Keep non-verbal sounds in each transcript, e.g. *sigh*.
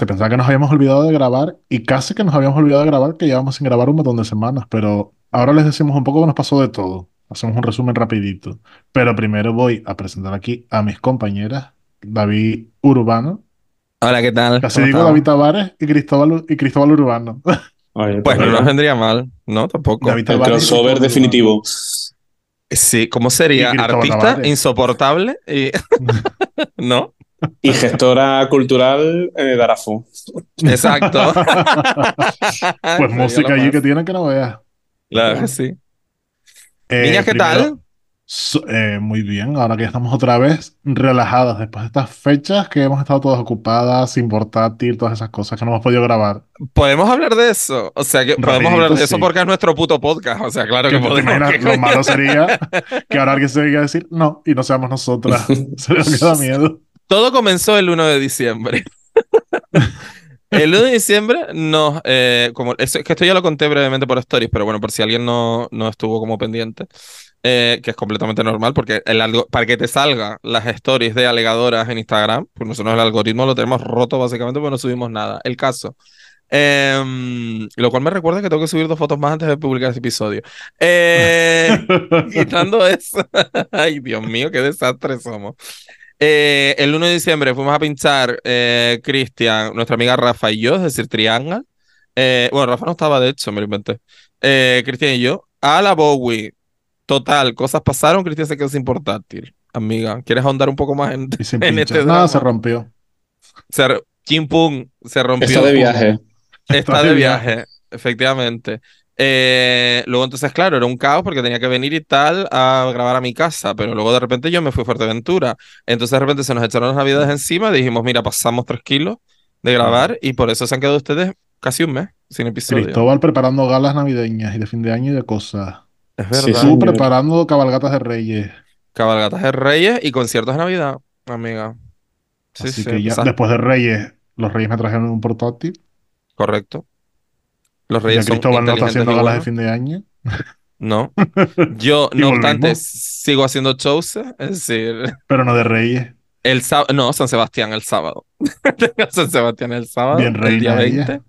se pensaba que nos habíamos olvidado de grabar y casi que nos habíamos olvidado de grabar, que llevamos sin grabar un montón de semanas, pero ahora les decimos un poco que nos pasó de todo. Hacemos un resumen rapidito. Pero primero voy a presentar aquí a mis compañeras, David Urbano. Hola, ¿qué tal? Casi ¿Cómo digo? David Tavares y Cristóbal, y Cristóbal Urbano. Oye, Pues no nos vendría mal, ¿no? Tampoco. David el crossover definitivo. Sí, ¿cómo sería? Artista Tavares. insoportable y... *laughs* *laughs* ¿No? *laughs* Y gestora cultural eh, Darafo. Exacto. *laughs* Pues música allí que tienen que no veas. Claro que sí. Eh, Niñas, ¿qué primero, tal? So- eh, muy bien, ahora que ya estamos otra vez relajadas después de estas fechas que hemos estado todas ocupadas, sin portátil, todas esas cosas que no hemos podido grabar. ¿Podemos hablar de eso? O sea, que podemos hablar de eso porque es nuestro puto podcast. O sea, claro que Que podemos. imaginas, ¿Qué lo *laughs* malo sería que ahora alguien se diga a decir no y no seamos nosotras. Sería que da miedo. Todo comenzó el 1 de diciembre. *laughs* El 1 de diciembre nos, eh, como, es que esto ya lo conté brevemente por stories, pero bueno, por si alguien no, no estuvo como pendiente, eh, que es completamente normal, porque el algo, para que te salgan las stories de alegadoras en Instagram, pues nosotros el algoritmo lo tenemos roto básicamente porque no subimos nada. El caso. Em, lo cual me recuerda que tengo que subir dos fotos más antes de publicar este episodio. Eh, *laughs* quitando eso. *laughs* Ay, Dios mío, qué desastre somos. Eh, el 1 de diciembre fuimos a pinchar eh, Cristian, nuestra amiga Rafa y yo, es decir, Triangle. Eh, bueno, Rafa no estaba, de hecho, me lo inventé. Eh, Cristian y yo, a la Bowie. Total, cosas pasaron, Cristian se quedó sin portátil. Amiga, ¿quieres ahondar un poco más en, Y sin *laughs* en este Nada, se rompió. Se Kim Pum se rompió. Está de viaje. Está de viaje, efectivamente. Eh, luego entonces, claro, era un caos porque tenía que venir y tal a grabar a mi casa, pero luego de repente yo me fui a Fuerteventura. Entonces de repente se nos echaron las navidades encima, dijimos, mira, pasamos tres kilos de grabar y por eso se han quedado ustedes casi un mes sin episodio. Cristóbal preparando galas navideñas y de fin de año y de cosas. Es Sí, verdad. Tú señor. preparando cabalgatas de reyes. Cabalgatas de Reyes y conciertos de Navidad, amiga. Sí, Así sí, que ya después de reyes, los reyes me trajeron un portátil. correcto. Los Reyes son Cristóbal no está haciendo galas de fin de año. No. *laughs* Yo, no obstante, sigo haciendo shows, es decir, Pero no de reyes. El sábado, no, San Sebastián el sábado. *laughs* San Sebastián el sábado, Bien el día reina ella. 20.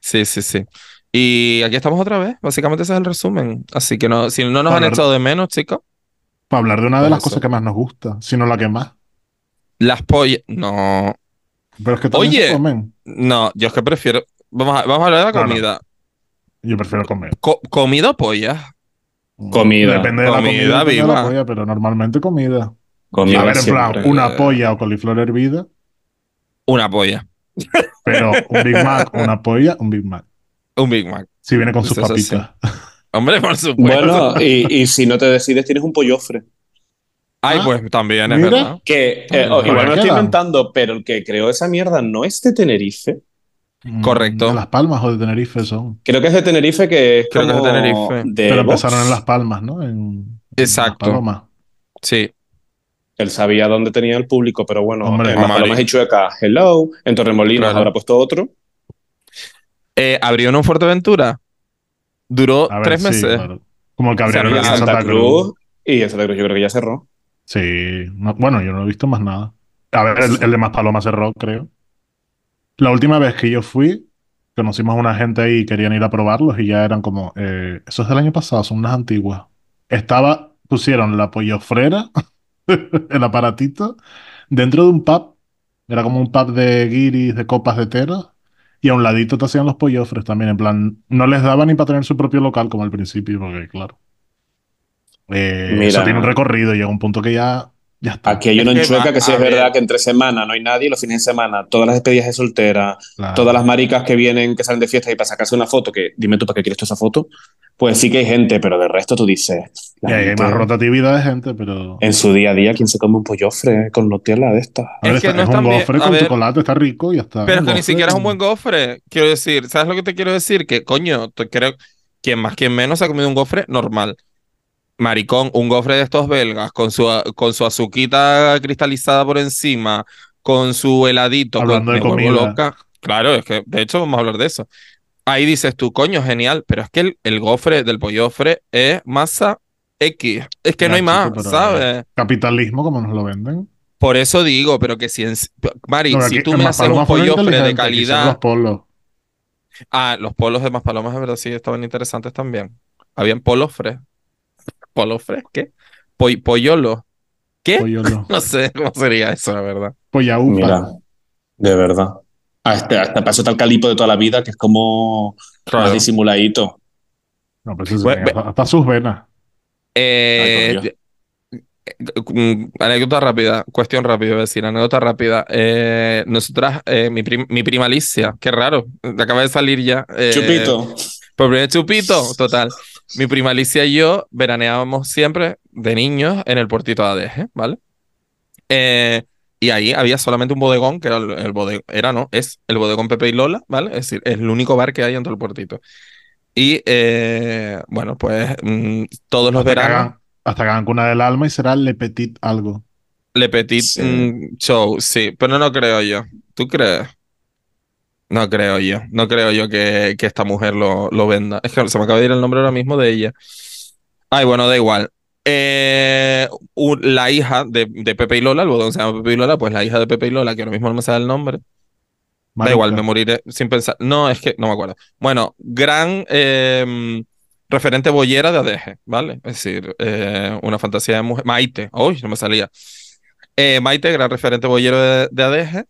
Sí, sí, sí. Y aquí estamos otra vez. Básicamente ese es el resumen. Así que no, si no nos han Hablar- echado de menos, chicos, Para hablar de una de las cosas que más nos gusta, sino la que más. las pollas. No, Pero es que Oye. comen. no, yo es que prefiero. Vamos a, vamos a hablar de la no. Yo prefiero comer. Co- ¿Comida o pollas? Comida. Depende de la Comida de la viva. polla, pero normalmente comida. Comida a ver, en plan, una polla o coliflor hervida, Una polla. pero un Big Mac, una polla, un Big Mac. Un Big Mac. Si viene con sus Eso sí. papitas. Hombre, por supuesto. Bueno, y, y si no te decides, tienes un pollofre. Ay, Ah, pues también es mira. verdad. Que eh, oh, igual me lo estoy inventando, pero el que creó esa mierda no es de Tenerife. Correcto. De Las Palmas o de Tenerife son. Creo que es de Tenerife, que es Creo que es de Tenerife. de Pero Vox. empezaron en Las Palmas, ¿no? En, en Exacto. Las Palomas. Sí. Él sabía dónde tenía el público, pero bueno, Hombre, en Las Mari. Palomas y Chueca, hello. En Torremolinos Claro. habrá puesto otro. Eh, abrió en Fuerteventura. Duró ver, tres sí, meses. claro. Como el que abrieron en en Santa, Cruz. Y en Santa Cruz yo creo que ya cerró. Sí. no- bueno, yo no he visto más nada. A ver, el, el de Maspalomas cerró, creo. La última vez que yo fui, conocimos a una gente ahí y querían ir a probarlos y ya eran como, eh, eso es del año pasado, son unas antiguas. Estaba, pusieron la pollofrera, *laughs* el aparatito, dentro de un pub. Era como un pub de guiris, de copas de teras. Y a un ladito te hacían los pollofres también. En plan, no les daba ni para tener su propio local como al principio, porque claro. Eh, Mira. eso tiene un recorrido y llega un punto que ya, ya está. Aquí hay Es uno en que Chueca va- que sí es ver. verdad que entre semana no hay nadie, y los fines de semana, todas las despedidas de soltera, Claro. todas las maricas que vienen, que salen de fiesta y para sacarse una foto, que dime tú para qué quieres toda esa foto, pues sí que hay gente, pero de resto tú dices, Y hay gente, más rotatividad de gente, pero. en su día a día, ¿quién se come un pollofre con Nutella de estas? Ver, Es que está- no es es un gofre a con ver. chocolate, está rico y ya está. Pero es que ni siquiera es un buen gofre. Quiero decir, ¿sabes lo que te quiero decir? Que, coño, te creo, quien más, quien menos ha comido un gofre normal. Maricón, un gofre de estos belgas, con su, con su azuquita cristalizada por encima, con su heladito. con- de comida. loca. Claro, es que, de hecho, vamos a hablar de eso. Ahí dices tú, coño, genial, pero es que el, el gofre del pollofre es masa X. Es que Ya, no hay chico, más, ¿sabes? Capitalismo, como nos lo venden. Por eso digo, pero que si en... Mari, si aquí tú me haces un pollofre de calidad. Los polos. Ah, los polos de Maspalomas, de verdad, sí, estaban interesantes también. Habían polos fres. ¿Polos fres? ¿Qué? Poy- pollolo. ¿Qué? *laughs* Pollolo. No sé cómo sería eso, la verdad. Pollaupa. Mira, de verdad. Hasta, hasta pasó tal calipo de toda la vida que es como más disimuladito. No, pues eso Ve- tiene hasta, hasta sus venas. Eh, Ay, mm, anécdota rápida, cuestión rápida, iba a decir, anécdota rápida. Eh, nosotras, eh, mi, prim- mi prima Alicia, qué raro, acaba de salir ya. eh, Chupito. Por primer chupito, total. Mi prima Alicia y yo veraneábamos siempre de niños en el puertito de Adeje, ¿vale? Eh, y ahí había solamente un bodegón, que era el, el bodegón, era no, es el bodegón Pepe y Lola, ¿vale? Es decir, es el único bar que hay en todo el puertito. Y eh, bueno, pues mm, todos los Hasta que, veranos, hagan, hasta que hagan cuna del alma y será Le Petit algo. Le Petit Sí. mm, Show, sí, pero no creo yo. ¿Tú crees? No creo yo, no creo yo que, que esta mujer lo, lo venda. Es que se me acaba de ir el nombre ahora mismo de ella. Ay, bueno, da igual. Eh, la hija de, de Pepe y Lola, el se llama Pepe y Lola, pues la hija de Pepe y Lola, que ahora mismo no me sale el nombre. Da igual, me moriré sin pensar. No, es que no me acuerdo. Bueno, gran eh, referente boyera de Adeje, ¿vale? Es decir, eh, una fantasía de mujer. Maite, uy, no me salía. Eh, Maite, gran referente boyero de, de Adeje.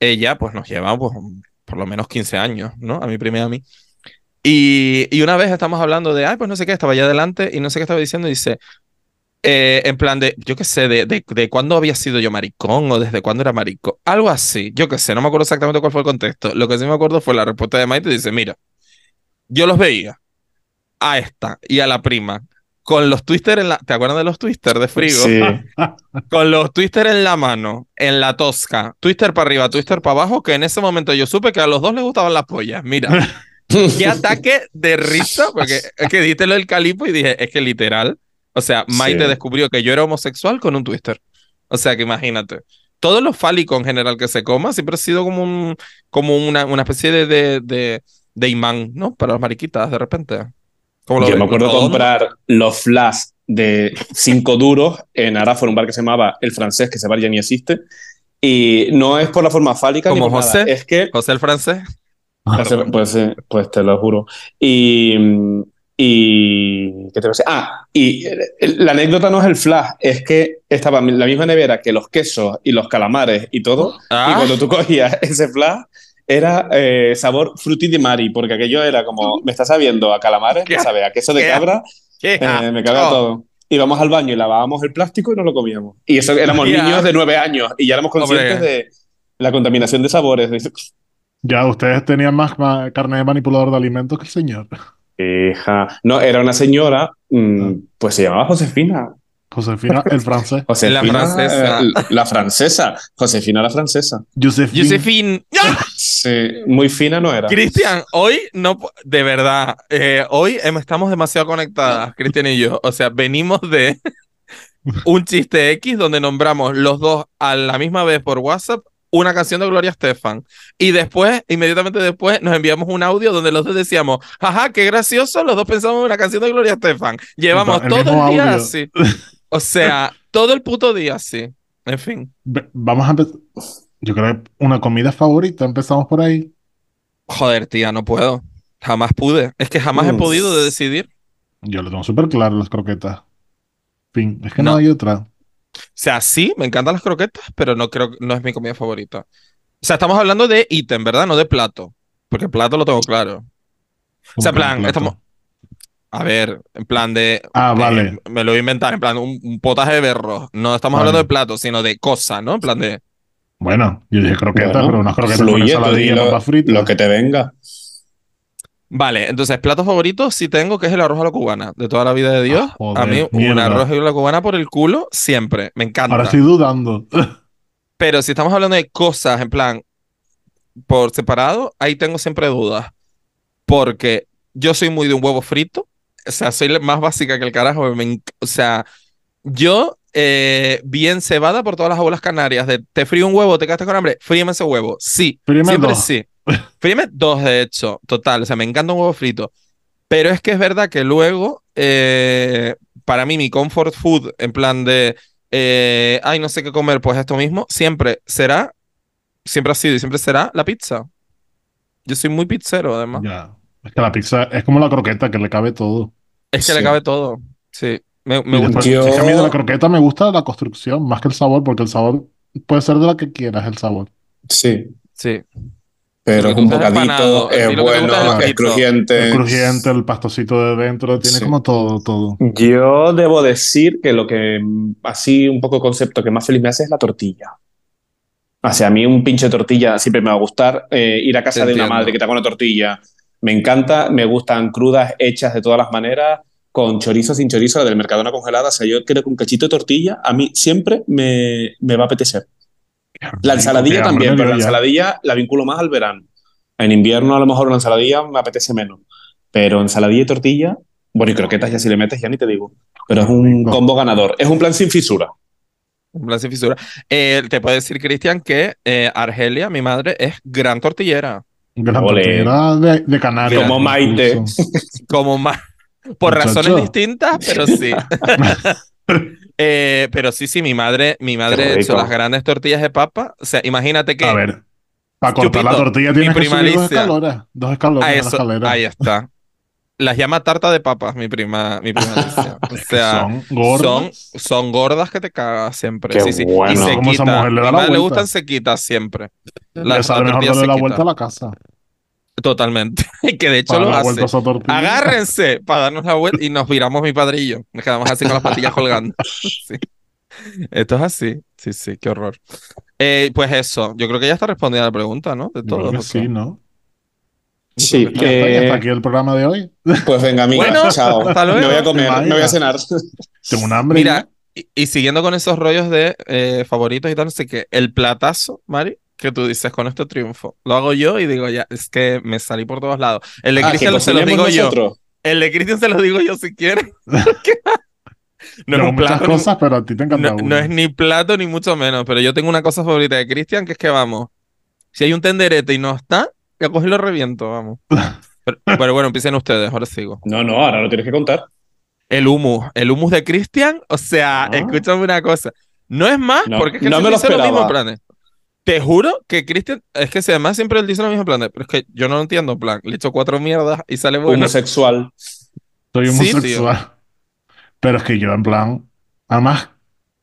Ella, pues nos lleva pues, por lo menos 15 años, ¿no? A mi prima y a mí. Y, y una vez estamos hablando de, ay, pues no sé qué, estaba allá adelante y no sé qué estaba diciendo y dice, eh, en plan de, yo qué sé, de, de, de cuándo había sido yo maricón o desde cuándo era maricón. Algo así, yo qué sé, no me acuerdo exactamente cuál fue el contexto. Lo que sí me acuerdo fue la respuesta de Maite. Dice, mira, yo los veía a esta y a la prima con los twisters en la... ¿Te acuerdas de los twisters de Frigo? Sí. *laughs* Con los twister en la mano, en la tosca, twister para arriba, twister para abajo, que en ese momento yo supe que a los dos les gustaban las pollas. Mira, *laughs* qué ataque de risa, porque es que diste lo del calipo y dije, es que literal, o sea, Maite Sí. descubrió que yo era homosexual con un twister. O sea, que imagínate. Todo lo fálico en general que se coma siempre ha sido como, un, como una, una especie de, de, de, de imán, ¿no? Para las mariquitas, de repente. Yo de- me acuerdo comprar los flash de 5 duros en Arafora, un bar que se llamaba El Francés, que ese bar ya ni existe. Y no es por la forma fálica Como por nada, José. es que José el francés. Hace- Pues, eh, pues te lo juro. Y, y ¿qué te decir? Ah, y eh, la anécdota no es el flash, es que estaba en la misma nevera que los quesos y los calamares y todo. Y Ah, cuando tú cogías ese flash, era eh, sabor frutti di mari, porque aquello era como, me está sabiendo a calamares, ¿Qué? me sabe a queso de ¿Qué? cabra, qué eh, me caga asco. todo. Íbamos al baño y lavábamos el plástico y no lo comíamos. Y eso éramos Ya. niños de nueve años y ya éramos conscientes Hombre. de la contaminación de sabores. Ya ustedes tenían más, carne de manipulador de alimentos que el señor. Hija. No, era una señora, mm, pues se llamaba Josefina. Josefina, el francés. *laughs* Josefina, La francesa. eh, la francesa. Josefina la francesa. Josephine. Josephine. Sí, muy fina no era. Cristian, hoy no, de verdad, eh, hoy em- estamos demasiado conectadas, Cristian y yo. O sea, venimos de *laughs* un chiste X donde nombramos los dos a la misma vez por WhatsApp una canción de Gloria Estefan. Y después, inmediatamente después, nos enviamos un audio donde los dos decíamos, jaja, qué gracioso, los dos pensamos en una canción de Gloria Estefan. Llevamos El todo el día audio. así. *laughs* O sea, todo el puto día así. En fin. Vamos a empezar. Yo creo que una comida favorita, empezamos por ahí. Joder, tía, no puedo. Jamás pude. Es que jamás he podido de decidir. Yo lo tengo súper claro, las croquetas. Fin, es que no, No. hay otra. O sea, sí, me encantan las croquetas, pero no creo no es mi comida favorita. O sea, estamos hablando de ítem, ¿verdad? No de plato. Porque plato lo tengo claro. O sea, plan, plato. estamos. A ver, en plan de. Ah, eh, vale. me lo voy a inventar, en plan, un, un potaje de berro. No estamos Vale. hablando de plato, sino de cosa, ¿no? En plan de. Bueno, yo dije croquetas, Bueno, pero unas croquetas con fluye, tú ensaladilla lo- papas fritas. Lo que te venga. Vale, entonces, plato favorito sí tengo, que es el arroz a la cubana. De toda la vida de Dios. Ah, joder, a mí, un arroz a la cubana por el culo, siempre. Me encanta. Ahora estoy dudando. *laughs* Pero si estamos hablando de cosas en plan por separado, ahí tengo siempre dudas. Porque yo soy muy de un huevo frito. O sea, soy más básica que el carajo. me o sea, yo eh, bien cebada por todas las abuelas canarias de te frío un huevo, te quedaste con hambre, fríeme ese huevo. Sí, Fríeme siempre dos. sí. *laughs* Fríeme dos, de hecho, total. O sea, me encanta un huevo frito. Pero es que es verdad que luego, eh, para mí, mi comfort food, en plan de eh, ay, no sé qué comer, pues esto mismo, siempre será, siempre ha sido y siempre será la pizza. Yo soy muy pizzero, además. Ya. Es que la pizza es como la croqueta, que le cabe todo. Es que Sí. le cabe todo. Sí, me, me gusta. después, Yo- es que a mí de la croqueta me gusta la construcción, más que el sabor, porque el sabor puede ser de la que quieras, el sabor. Sí. Sí. Pero es un es bocadito, es es bueno, es crujiente. El crujiente, el pastosito de dentro, tiene Sí. como todo, todo. Yo debo decir que lo que mm, así un poco concepto que más feliz me hace es la tortilla. O sea, a mí un pinche tortilla siempre me va a gustar. Eh, ir a casa Te de una madre que te haga una tortilla me encanta. Me gustan crudas, hechas de todas las maneras, con chorizo, sin chorizo, la del Mercadona congelada. O sea, yo creo que un cachito de tortilla a mí siempre me, me va a apetecer. La ensaladilla también, pero la ensaladilla la vinculo más al verano. En invierno a lo mejor una ensaladilla me apetece menos. Pero ensaladilla y tortilla, bueno, y croquetas ya si le metes ya ni te digo. Pero es un combo ganador. Es un plan sin fisura. Un plan sin fisura. Eh, te puedo decir, Cristian, que eh, Argelia, mi madre, es gran tortillera. Gran tortillera de, de Canarias. Como Maite. Como más. Por Muchacho. razones distintas, pero sí. *laughs* Eh, pero sí, sí, mi madre, mi madre Qué ha hecho rico. las grandes tortillas de papa. O sea, imagínate que A ver, para cortar la tortilla tienes que subir dos escalones. Dos escalones a en la escalera. ahí está. Las llama tarta de papas, mi prima, mi prima *laughs* Alicia. O sea, Son gordas. son, son gordas que te cagas siempre. Qué sí, sí. bueno. Y Como sequitas. mujer le da la le gustan sequitas siempre. Le Las sale mejor darle la vuelta a la casa. Totalmente. *laughs* que de hecho Para lo la hace. Agárrense para darnos la vuelta y nos viramos mi yo. Nos quedamos así con las patillas *laughs* colgando. Sí. Esto es así. Sí, sí, qué horror. Eh, pues eso, yo creo que ya está respondida la pregunta, ¿no? De todo. sí, ¿no? Sí, Ya está, ya eh, está aquí el programa de hoy. pues venga, amiga, Bueno, chao. hasta luego. Me voy a comer, Vaya. me voy a cenar. Tengo un hambre. Mira, y, y siguiendo con esos rollos de eh, favoritos y tal, no sé qué, el platazo, Mari, que tú dices con este triunfo, lo hago yo y digo ya, es que me salí por todos lados. El de Ah, que Cristian se lo digo yo. El de Cristian se lo digo yo si quiere. *laughs* *laughs* no es un muchas plato, ni- cosas, pero a ti te encanta no, uno. no es ni plato ni mucho menos, pero yo tengo una cosa favorita de Cristian, que es que vamos, si hay un tenderete y no está, ya cojo y lo reviento, vamos. Pero, pero bueno, empiecen ustedes, ahora sigo. No, no, ahora lo tienes que contar. El humus, el humus de Cristian, o sea, Ah. escúchame una cosa. No es más, No, porque es que no me lo siempre dice los mismos esperaba. planes. Te juro que Cristian, es que si además siempre él dice los mismos planes, pero es que yo no lo entiendo, en plan, le echo cuatro mierdas y sale bueno. Homosexual. Soy Sí, homosexual. Pero es que yo, en plan. Además,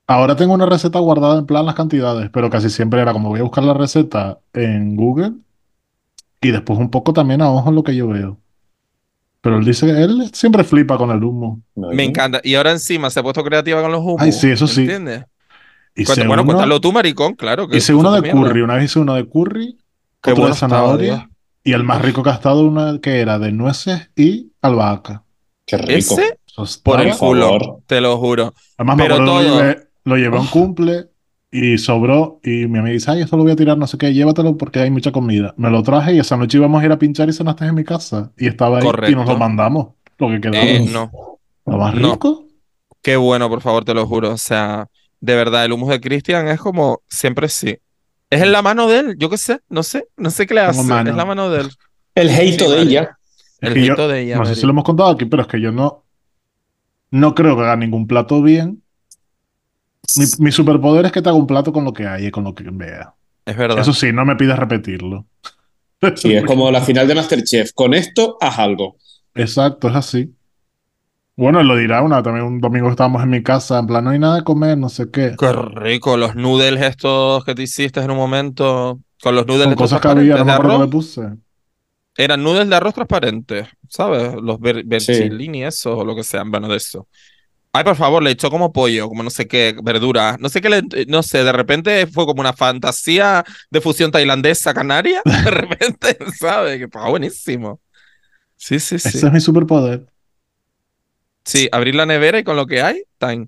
ahora tengo una receta guardada en plan las cantidades, pero casi siempre era como voy a buscar la receta en Google y después un poco también a ojo lo que yo veo. Pero él dice, él siempre flipa con el humo. Me encanta. Y ahora encima se ha puesto creativa con los humos. Ay, sí, eso sí. ¿Entiendes? Cuenta- bueno, uno, cuéntalo tú, maricón, claro. Que hice uno de mierda. curry, una vez hice uno de curry, Qué otro bueno de zanahoria estaba, y el más rico que ha estado una que era de nueces y albahaca. Qué rico. Ese por el culo, te lo juro. Además, me Pero acuerdo que lo todo- llevé, lo llevé a un cumple y sobró. Y mi amiga dice, ay, esto lo voy a tirar, no sé qué, llévatelo porque hay mucha comida. Me lo traje y esa noche íbamos a ir a pinchar y cenaste en mi casa. Y estaba ahí y Correcto. nos lo mandamos. Lo que quedaba. Eh, no, Lo más no. rico. qué bueno, por favor, te lo juro. O sea, de verdad, el humus de Cristian es como siempre sí. Es en la mano de él, yo qué sé, no sé, no sé qué le hace. mano. Es la mano de él. El hate Sí, de ella. El hito de ella. no sé si lo hemos contado aquí, pero es que yo no, no creo que haga ningún plato bien. Mi, mi superpoder es que te haga un plato con lo que hay y con lo que vea. Es verdad. Eso sí, no me pides repetirlo. *laughs* Sí, es como la final de Masterchef. Con esto, haz algo. Exacto, es así. Bueno, él lo dirá una, también un domingo que estábamos en mi casa, en plan, no hay nada de comer, no sé qué. Qué rico, los noodles estos que te hiciste en un momento, con los noodles Con cosas que había, no me acuerdo le arroz. puse. Eran noodles de arroz transparentes, ¿sabes? Los ver vercellini, esos o lo que sean, bueno, de eso. Ay, por favor, le echó como pollo, como no sé qué, verduras. No sé qué le, no sé, de repente fue como una fantasía de fusión tailandesa canaria. *laughs* De repente, ¿sabes? Que estaba buenísimo. Sí, sí, sí. Ese es mi superpoder. Sí, abrir la nevera y con lo que hay, time.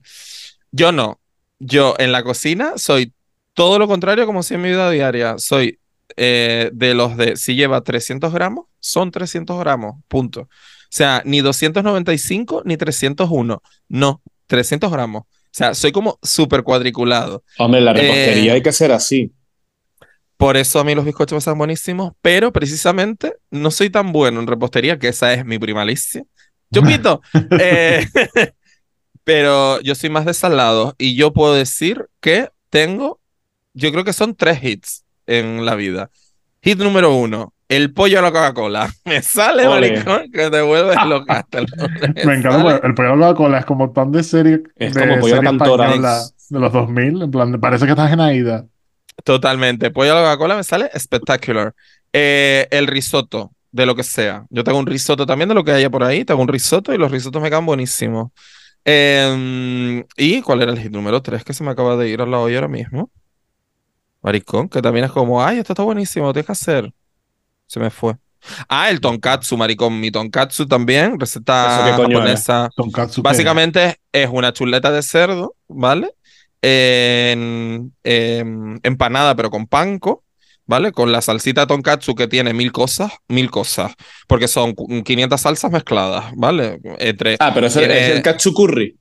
Yo no. Yo en la cocina soy todo lo contrario como si en mi vida diaria. Soy eh, de los de, si lleva 300 gramos, son 300 gramos, punto. O sea, ni 295 ni 301. No, 300 gramos. O sea, soy como súper cuadriculado. Hombre, la Eh, repostería hay que ser así. Por eso a mí los bizcochos me están buenísimos, pero precisamente no soy tan bueno en repostería, que esa es mi primalicia. Chupito, *laughs* eh, *laughs* Pero yo soy más de salados y yo puedo decir que tengo, yo creo que son tres hits en la vida. Hit número uno, el pollo a la Coca-Cola. *laughs* Me sale, maricón, que te vuelves loca hasta *laughs* el Me encanta, el pollo a la Coca-Cola es como tan de serie, Es de como pollo serie cantora. española de los 2000, en plan, parece que estás en Aida. Totalmente. Pollo a la Coca-Cola me sale espectacular. Eh, el risotto, de lo que sea. Yo tengo un risotto también de lo que haya por ahí. Tengo un risotto y los risotos me quedan buenísimos. Em, ¿y cuál era el hit número 3 que se me acaba de ir a la olla ahora mismo? Maricón, que también es como, ay, esto está buenísimo, lo tienes que hacer. Se me fue. Ah, el tonkatsu, maricón. Mi tonkatsu también, receta ¿Eso qué coño japonesa. Tonkatsu, ¿qué Básicamente es una chuleta de cerdo, ¿vale? En, em, empanada, pero con panko, ¿vale? Con la salsita tonkatsu que tiene mil cosas, mil cosas, porque son cu- 500 salsas mezcladas, ¿vale? Entre... Ah, pero eso tiene- es el katsu curry.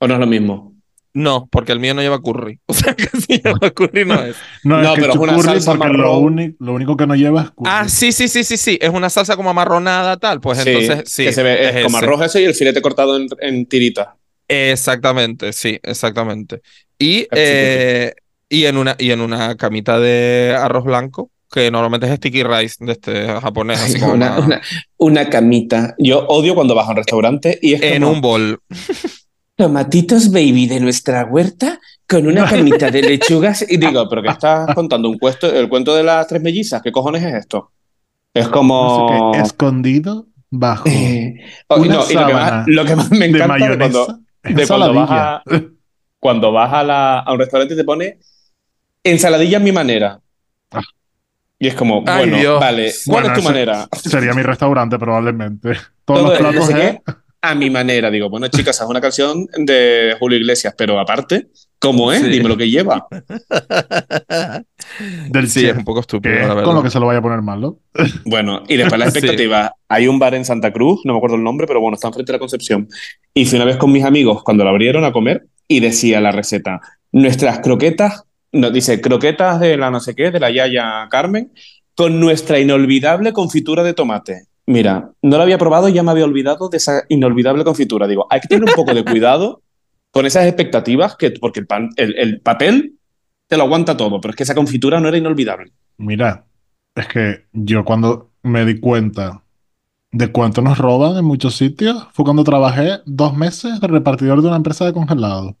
¿O no es lo mismo? No, porque el mío no lleva curry. *laughs* O sea, que si lleva curry no es. No, *laughs* No, es que pero es una salsa porque lo, lo único que no lleva es curry. Ah, sí, sí, sí, sí, sí. Es una salsa como amarronada, tal. Pues Sí, entonces, sí. que se ve, es, es como ese. arroz eso y el filete cortado en, en tiritas. Exactamente, sí, exactamente. Y, eh, y, en una, y en una camita de arroz blanco, que normalmente es sticky rice de este japonés, así como una, una- una camita. Yo odio cuando vas a un restaurante y es en como un bol. Tomatitos baby de nuestra huerta con una *laughs* camita de lechugas. Y digo, ¿pero qué estás contando? ¿Un cuento, ¿El cuento de las tres mellizas? ¿Qué cojones es esto? Es No como... sé qué, escondido bajo Eh, oh, Una no, y lo que, más, sábana lo que más me encanta de cuando, de cuando vas a, cuando vas a, la- a un restaurante y te pone ensaladilla a mi manera. Ah. Y es como, Ay, bueno, Dios. vale, ¿cuál Bueno, es tu manera? Sería mi restaurante probablemente. Todos Todo los platos ¿eh? A mi manera. Digo, bueno, chicas, es una canción de Julio Iglesias, pero aparte, ¿cómo es? Sí. Dime lo que lleva. del sí, chef, es un poco estúpido, la verdad. con lo que se lo vaya a poner mal, ¿no? Bueno, y después las Sí. expectativas. Hay un bar en Santa Cruz, no me acuerdo el nombre, pero bueno, está enfrente de la Concepción. Y fui una vez con mis amigos cuando lo abrieron a comer y decía la receta, nuestras croquetas, no, dice croquetas de la no sé qué, de la Yaya Carmen, con nuestra inolvidable confitura de tomate. Mira, no la había probado y ya me había olvidado de esa inolvidable confitura. Digo, hay que tener un poco de cuidado con esas expectativas, que, porque el, pan- el- el papel te lo aguanta todo, pero es que esa confitura no era inolvidable. Mira, es que yo cuando me di cuenta de cuánto nos roban en muchos sitios fue cuando trabajé dos meses de repartidor de una empresa de congelados.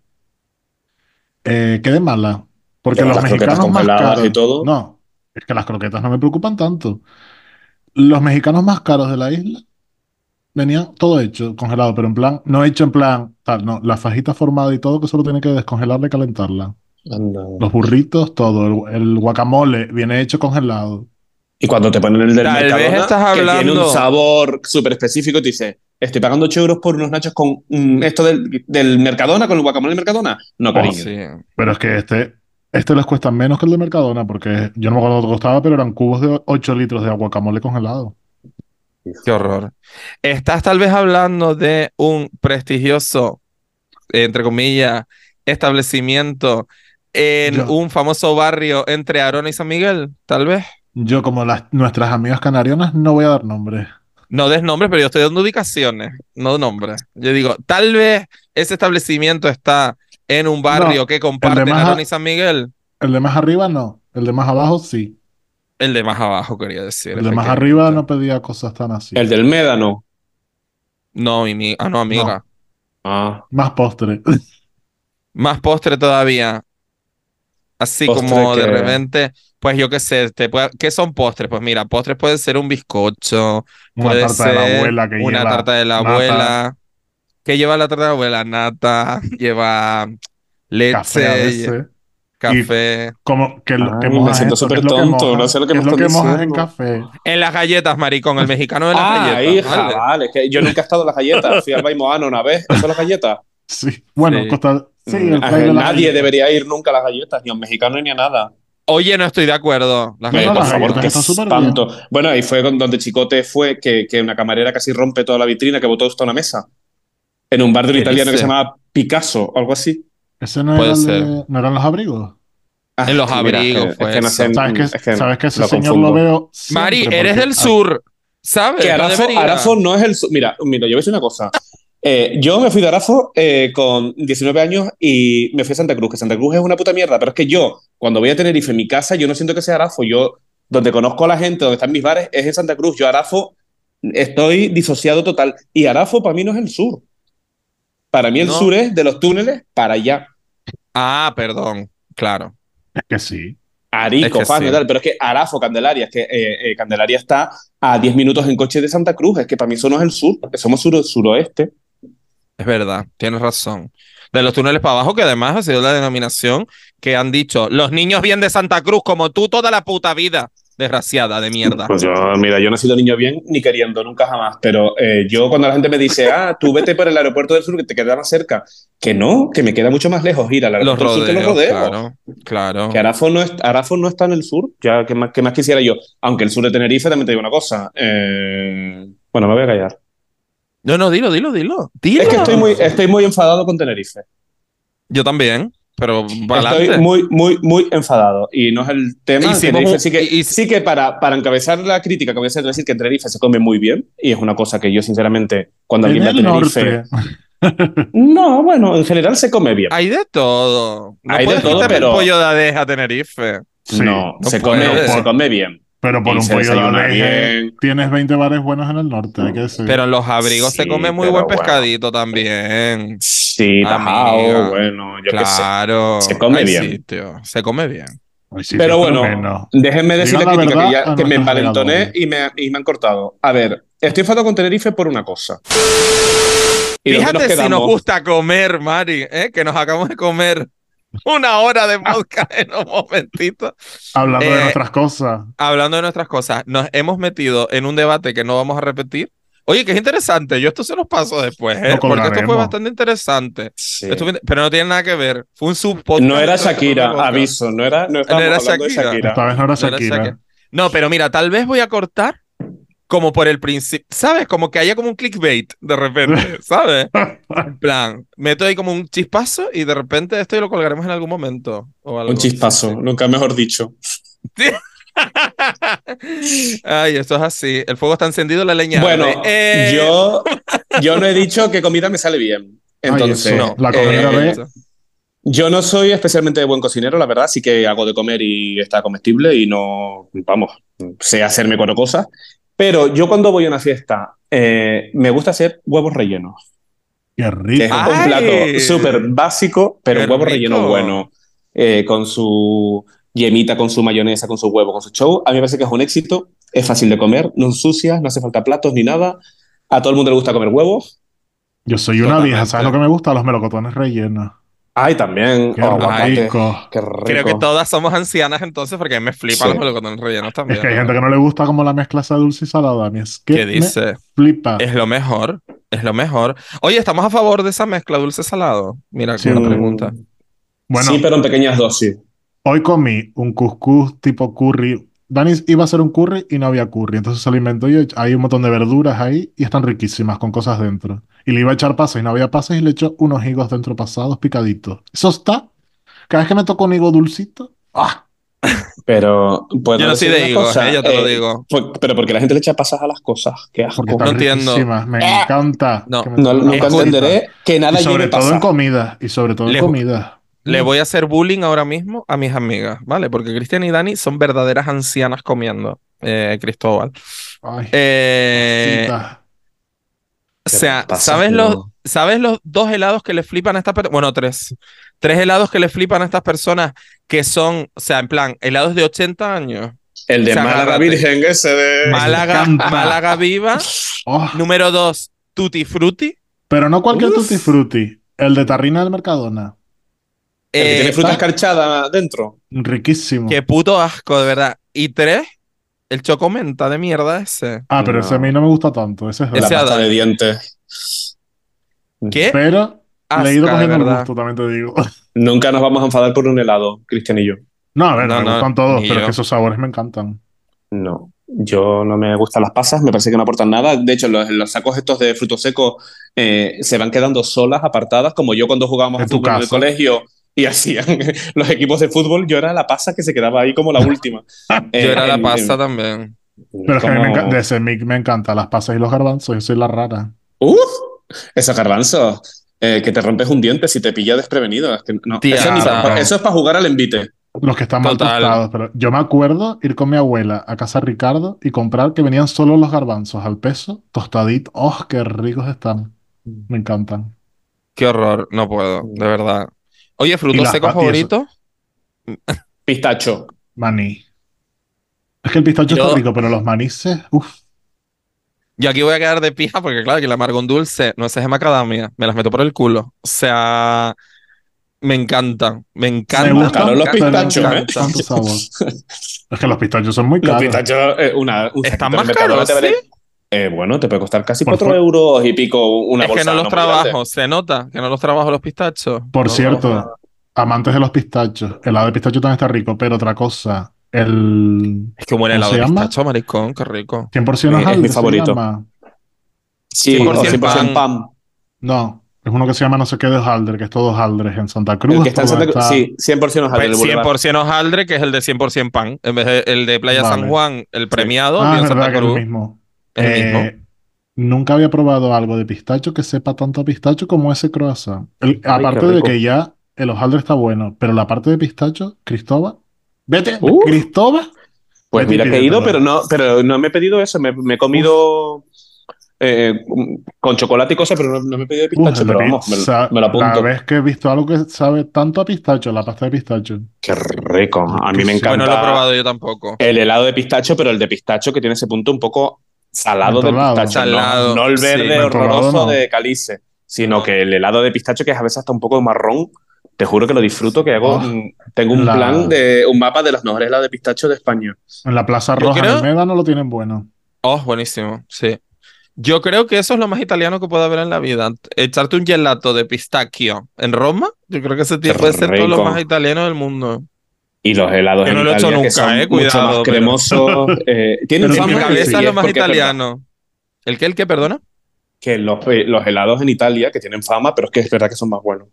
Eh, quedé mala. Porque los las mexicanos más caros. y todo. No, es que las croquetas no me preocupan tanto. Los mexicanos más caros de la isla venían todo hecho, congelado, pero en plan, no hecho en plan, tal, no, la fajita formada y todo que solo tiene que descongelarla y calentarla. Los burritos, todo, el, el guacamole viene hecho congelado. Y cuando te ponen el del Tal vez Mercadona, que tiene un sabor súper específico, te dice, estoy pagando 8 euros por unos nachos con mm, esto del, del Mercadona, con el guacamole del Mercadona. No, Oh, cariño. Sí. Pero es que este, este les cuesta menos que el de Mercadona, porque yo no me acuerdo cuánto costaba, pero eran cubos de 8 litros de guacamole congelado. Qué horror. Estás tal vez hablando de un prestigioso, entre comillas, establecimiento en Yo. un famoso barrio entre Arona y San Miguel, tal vez. Yo, como las, nuestras amigas canarianas, no voy a dar nombres. No des nombres, pero yo estoy dando ubicaciones, no nombres. Yo digo, tal vez ese establecimiento está en un barrio que comparten más a- Arona y San Miguel. El de más arriba no, el de más abajo sí. El de más abajo, quería decir. El de más arriba no pedía cosas tan así. El del Médano. No, mi, mi- ah, no, amiga. Ah, Más postre. *laughs* Más postre todavía. Así Postre como de repente, pues yo qué sé, te puede- ¿qué son postres? Pues mira, postres pueden ser un bizcocho, Una puede tarta de la ser abuela que una lleva tarta de la nata, abuela. ¿Qué lleva la tarta de la abuela? Nata, *laughs* lleva leche, café a veces. café. Como que, lo- que Ay, me siento esto, ¿qué es súper que tonto, no sé lo que ¿Qué me es lo que están mojas en café? En las galletas, maricón, el mexicano de las ah galletas. hija, ¿vale? vale. es que yo nunca he estado en las galletas. Fui al Baimoano una vez. ¿Eso es las galletas? *laughs* Sí. Bueno, Sí. costa- sí, Mm, el a- país de la Nadie debería ir nunca a las galletas, ni a un mexicano ni a nada. Oye, no estoy de acuerdo. Las No, Eh, no, por las favor, galletas qué están súper espanto. Bueno, ahí fue donde Chicote fue que, que una camarera casi rompe toda la vitrina que botó hasta una mesa. En un bar de un ¿Qué italiano que se llamaba Picasso o algo así. Ese no Puede era el de- ser. no eran los abrigos. Ah, En los mira, abrigos es que- fue es que no eso. sé, ¿Sabes que, es que sabes que ese lo señor confundo. lo veo Mari, porque- eres del ah, sur, ¿sabes? Que. Arafo no es el... sur. Mira, mira, yo voy a decir una cosa. Eh, yo me fui de Arafo eh, con 19 años y me fui a Santa Cruz, que Santa Cruz es una puta mierda, pero es que yo, cuando voy a Tenerife en mi casa, yo no siento que sea Arafo. Yo, donde conozco a la gente, donde están mis bares, es en Santa Cruz. Yo, Arafo, estoy disociado total. Y Arafo para mí no es el sur. Para mí el No. sur es de los túneles para allá. Ah, perdón. Claro. Es que sí. Arico, Es que Fano y sí. tal, pero es que Arafo, Candelaria, es que eh, eh, Candelaria está a 10 minutos en coche de Santa Cruz, es que para mí eso no es el sur, que somos suro- suroeste. Es verdad, tienes razón. De los túneles para abajo, que además ha sido la denominación que han dicho los niños bien de Santa Cruz, como tú toda la puta vida. Desgraciada de mierda. Pues yo, mira, yo no he sido niño bien ni queriendo, nunca jamás, pero eh, yo cuando la gente me dice, ah, tú vete por el aeropuerto del sur que te queda más cerca, que no, que me queda mucho más lejos ir al Los aeropuerto del sur que los rodeos, rodeos. claro, claro. Que Arafo no, es- Arafo no está en el sur, ya que más, que más quisiera yo. Aunque el sur de Tenerife también te digo una cosa. eh, bueno, me voy a callar. No, no, dilo, dilo, dilo. Dilo. Es que estoy muy, estoy muy enfadado con Tenerife. Yo también, pero Estoy muy, muy, muy enfadado. Y no es el tema. Hicimos Tenerife un- sí que, y- y- sí que para, para encabezar la crítica que voy a hacer, decir que en Tenerife se come muy bien. Y es una cosa que yo, sinceramente, cuando En alguien va a Tenerife. *laughs* No, bueno, en general se come bien. Hay de todo. No Hay de todo, pero- el pollo de adeja a Tenerife. Sí. no, no se, come, se come bien. Pero por Y un pollo de bien. tienes 20 bares buenos en el norte, hay que decir. Pero en los abrigos se come muy buen bueno. pescadito también. Sí, Amiga. tajao, bueno, yo qué sé. Claro. Se come bien. sitio, Se come bien. Pero bueno, déjenme decir la Digan la crítica que, ya- que me envalentoné y me, y me han cortado. A ver, estoy enfadado con Tenerife por una cosa. ¿Y dónde Fíjate nos si nos gusta comer, Mari, ¿eh? que nos acabamos de comer *laughs* una hora de podcast en un momentito. Hablando Eh, de nuestras cosas. Hablando de nuestras cosas, nos hemos metido en un debate que no vamos a repetir. Oye, que es interesante. Yo esto se los paso después, ¿eh? Porque esto fue bastante interesante. Sí. Esto pero no tiene nada que ver. Fue un subpodcast. No era Shakira, aviso, no era, no estábamos era Shakira. Shakira. Esta vez no era No era Shakira. No, pero mira, tal vez voy a cortar como por el principio, ¿sabes? Como que haya como un clickbait de repente, *laughs* ¿sabes? En plan, meto ahí como un chispazo y de repente esto lo colgaremos en algún momento. O algo. Un chispazo, Sí, nunca mejor dicho. sí. Ay, esto es así. El fuego está encendido, la leña. Bueno. Eh, yo, yo no he dicho que comida me sale bien. Entonces, eso, la comida eh, yo no soy especialmente buen cocinero, la verdad, sí que hago de comer y está comestible y no, vamos, sé hacerme cuatro cosas. Pero yo cuando voy a una fiesta, eh, me gusta hacer huevos rellenos. Qué que rico. es Ay. un plato súper básico, pero un huevo relleno bueno, eh, con su yemita, con su mayonesa, con su huevo, con su show. A mí me parece que es un éxito, es fácil de comer, no ensucias, no hace falta platos ni nada. A todo el mundo le gusta comer huevos. Yo soy una Totalmente. vieja, ¿sabes lo que me gusta? Los melocotones rellenos. Ay, también. Qué oh, rico. Qué rico. Creo que todas somos ancianas entonces, porque me flipan Sí. los melocotones rellenos también. Es que hay gente que no le gusta como la mezcla esa dulce y salada. A mí es que ¿Qué me dice? flipa. Es lo mejor, es lo mejor. Oye, ¿estamos a favor de esa mezcla dulce-salado? Mira, Sí, una pregunta. Bueno, Sí, pero en pequeñas dosis. Hoy comí un couscous tipo curry. Dani iba a hacer un curry y no había curry. Entonces se lo inventó y hay un montón de verduras ahí y están riquísimas con cosas dentro. Y le iba a echar pasas y no había pasas y le echó unos higos dentro pasados picaditos. Eso está. Cada vez que me toca un higo dulcito. ¡Ah! Pero puedo Yo no soy de higos, eh, yo te lo Eh, digo. pero porque la gente le echa pasas a las cosas. Qué asco. Porque No entiendo. Me Eh. encanta. No, que me No, nunca entenderé que nada Y sobre lleve todo en comida. Y sobre todo en Le- comida. Le voy a hacer bullying ahora mismo a mis amigas, ¿vale? Porque Cristian y Dani son verdaderas ancianas comiendo, eh, Cristóbal. Ay, Eh, o sea, ¿sabes los, ¿sabes los dos helados que le flipan a estas personas? Bueno, tres. Tres helados que le flipan a estas personas que son, o sea, en plan, helados de 80 años. El de O sea, Málaga agárrate. Virgen, ese de. Málaga. Málaga Viva. Oh, Número dos, Tutti Frutti. pero no cualquier Uf. tutti frutti. El de tarrina del Mercadona. El que Eh, tiene fruta escarchada dentro. Riquísimo. Qué puto asco, de verdad. Y tres, el chocomenta de mierda ese. Ah, pero No. ese a mí no me gusta tanto. Ese es Ese La pasta de dientes. ¿Qué? Pero le he ido Asca, cogiendo el gusto, también te digo. *laughs* Nunca nos vamos a enfadar por un helado, Cristian y yo. No, a ver, No, me no, gustan todos, pero es que esos sabores me encantan. No, yo no me gustan las pasas, me parece que no aportan nada. De hecho, los, los sacos estos de frutos secos eh, se van quedando solas, apartadas, como yo cuando jugábamos En a tu fútbol en el colegio y hacían *laughs* los equipos de fútbol, yo era la pasa que se quedaba ahí como la *laughs* última. Yo era la en- también. Pero es que a mí me encanta, de ese mix me encantan las pasas y los garbanzos, yo soy la rara. ¡Uf! Esos garbanzos, eh, que te rompes un diente si te pilla desprevenido. Es que no, Tía, eso, es para jugar al envite. Los que están mal tostados, pero yo me acuerdo ir con mi abuela a casa de Ricardo y comprar que venían solo los garbanzos al peso, tostaditos. ¡Oh, qué ricos están! Me encantan. Qué horror, no puedo, de verdad. Oye, Y ¿fruto las seco pa- y eso. favorito? Pistacho. Maní. Es que el pistacho Yo- está rico, pero los manices, uff. Yo aquí voy a quedar de pija porque, claro, que la amargón dulce, no es de macadamia, me las meto por el culo. O sea, me encantan, me encantan. Me los pistachos, ¿eh? tanto sabor. Es que los pistachos son muy Los caros. pistachos, eh, una, un ¿Están más caros, sí? Eh, bueno, te puede costar casi Por 4 fu- euros y pico una Es que bolsa. no los trabajo, grande. se nota que no los trabajo los pistachos. Por No cierto, amantes de los pistachos, el helado de pistacho también está rico, pero otra cosa, el Es que un buen ¿Cómo helado de llama? pistacho, maricón, qué rico. 100% Mi- es hojaldre mi favorito. Sí, 100% o 100% pan. pan. No, es uno que se llama no sé qué de hojaldre, que es todo hojaldres en Santa Cruz. El que está en Santa Cruz. está- Sí, 100% hojaldre. Pues el Boulevard. 100% hojaldre, que es el de 100% pan. En vez de el de Playa San. Juan, el premiado, Ah, es de verdad Santa que es el Cruz. mismo. El Eh, mismo. Nunca había probado algo de pistacho que sepa tanto a pistacho como ese croissant. El- aparte de que ya el hojaldre está bueno, pero la parte de pistacho, Cristóbal, vete, Uh. Cristóbal. Pues mira que he ido, pero no, pero no me he pedido eso. Me, me he comido eh, con chocolate y cosas, pero no, no me he pedido de pistacho. pero vamos, me, lo- me lo La apunto. vez que he visto algo que sabe tanto a pistacho, la pasta de pistacho. Qué rico. A mí me encanta Bueno, no lo he probado yo tampoco. el helado de pistacho, pero el de pistacho que tiene ese punto un poco salado de pistacho. no- Salado, No, el verde horroroso no. de calice, sino que el helado de pistacho que es a veces hasta un poco marrón. Te juro que lo disfruto, que hago, Oh, mm, tengo un la- plan de un mapa de los mejores helados de pistacho de España. En la Plaza Roja creo- en el Médano lo tienen bueno. Oh, buenísimo, sí. Yo creo que eso es lo más italiano que puede haber en la vida. Echarte un gelato de pistachio en Roma, yo creo que ese tío Qué puede ser todo lo más italiano del mundo. Y los helados en no lo he hecho Italia, que nunca, son eh, mucho cuidado, más pero- cremosos. *laughs* eh, tienen Pero mi cabeza es lo más porque italiano. ¿El qué? ¿El qué? Perdona? que los, eh, los helados en Italia, que tienen fama, pero es que es verdad que son más buenos.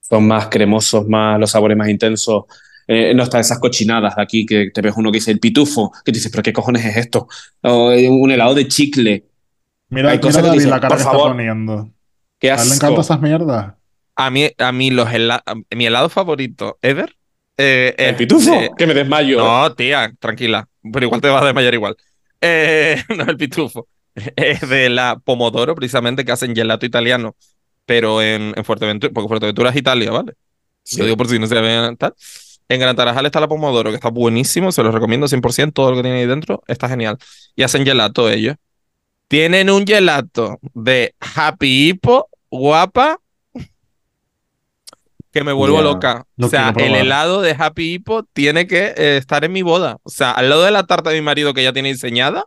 Son más cremosos, más, los sabores más intensos. Eh, no están esas cochinadas de aquí que te ves uno que dice el pitufo, que dices, pero ¿qué cojones es esto? O eh, un helado de chicle. Mira, Hay mira cosas que dicen, la cara por que favor. está poniendo. Qué A él le asco. encantan esas mierdas. A mí, a mí los hela- mi helado favorito ever eh, ¿El es pitufo? de- Que me desmayo. No, tía, tranquila. Pero igual te vas a desmayar igual. Eh, *laughs* no, el pitufo. Es de la Pomodoro, precisamente, que hacen gelato italiano. Pero en, en Fuerteventura, porque Fuerteventura es Italia, ¿vale? Sí. Lo digo por si no se ven tal. En Gran Tarajal está la Pomodoro, que está buenísimo, se los recomiendo 100%, todo lo que tiene ahí dentro está genial. Y hacen gelato ellos. Tienen un gelato de Happy Hippo, guapa, que me vuelvo Ya, loca. lo O sea, el helado de Happy Hippo tiene que eh, estar en mi boda. O sea, al lado de la tarta de mi marido que ya tiene diseñada,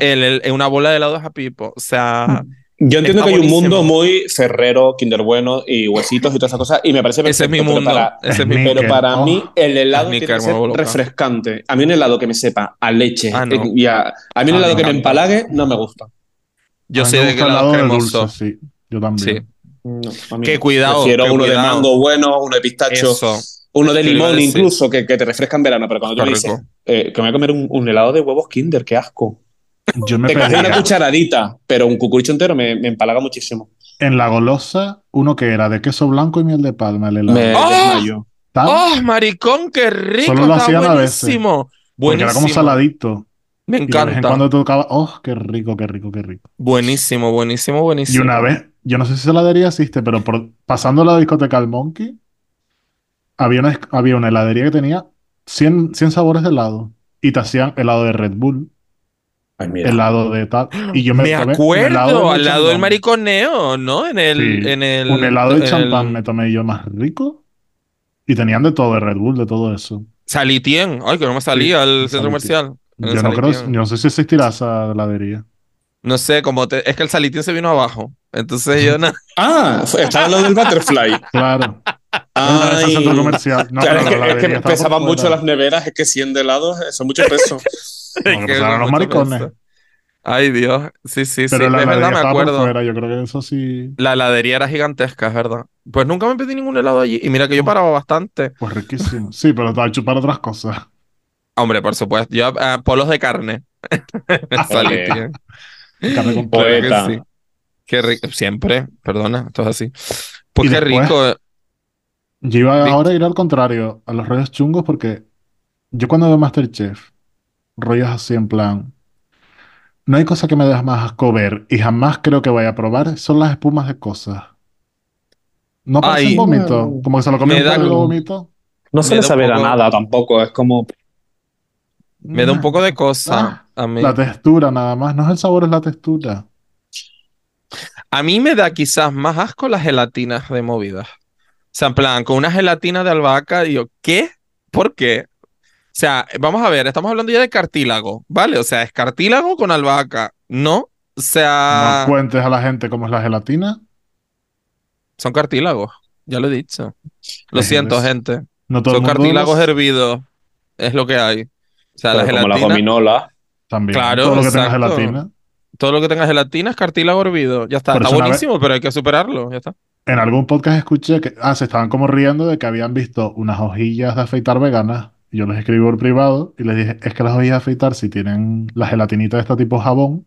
el, el- una bola de helado de Happy Hippo. O sea, Yo entiendo que hay un buenísimo. mundo muy ferrero, Kinder Bueno y huesitos y todas esas cosas, y me parece ese es mi perfecto, pero mundo. para- Ese es mi. Pero para Oh. mí el helado tiene que ser refrescante. A mí un helado que me sepa a leche Ah, no. y a, a mí un Ah, helado me que me empalague no me gusta. yo sé de qué el helado cremoso. dulce, sí. Yo también. Sí. No, a mí Que no. cuidado, Prefiero uno de mango bueno, uno de pistacho, Eso. uno de limón incluso, que, que te refresca en verano. Pero cuando tú Qué me dices eh, que me voy a comer un, un helado de huevos Kinder, qué asco. Yo me Te coges una pedía cucharadita, pero un cucurucho entero me, me empalaga muchísimo. en la golosa uno que era de queso blanco y miel de palma, el helado. Me ¡Oh! desmayo. ¡Oh, maricón, qué rico! Solo lo hacían a veces, buenísimo. era como Buenísimo. saladito. Me Y de vez en encanta. cuando tocaba, oh, qué rico, qué rico, qué rico. Buenísimo, buenísimo, Y buenísimo. una vez, yo no sé si esa heladería existe, pero por, pasando la discoteca al Monkey, había una, había una heladería que tenía 100, 100 sabores de helado. Y te hacían helado de Red Bull, Ay, mira. helado de tal. Y yo me, Me acuerdo, helado de al lado del mariconeo, ¿no? En el, Sí, en el, Un helado de el champán me tomé yo más rico. Y tenían de todo, de Red Bull, de todo eso. Salitien. Ay, que no me salía al centro comercial. Yo no creo, yo no sé si existirá esa heladería. No sé, como te- es que el Salitien se vino abajo. Entonces yo no. Ah, *laughs* estaba lo del butterfly. Claro. Ay. centro comercial. No, Claro, es la que, es estaba pesaban mucho fuera. las neveras, es que 100 de helados eh, son mucho peso. *laughs* No, *laughs* que son los mucho maricones. peso. Ay, Dios. Sí, sí, sí. Pero la es verdad, me estaba acuerdo. fuera. Yo creo que eso sí. La heladería era gigantesca, es verdad. Pues nunca me pedí ningún helado allí. Y mira que yo paraba bastante. Pues riquísimo. Sí, pero te va a chupar otras cosas. Hombre, por supuesto. Yo, ah, polos de carne. Salitien. Carne con Claro que Poeta. sí. Qué rico. Siempre, perdona, esto es así. Pues Y qué después- rico. Yo iba ahora a ir al contrario, a los rollos chungos, porque yo cuando veo Masterchef, rollos así en plan, no hay cosa que me dé más asco ver y jamás creo que vaya a probar, son las espumas de cosas. No parecen Ay. vómito, como que se lo comió un vomito. No da un saber a nada tampoco, es como... Me da un poco de cosa a mí. La textura nada más, no es el sabor, es la textura. A mí me da quizás más asco las gelatinas de movidas. O sea, en plan, con una gelatina de albahaca, y yo, ¿qué? ¿Por qué? O sea, vamos a ver, estamos hablando ya de cartílago, ¿vale? O sea, es cartílago con albahaca, ¿no? O sea, No cuentes a la gente cómo es la gelatina. son cartílagos, ya lo he dicho. Lo Es- siento, es- gente. No todo Son cartílagos los- hervidos, es lo que hay. O sea, la pero como las gelatina, gominolas. También. Claro, todo lo que tenga exacto. gelatina. todo lo que tenga gelatina es cartílago hervido. Ya está, está vez- buenísimo, pero hay que superarlo, ya está. En algún podcast escuché que ah, se estaban como riendo de que habían visto unas hojillas de afeitar veganas. Y Yo les escribí por privado y les dije, es que las hojillas de afeitar, si tienen la gelatinita de este tipo jabón,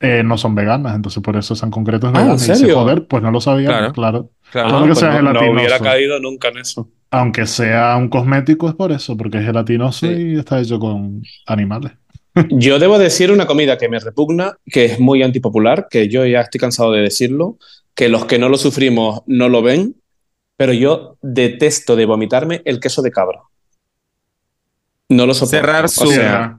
eh, no son veganas. Entonces por eso son concretos Ah, ¿en veganas. Y dice, serio? joder, pues no lo sabía, Claro. claro. Claro. Todo lo que pues sea no, hubiera caído nunca en eso. Aunque sea un cosmético es por eso, porque es gelatinoso Sí. y está hecho con animales. Yo debo decir una comida que me repugna, que es muy antipopular, que yo ya estoy cansado de decirlo, que los que no lo sufrimos no lo ven, pero yo detesto de vomitarme el queso de cabra. No lo soporto. Cerrar O su- sea,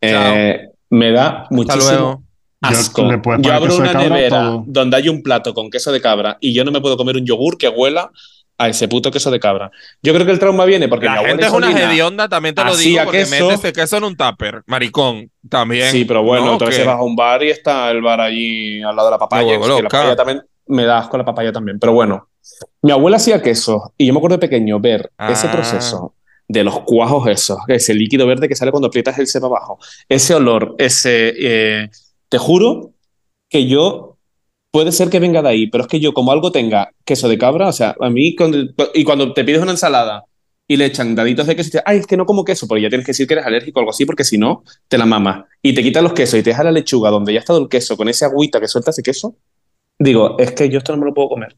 eh, me da Hasta muchísimo luego. asco. Yo- le puedes Yo poner abro queso de una cabra a nevera todo. donde hay un plato con queso de cabra y yo no me puedo comer un yogur que huela a ese puto queso de cabra. Yo creo que el trauma viene porque mi La abuela gente es una hedionda, también te lo digo, porque queso. metes ese queso en un tupper, maricón, también. Sí, pero bueno, ¿no? se vas a un bar y está el bar allí al lado de la papaya. Que la papaya también me da asco la papaya también. Pero bueno, mi abuela hacía queso y yo me acuerdo de pequeño ver ese Ah. proceso de los cuajos esos, ese líquido verde que sale cuando aprietas el cepa abajo, ese olor, ese. eh, te juro que yo. Puede ser que venga de ahí, pero es que yo, como algo tenga queso de cabra, o sea, a mí, cuando, y cuando te pides una ensalada y le echan daditos de queso y te ay, es que no como queso, porque ya tienes que decir que eres alérgico o algo así, porque si no, te la mamas. Y te quitan los quesos y te deja la lechuga donde ya ha estado el queso con ese agüita que suelta ese queso. Digo, es que yo esto no me lo puedo comer.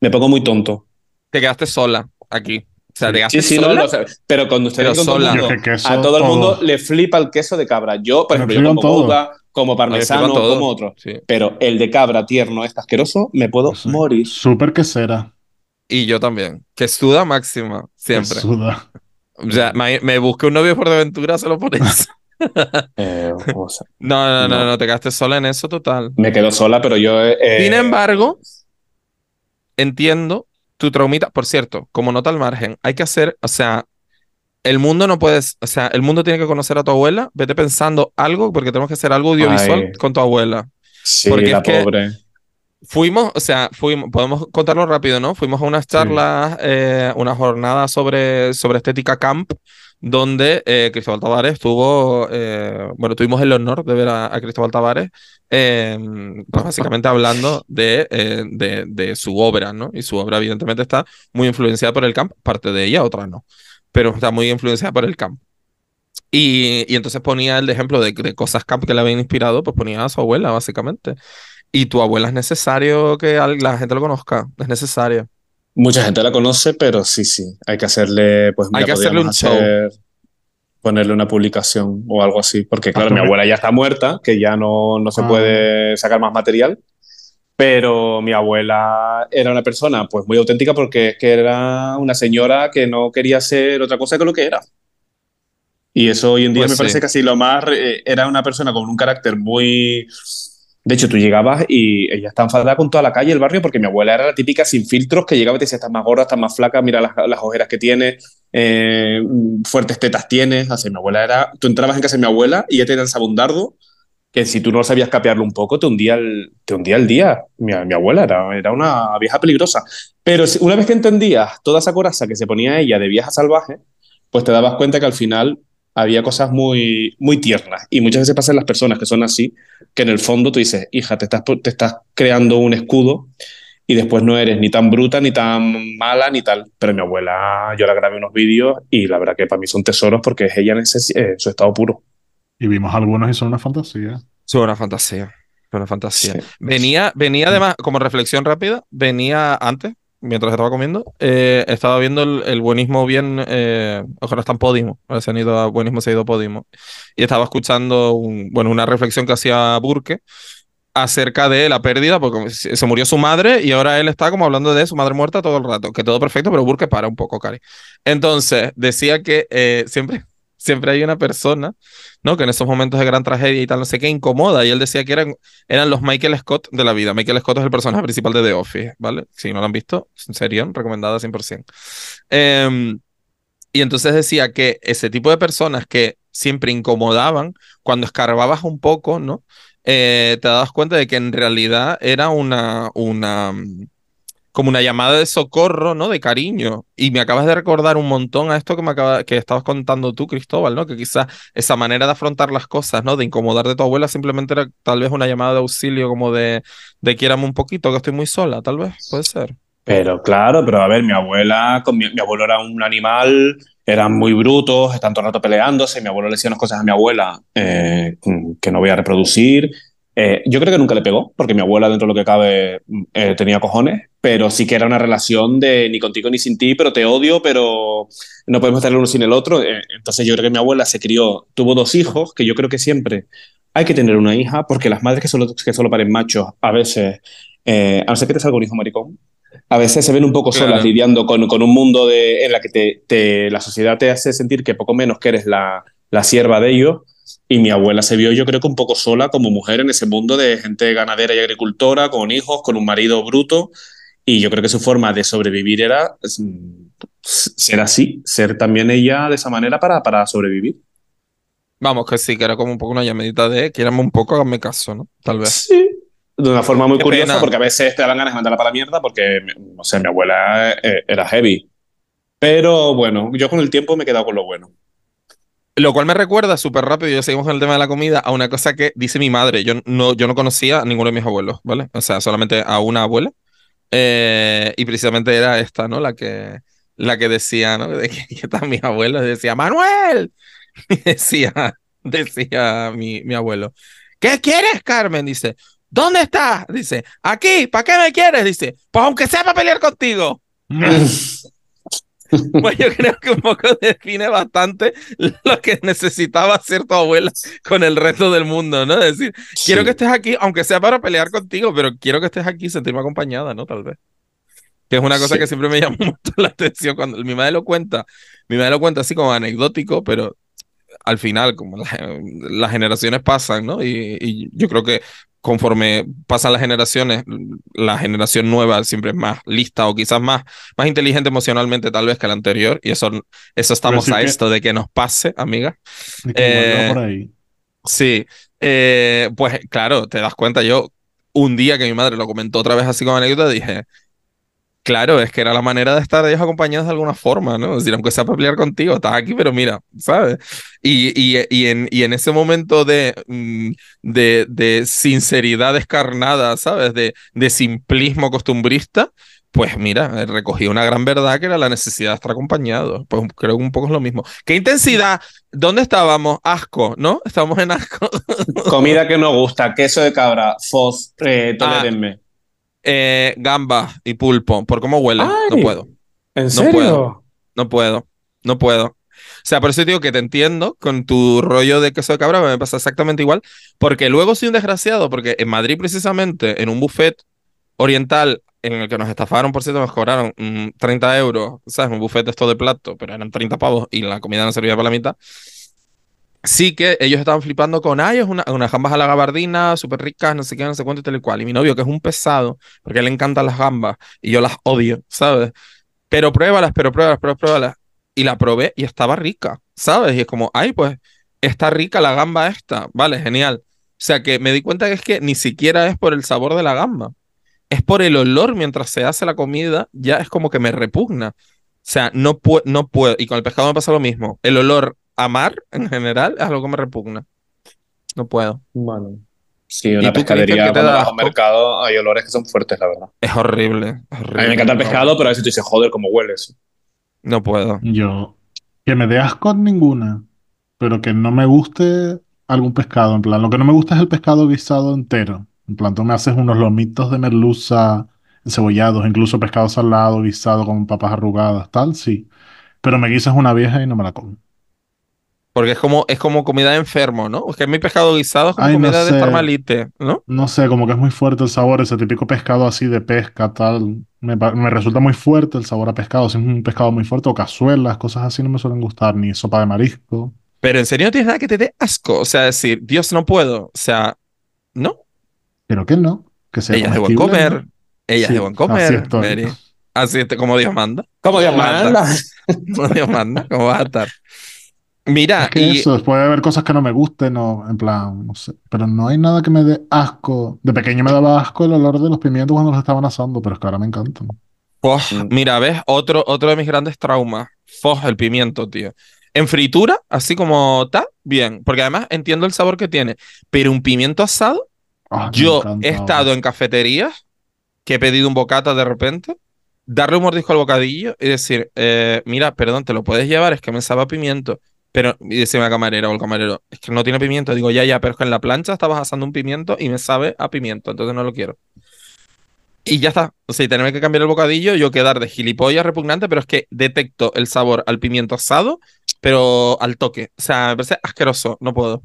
Me pongo muy tonto. Te quedaste sola aquí. O sea, te quedaste Sí, sí, no, sola. no, o sea, pero cuando ustedes Pero con todo sola. mundo, Yo que queso, a todo el mundo todo. le flipa el queso de cabra. Yo, por Me ejemplo, yo como. Como Me parmesano, como otro. Sí. Pero el de cabra tierno, este asqueroso, me puedo Sí. morir. Súper quesera. Y yo también. Que suda máxima, siempre. Suda. O sea, me, me busqué un novio por aventura solo por eso. *laughs* Eh, o sea, *laughs* No, no, no, No. no, te quedaste sola en eso total. me quedo sola, pero yo. eh, Sin embargo, entiendo tu traumita. Por cierto, como nota al margen, hay que hacer, o sea, el mundo no puedes, o sea, el mundo tiene que conocer a tu abuela. Vete pensando algo, porque tenemos que hacer algo audiovisual Ay. con tu abuela. sí, porque la es que- pobre. Fuimos, o sea, fuimos, podemos contarlo rápido, ¿no? Fuimos a unas charlas, eh, una jornada sobre, sobre estética camp, donde eh, Cristóbal Tavares tuvo, eh, bueno, tuvimos el honor de ver a, a Cristóbal Tavares, eh, pues básicamente hablando de, eh, de, de su obra, ¿no? Y su obra evidentemente está muy influenciada por el camp, parte de ella, otra no, pero está muy influenciada por el camp. Y, y entonces ponía el ejemplo de, de cosas camp que le habían inspirado, pues ponía a su abuela, básicamente. Y tu abuela es necesario que la gente lo conozca, es necesario. Mucha gente la conoce, pero sí, sí. Hay que hacerle, pues, Hay que hacerle un hacer- Ponerle una publicación o algo así. Porque, claro, mi abuela ya está muerta, que ya no, no se Ah. puede sacar más material. Pero mi abuela era una persona, pues, muy auténtica porque es que era una señora que no quería ser otra cosa que lo que era. Y eso hoy en día Pues me parece sí. casi lo más. eh, era una persona con un carácter muy. De hecho, tú llegabas y ella está enfadada con toda la calle, el barrio, porque mi abuela era la típica sin filtros que llegaba y te decía: estás más gorda, estás más flaca, mira las, las ojeras que tienes, eh, fuertes tetas tienes. Así, mi abuela era. Tú entrabas en casa de mi abuela y ella te lanzaba un dardo que si tú no sabías capearlo un poco, te hundía el, te hundía el día. Mi, abuela era, era una vieja peligrosa. Pero una vez que entendías toda esa coraza que se ponía ella de vieja salvaje, pues te dabas cuenta que al final había cosas muy, muy tiernas. Y muchas veces pasan las personas que son así, que en el fondo tú dices, hija, te estás, te estás creando un escudo y después no eres ni tan bruta, ni tan mala, ni tal. Pero mi abuela, yo la grabé unos vídeos y la verdad que para mí son tesoros porque es ella en, ese- en su estado puro. Y vimos algunos y son una fantasía. Es una fantasía. Una fantasía. Sí. Venía, venía además, como reflexión rápida, venía antes, mientras estaba comiendo, eh, estaba viendo el, el buenismo bien, eh, ojalá está en Podimo, se han ido a buenismo, se ha ido a Podimo, y estaba escuchando un- bueno, una reflexión que hacía Burke acerca de la pérdida, porque se se murió su madre y ahora él está como hablando de su madre muerta todo el rato, que todo perfecto, pero Burke para un poco, Cari. Entonces, decía que eh, siempre, siempre hay una persona, ¿no? Que en esos momentos de gran tragedia y tal, no sé qué, incomoda, y él decía que eran, eran los Michael Scott de la vida. Michael Scott es el personaje principal de The Office, ¿vale? Si no lo han visto, serían recomendada 100%. Em, y entonces decía que ese tipo de personas que siempre incomodaban, cuando escarbabas un poco, ¿no? Eh, te dabas cuenta de que en realidad era una, una, como una llamada de socorro, ¿no? De cariño. Y me acabas de recordar un montón a esto que me acaba, que estabas contando tú, Cristóbal, ¿no? Que quizás esa manera de afrontar las cosas, ¿no? De incomodar de tu abuela simplemente era tal vez una llamada de auxilio, como de, de quiérame un poquito, que estoy muy sola, tal vez, puede ser. Pero claro, pero a ver, mi abuela, con mi, mi abuelo era un animal, eran muy brutos, están todo el rato peleándose, mi abuelo le decía unas cosas a mi abuela eh, que no voy a reproducir. Eh, yo creo que nunca le pegó, porque mi abuela, dentro de lo que cabe, eh, tenía cojones, pero sí que era una relación de ni contigo ni sin ti, pero te odio, pero no podemos estar el uno sin el otro. Eh, entonces yo creo que mi abuela se crió, tuvo dos hijos, que yo creo que siempre hay que tener una hija, porque las madres que solo, que solo paren machos, a veces, eh, a no ser que te salga un hijo maricón, a veces se ven un poco Claro. solas lidiando con, con un mundo de, en la que te, te- la sociedad te hace sentir que poco menos que eres la, la sierva de ellos. Y mi abuela se vio, yo creo que un poco sola como mujer en ese mundo de gente ganadera y agricultora, con hijos, con un marido bruto. Y yo creo que su forma de sobrevivir era mm, ser así, ser también ella de esa manera para, para sobrevivir. Vamos, que sí, que era como un poco una llamadita de quierame un poco, háganme caso, ¿no? Tal vez. Sí. De una forma muy Qué curiosa, pena. porque a veces te dan ganas de mandarla para la mierda, porque, no sé, mi abuela eh, era heavy. Pero bueno, yo con el tiempo me he quedado con lo bueno. Lo cual me recuerda súper rápido, ya seguimos con el tema de la comida, a una cosa que dice mi madre. Yo no, yo no conocía a ninguno de mis abuelos, ¿vale? O sea, solamente a una abuela. Eh, y precisamente era esta, ¿no? La que, la que decía, ¿no? De que, que están mis abuelos, decía, Manuel. Y *laughs* decía, decía mi, mi abuelo, ¿qué quieres, Carmen? Dice, ¿dónde estás? Dice, aquí, ¿para qué me quieres? Dice, pues aunque sea para pelear contigo. *laughs* *laughs* Pues yo creo que un poco define bastante lo que necesitaba hacer tu abuela con el resto del mundo, ¿no? Es decir, quiero Sí. que estés aquí, aunque sea para pelear contigo, pero quiero que estés aquí sentirme acompañada, ¿no? Tal vez. Que es una cosa Sí. que siempre me llamó *laughs* mucho la atención cuando mi madre lo cuenta. Mi madre lo cuenta así como anecdótico, pero al final, como la- las generaciones pasan, ¿no? Y, y yo creo que conforme pasan las generaciones, la generación nueva siempre es más lista o quizás más, más inteligente emocionalmente tal vez que la anterior. Y eso, eso estamos sí a que- esto de que nos pase, amiga. Que Eh, por ahí. Sí, eh, pues claro, te das cuenta, yo un día que mi madre lo comentó otra vez así como anécdota, dije, claro, es que era la manera de estar ellos acompañados de alguna forma, ¿no? Es decir, aunque sea para pelear contigo, estás aquí, pero mira, ¿sabes? Y, y, y, en, y en ese momento de, mm, de, de sinceridad descarnada, ¿sabes? De, de simplismo costumbrista. Pues mira, recogí una gran verdad que era la necesidad de estar acompañado. Pues creo que un poco es lo mismo. ¿Qué intensidad? ¿Dónde estábamos? Asco, ¿no? Estábamos en asco. Comida *laughs* que nos gusta, queso de cabra, foz, eh, Ah. Eh, gambas y pulpo. ¿Por cómo huele? No puedo. ¿En No serio? puedo. No puedo. No puedo. O sea, por eso digo que te entiendo con tu rollo de queso de cabra, me pasa exactamente igual, porque luego soy un desgraciado, porque en Madrid precisamente, en un buffet oriental en el que nos estafaron, por cierto, nos cobraron mm, 30 euros, ¿sabes? Un buffet de esto de plato, pero eran 30 pavos y la comida no servía para la mitad. Sí que ellos estaban flipando con, ay, es una, unas gambas a la gabardina, súper ricas, no sé qué, no sé cuánto y tal y cual. Y mi novio, que es un pesado, porque le encantan las gambas y yo las odio, ¿sabes? Pero pruébalas, pero pruébalas, pero pruébalas. Y la probé y estaba rica, ¿sabes? Y es como, ay, pues está rica la gamba esta, vale, genial. O sea que me di cuenta que es que ni siquiera es por el sabor de la gamba, es por el olor mientras se hace la comida, ya es como que me repugna. O sea, no, puedo, no puedo, y con el pescado me pasa lo mismo. El olor a mar en general es algo que me repugna. No puedo. Bueno. Sí, ¿Y una pescadería cuando da vas a mercado hay olores que son fuertes, la verdad. Es horrible. A mí me encanta el No, pescado, pero a veces tú dices, joder, cómo hueles. No puedo. Yo, que me dé asco ninguna, pero que no me guste algún pescado. En plan, lo que no me gusta es el pescado guisado entero. En plan, tú me haces unos lomitos de merluza cebollados, incluso pescado salado, guisado con papas arrugadas, tal, sí. Pero me guisas una vieja y no me la como. Porque es como, es como comida de enfermo, ¿no? Es que mi pescado guisado es como Ay, no comida de estar sé. malite, ¿no? No sé, como que es muy fuerte el sabor, ese típico pescado así de pesca, tal. Me, me resulta muy fuerte el sabor a pescado. Si es un pescado muy fuerte o cazuelas, cosas así no me suelen gustar, ni sopa de marisco. Pero en serio no tienes nada que te dé asco. O sea, decir, Dios, no puedo. O sea, no. Pero que no, que sea Ella es de buen comer. ¿no? Ella es Sí, de buen así comer, estoy. Mary. Así es, como Dios manda. ¿Cómo Dios Manda. Como Dios manda, ¿cómo vas a estar? Mira, Es que y eso, puede haber cosas que no me gusten, o en plan, no sé. Pero no hay nada que me dé asco. De pequeño me daba asco el olor de los pimientos cuando los estaban asando, pero es que ahora me encantan. Mm. mira, ¿ves? Otro, otro de mis grandes traumas. Foj, el pimiento, tío. En fritura, así como está, bien. Porque además entiendo el sabor que tiene. Pero un pimiento asado, me yo encanta he estado en cafeterías que he pedido un bocata de repente, darle un mordisco al bocadillo y decir, eh, mira, perdón, te lo puedes llevar, es que me sabe a pimiento. Pero, y decirme a la camarera o el camarero, es que no tiene pimiento. Digo, ya, ya, pero es que en la plancha estabas asando un pimiento y me sabe a pimiento, entonces no lo quiero. Y ya está. O sea, y tenerme que cambiar el bocadillo, yo quedar de gilipollas repugnante, pero es que detecto el sabor al pimiento asado, pero al toque. O sea, me parece asqueroso, no puedo.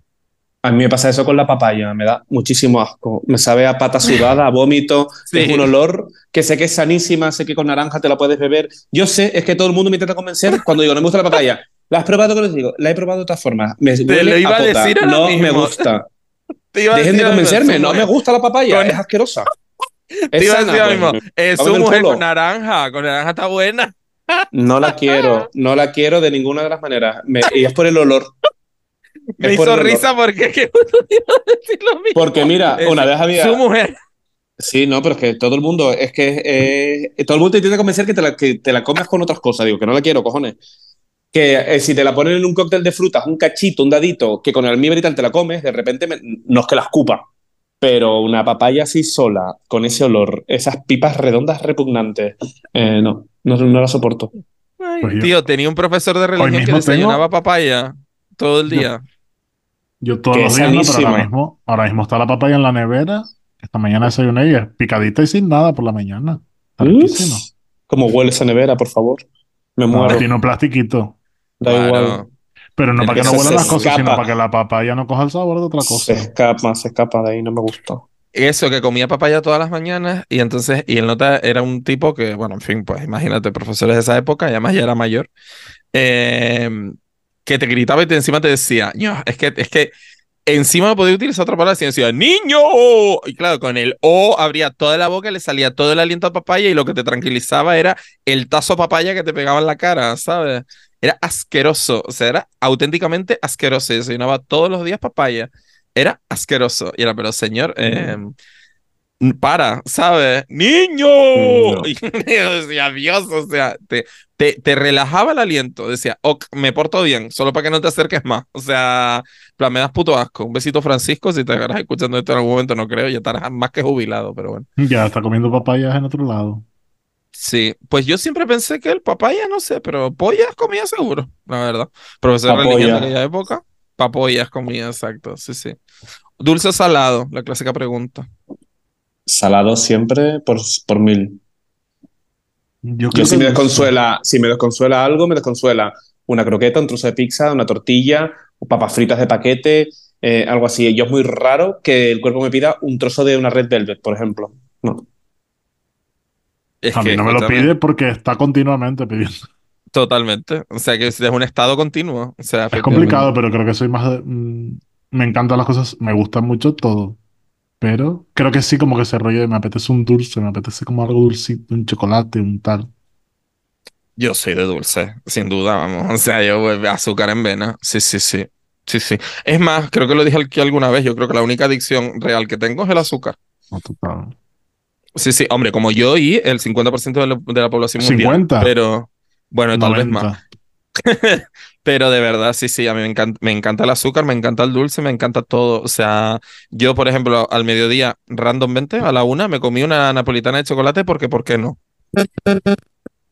A mí me pasa eso con la papaya, me da muchísimo asco. Me sabe a pata sudada, a vómito, *laughs* Sí. es un olor que sé que es sanísima, sé que con naranja te la puedes beber. Yo sé, es que todo el mundo me intenta convencer cuando digo, no me gusta la papaya. ¿La has probado con digo? La he probado de todas formas. Me huele lo iba a decir no me mismo. gusta. *laughs* Te iba a Dejen de convencerme, no me gusta la papaya, Con- es asquerosa. *laughs* Te Es iba a decir mismo, Dame su mujer con naranja, con naranja está buena. *laughs* No la quiero, no la quiero de ninguna de las maneras. Me- y es por el olor. Me Es por hizo olor. risa porque es te a decir lo mismo. Porque mira, Es una vez había. Su mujer. Sí, no, pero es que todo el mundo, es que eh, todo el mundo te intenta convencer que te, la, que te la comas con otras cosas. Digo, que no la quiero, cojones. Que eh, si te la ponen en un cóctel de frutas, un cachito, un dadito, que con el almíbar y tal te la comes, de repente me- no es que la escupa. Pero una papaya así sola, con ese olor, esas pipas redondas repugnantes, eh, no, no, no la soporto. Ay, Pues yo- tío, tenía un profesor de religión que mismo tengo- desayunaba papaya todo el Yo- día. Yo todos Que los días no, pero ahora mismo, ahora mismo está la papaya en la nevera. Esta mañana desayuné y es picadita y sin nada por la mañana. ¿Cómo huele esa nevera, por favor? Me Ahora muero. tiene un plastiquito. Da Claro. igual. Pero no para que que no huelan se las cosas, sino para que la papaya no coja el sabor de otra Se cosa. escapa, se escapa de ahí, no me gusta. Eso, que comía papaya todas las mañanas y entonces, y el nota era un tipo que, bueno, en fin, pues imagínate, profesores de esa época, y además ya era mayor, eh, que te gritaba y te, encima te decía, "Ño, es que, es que encima no podía utilizar otra palabra, sino decía, niño, y claro, con el O abría toda la boca, le salía todo el aliento a papaya y lo que te tranquilizaba era el tazo papaya que te pegaba en la cara, ¿sabes? Era asqueroso, o sea, era auténticamente asqueroso, y desayunaba todos los días papaya. Era asqueroso. Y era, pero señor, eh, para, ¿sabes? ¡Niño! No. *laughs* Y yo decía, Dios, o sea, te, te, te relajaba el aliento. Decía, ok, me porto bien, solo para que no te acerques más. O sea, plan, me das puto asco. Un besito, Francisco, si te agarras escuchando esto en algún momento, no creo, ya estarás más que jubilado, pero bueno. Ya está comiendo papayas en otro lado. Sí, pues yo siempre pensé que el papaya, no sé, pero pollas comía seguro, la verdad. Profesor de religión de Papoya. aquella época, papollas comía, exacto, sí, sí. Dulce o salado, la clásica pregunta. Salado siempre por, por mil. Yo Yo creo si que me desconsuela, si me desconsuela algo, me desconsuela una croqueta, un trozo de pizza, una tortilla, o papas fritas de paquete, eh, algo así. Yo es muy raro que el cuerpo me pida un trozo de una red velvet, por ejemplo. No. Es A mí que no me lo pide porque está continuamente pidiendo. Totalmente. O sea, que es un estado continuo. O sea, Es complicado, pero creo que soy más de... mm, me encantan las cosas, me gusta mucho todo. Pero creo que sí, como que ese rollo de me apetece un dulce, me apetece como algo dulcito, un chocolate, un tal. Yo soy de dulce, sin duda, vamos. O sea, yo eh, azúcar en vena. Sí, sí, sí. Sí, sí. Es más, creo que lo dije aquí alguna vez. Yo creo que la única adicción real que tengo es el azúcar. No, total. Sí, sí, hombre, como yo y el 50% de la, de la población mundial. 50. Pero, bueno, tal vez más. 90. *laughs* Pero de verdad, sí, sí, a mí me encanta, me encanta el azúcar, me encanta el dulce, me encanta todo. O sea, yo, por ejemplo, al mediodía, randommente, a la una, me comí una napolitana de chocolate porque, ¿por qué no?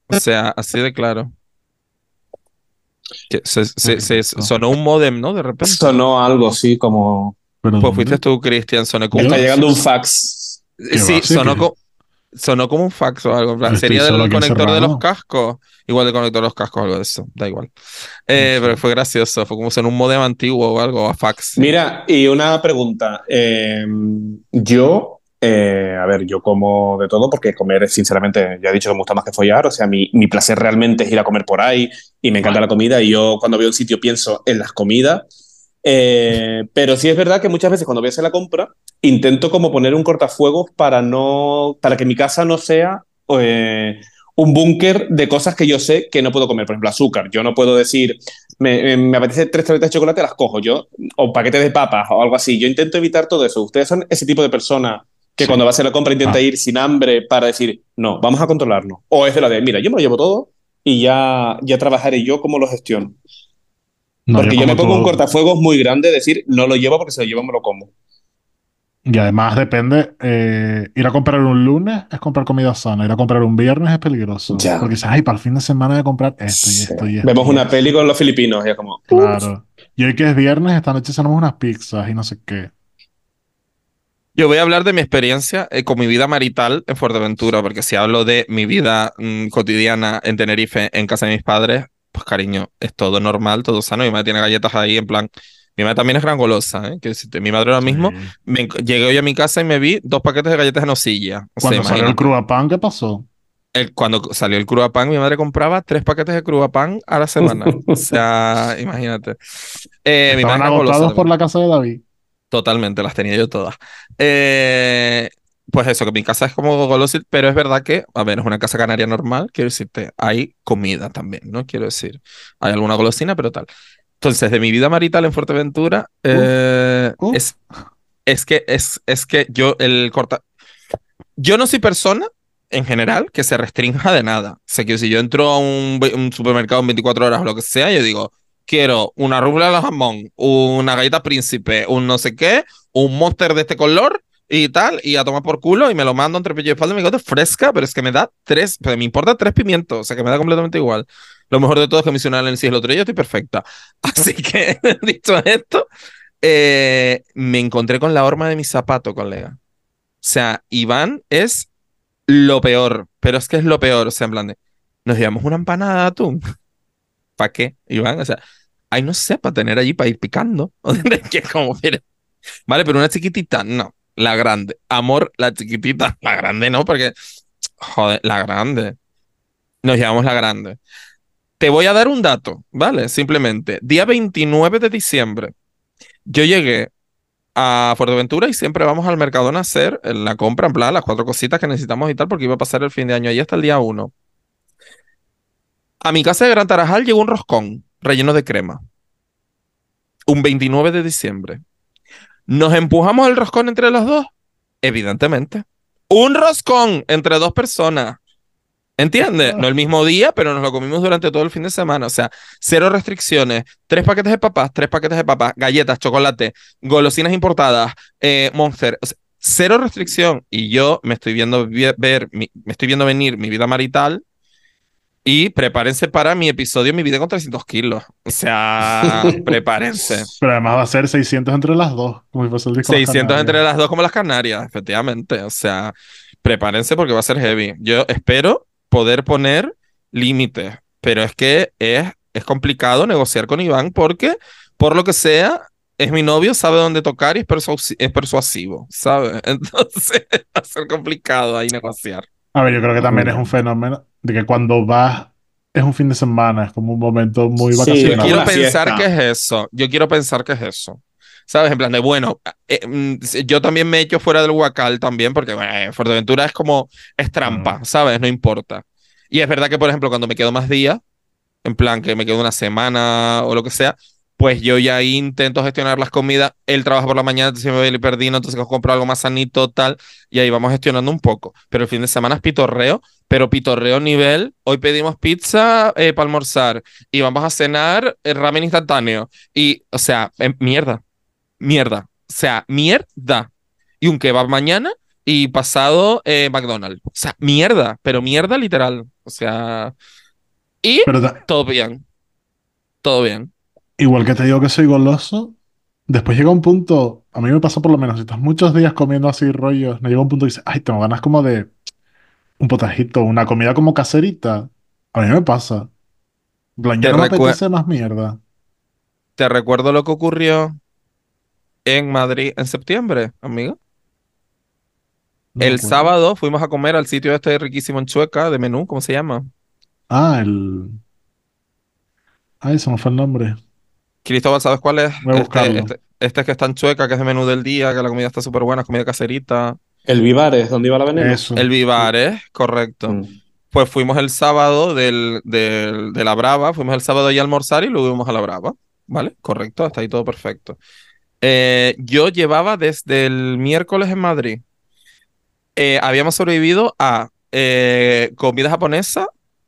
O sea, así de claro. Que se, se- se- Perfecto. sonó un modem, ¿no? De repente. Sonó algo así como. ¿Pero Pues fuiste tú, Cristian, sonó como... Está llegando un fax. ¿Qué Sí, sonó, co- sonó como un fax o algo. en plan, Sería del conector de los cascos. Igual del conector de los cascos, algo de eso. Da igual. Eh, Sí. Pero fue gracioso. Fue como en un modem antiguo o algo, a fax. Mira, y una pregunta. Eh, yo, eh, a ver, yo como de todo porque comer, sinceramente, ya he dicho que me gusta más que follar. O sea, mi, mi placer realmente es ir a comer por ahí y me encanta la comida. Y yo cuando veo un sitio pienso en las comidas. Eh, pero sí es verdad que muchas veces cuando voy a hacer la compra intento como poner un cortafuegos para no, para que mi casa no sea eh, un búnker de cosas que yo sé que no puedo comer. Por ejemplo, azúcar. Yo no puedo decir, me, eh, me apetece tres tabletas de chocolate, las cojo yo, o paquetes de papas o algo así. Yo intento evitar todo eso. Ustedes son ese tipo de persona que Sí. cuando va a hacer la compra intenta Ah. ir sin hambre para decir, no, vamos a controlarnos. O es de la de, mira, yo me lo llevo todo y ya, ya trabajaré yo cómo lo gestiono. No, porque yo, me pongo un cortafuegos muy grande, decir, no lo llevo porque si lo llevo me lo como. Y además depende, eh, ir a comprar un lunes es comprar comida sana, ir a comprar un viernes es peligroso. Ya. Porque dices, ay, para el fin de semana voy a comprar esto y Sí. esto y esto. Vemos y una esto". peli con los filipinos y es como, Claro. Y hoy que es viernes, esta noche cenamos unas pizzas y no sé qué. Yo voy a hablar de mi experiencia eh, con mi vida marital en Fuerteventura, porque si hablo de mi vida mm, cotidiana en Tenerife, en casa de mis padres, pues cariño, es todo normal, todo sano. Mi madre tiene galletas ahí, en plan. Mi madre también es gran golosa, ¿eh? Que mi madre ahora mismo, Sí. me enc- llegué hoy a mi casa y me vi dos paquetes de galletas en hosilla. O sea, Cuando salió el. Cruapan, ¿qué pasó? El- cuando salió el Cruapan, mi madre compraba tres paquetes de Cruapan a la semana. *laughs* O sea, imagínate. Eh, mi madre agotados por la casa de David. Totalmente, las tenía yo todas. Eh, pues eso, que mi casa es como golosa, pero es verdad que, a ver, es una casa canaria normal, quiero decirte, hay comida también, ¿no? Quiero decir, hay alguna golosina, pero tal. Entonces, de mi vida marital en Fuerteventura, eh, uf. es, es que, es, es que yo, el corta... Yo no soy persona, en general, que se restrinja de nada. O sea, que si yo entro a un, un supermercado en 24 horas o lo que sea, yo digo, quiero una rubla de jamón, una galleta príncipe, un no sé qué, un monster de este color y tal, y a tomar por culo y me lo mando entre pecho y espalda y me quedo fresca, pero es que me da tres, me importa tres pimientos, o sea que me da completamente igual. Lo mejor de todo es que señora en sí es el otro día, yo estoy perfecta. *laughs* Así que, *laughs* dicho esto, eh, me encontré con la horma de mi zapato, colega. O sea, Iván es lo peor, pero es que es lo peor, o sea, en plan de, nos llevamos una empanada de atún. *laughs* ¿Para qué, Iván? O sea, ay, no sé, para tener allí, para ir picando. que como. Vale, pero una chiquitita, no. La grande. Amor, la chiquitita. La grande no, porque, joder, la grande. Nos llevamos la grande. Te voy a dar un dato, ¿vale? Simplemente. Día 29 de diciembre, yo llegué a Fuerteventura y siempre vamos al Mercadona a hacer la compra, en plan, las cuatro cositas que necesitamos y tal, porque iba a pasar el fin de año ahí hasta el día 1. A mi casa de Gran Tarajal llegó un roscón relleno de crema. Un 29 de diciembre. ¿Nos empujamos el roscón entre los dos? Evidentemente. Un roscón entre dos personas. ¿Entiendes? No el mismo día, pero nos lo comimos durante todo el fin de semana. O sea, cero restricciones. Tres paquetes de papas, tres paquetes de papas, galletas, chocolate, golosinas importadas, eh, Monster. O sea, cero restricción. Y yo me estoy viendo vi- ver, me estoy viendo venir mi vida marital. Y prepárense para mi episodio, mi vida con 300 kilos. O sea, *laughs* prepárense. Pero además va a ser 600 entre las dos, como si el disco de las 600 entre las dos como las Canarias, efectivamente. O sea, prepárense porque va a ser heavy. Yo espero poder poner límites, pero es que es, es complicado negociar con Iván porque, por lo que sea, es mi novio, sabe dónde tocar y es, persuasi- es persuasivo, ¿sabes? *laughs* Entonces va a ser complicado ahí negociar. A ver, yo creo que también es un fenómeno de que cuando vas es un fin de semana, es como un momento muy Sí, Yo vacacional. quiero pensar fiesta. que es eso. Yo quiero pensar que es eso. ¿Sabes? En plan de, bueno, eh, mm, yo también me he hecho fuera del Huacal también, porque bueno, eh, Fuerteventura es como, es trampa, ¿sabes? No importa. Y es verdad que, por ejemplo, cuando me quedo más días, en plan que me quedo una semana o lo que sea, pues yo ya ahí intento gestionar las comidas. Él trabaja por la mañana, entonces me perdino, entonces compro algo más sanito, tal, y ahí vamos gestionando un poco. Pero el fin de semana es pitorreo, pero pitorreo nivel, hoy pedimos pizza eh, para almorzar y vamos a cenar eh, ramen instantáneo. Y, o sea, em, mierda, mierda, o sea, mierda. Y un kebab mañana y pasado eh, McDonald's. O sea, mierda, pero mierda literal. O sea, y Pero todo bien. Todo bien. Igual que te digo que soy goloso, después llega un punto, a mí me pasa por lo menos, si estás muchos días comiendo así rollos, me llega un punto y dices, ay, tengo ganas como de un potajito, una comida como caserita. A mí me pasa. Plan, ya no me apetece más mierda. Te recuerdo lo que ocurrió en Madrid en septiembre, amigo. No El sábado fuimos a comer al sitio este riquísimo en Chueca de menú, ¿cómo se llama? Ah, el... Ay, se me fue el nombre. Cristóbal, ¿sabes cuál es? Voy a Este, buscarlo. este, este que está en Chueca, que es de menú del día, que la comida está súper buena, es comida caserita. El Vivares, ¿dónde iba la veneno? Eso. El Vivares, correcto. Mm. Pues fuimos el sábado del, del- de la Brava, fuimos el sábado ahí a almorzar y luego fuimos a la Brava. ¿Vale? Correcto, hasta ahí todo perfecto. Eh, yo llevaba desde el miércoles en Madrid. eh, habíamos sobrevivido a eh, comida japonesa,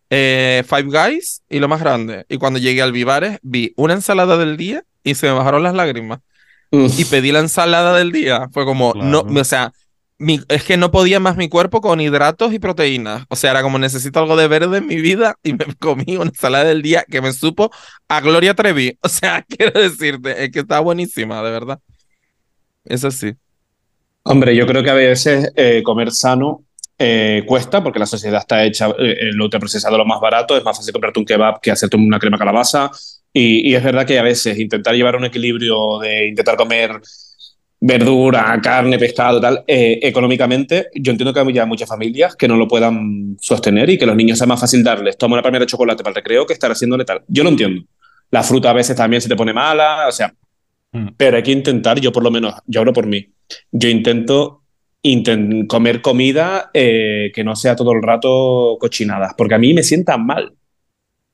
eh, Five Guys y lo más grande. Y cuando llegué al Vivares, vi una ensalada del día y se me bajaron las lágrimas. Y pedí la ensalada del día. Fue como, no, o sea, mi- es que no podía más mi cuerpo con hidratos y proteínas. O sea, era como necesito algo de verde en mi vida y me *laughs* comí una ensalada del día que me supo a Gloria Trevi. *laughs* O sea, quiero decirte, es que está buenísima, de verdad. Eso sí. Hombre, yo creo que a veces eh, comer sano eh, cuesta porque la sociedad está hecha, eh, lo ultraprocesado lo más barato, es más fácil comprarte un kebab que hacerte una crema calabaza. Y, y es verdad que a veces intentar llevar un equilibrio de intentar comer verdura, carne, pescado, tal, eh, económicamente, yo entiendo que hay ya muchas familias que no lo puedan sostener y que los niños sea más fácil darles, toma una palmera de chocolate para el recreo que estar haciéndole tal. Yo lo entiendo. La fruta a veces también se te pone mala, o sea, Mm. pero hay que intentar, yo por lo menos, yo hablo por mí, yo intento inten- comer comida eh, que no sea todo el rato cochinadas, porque a mí me sienta mal.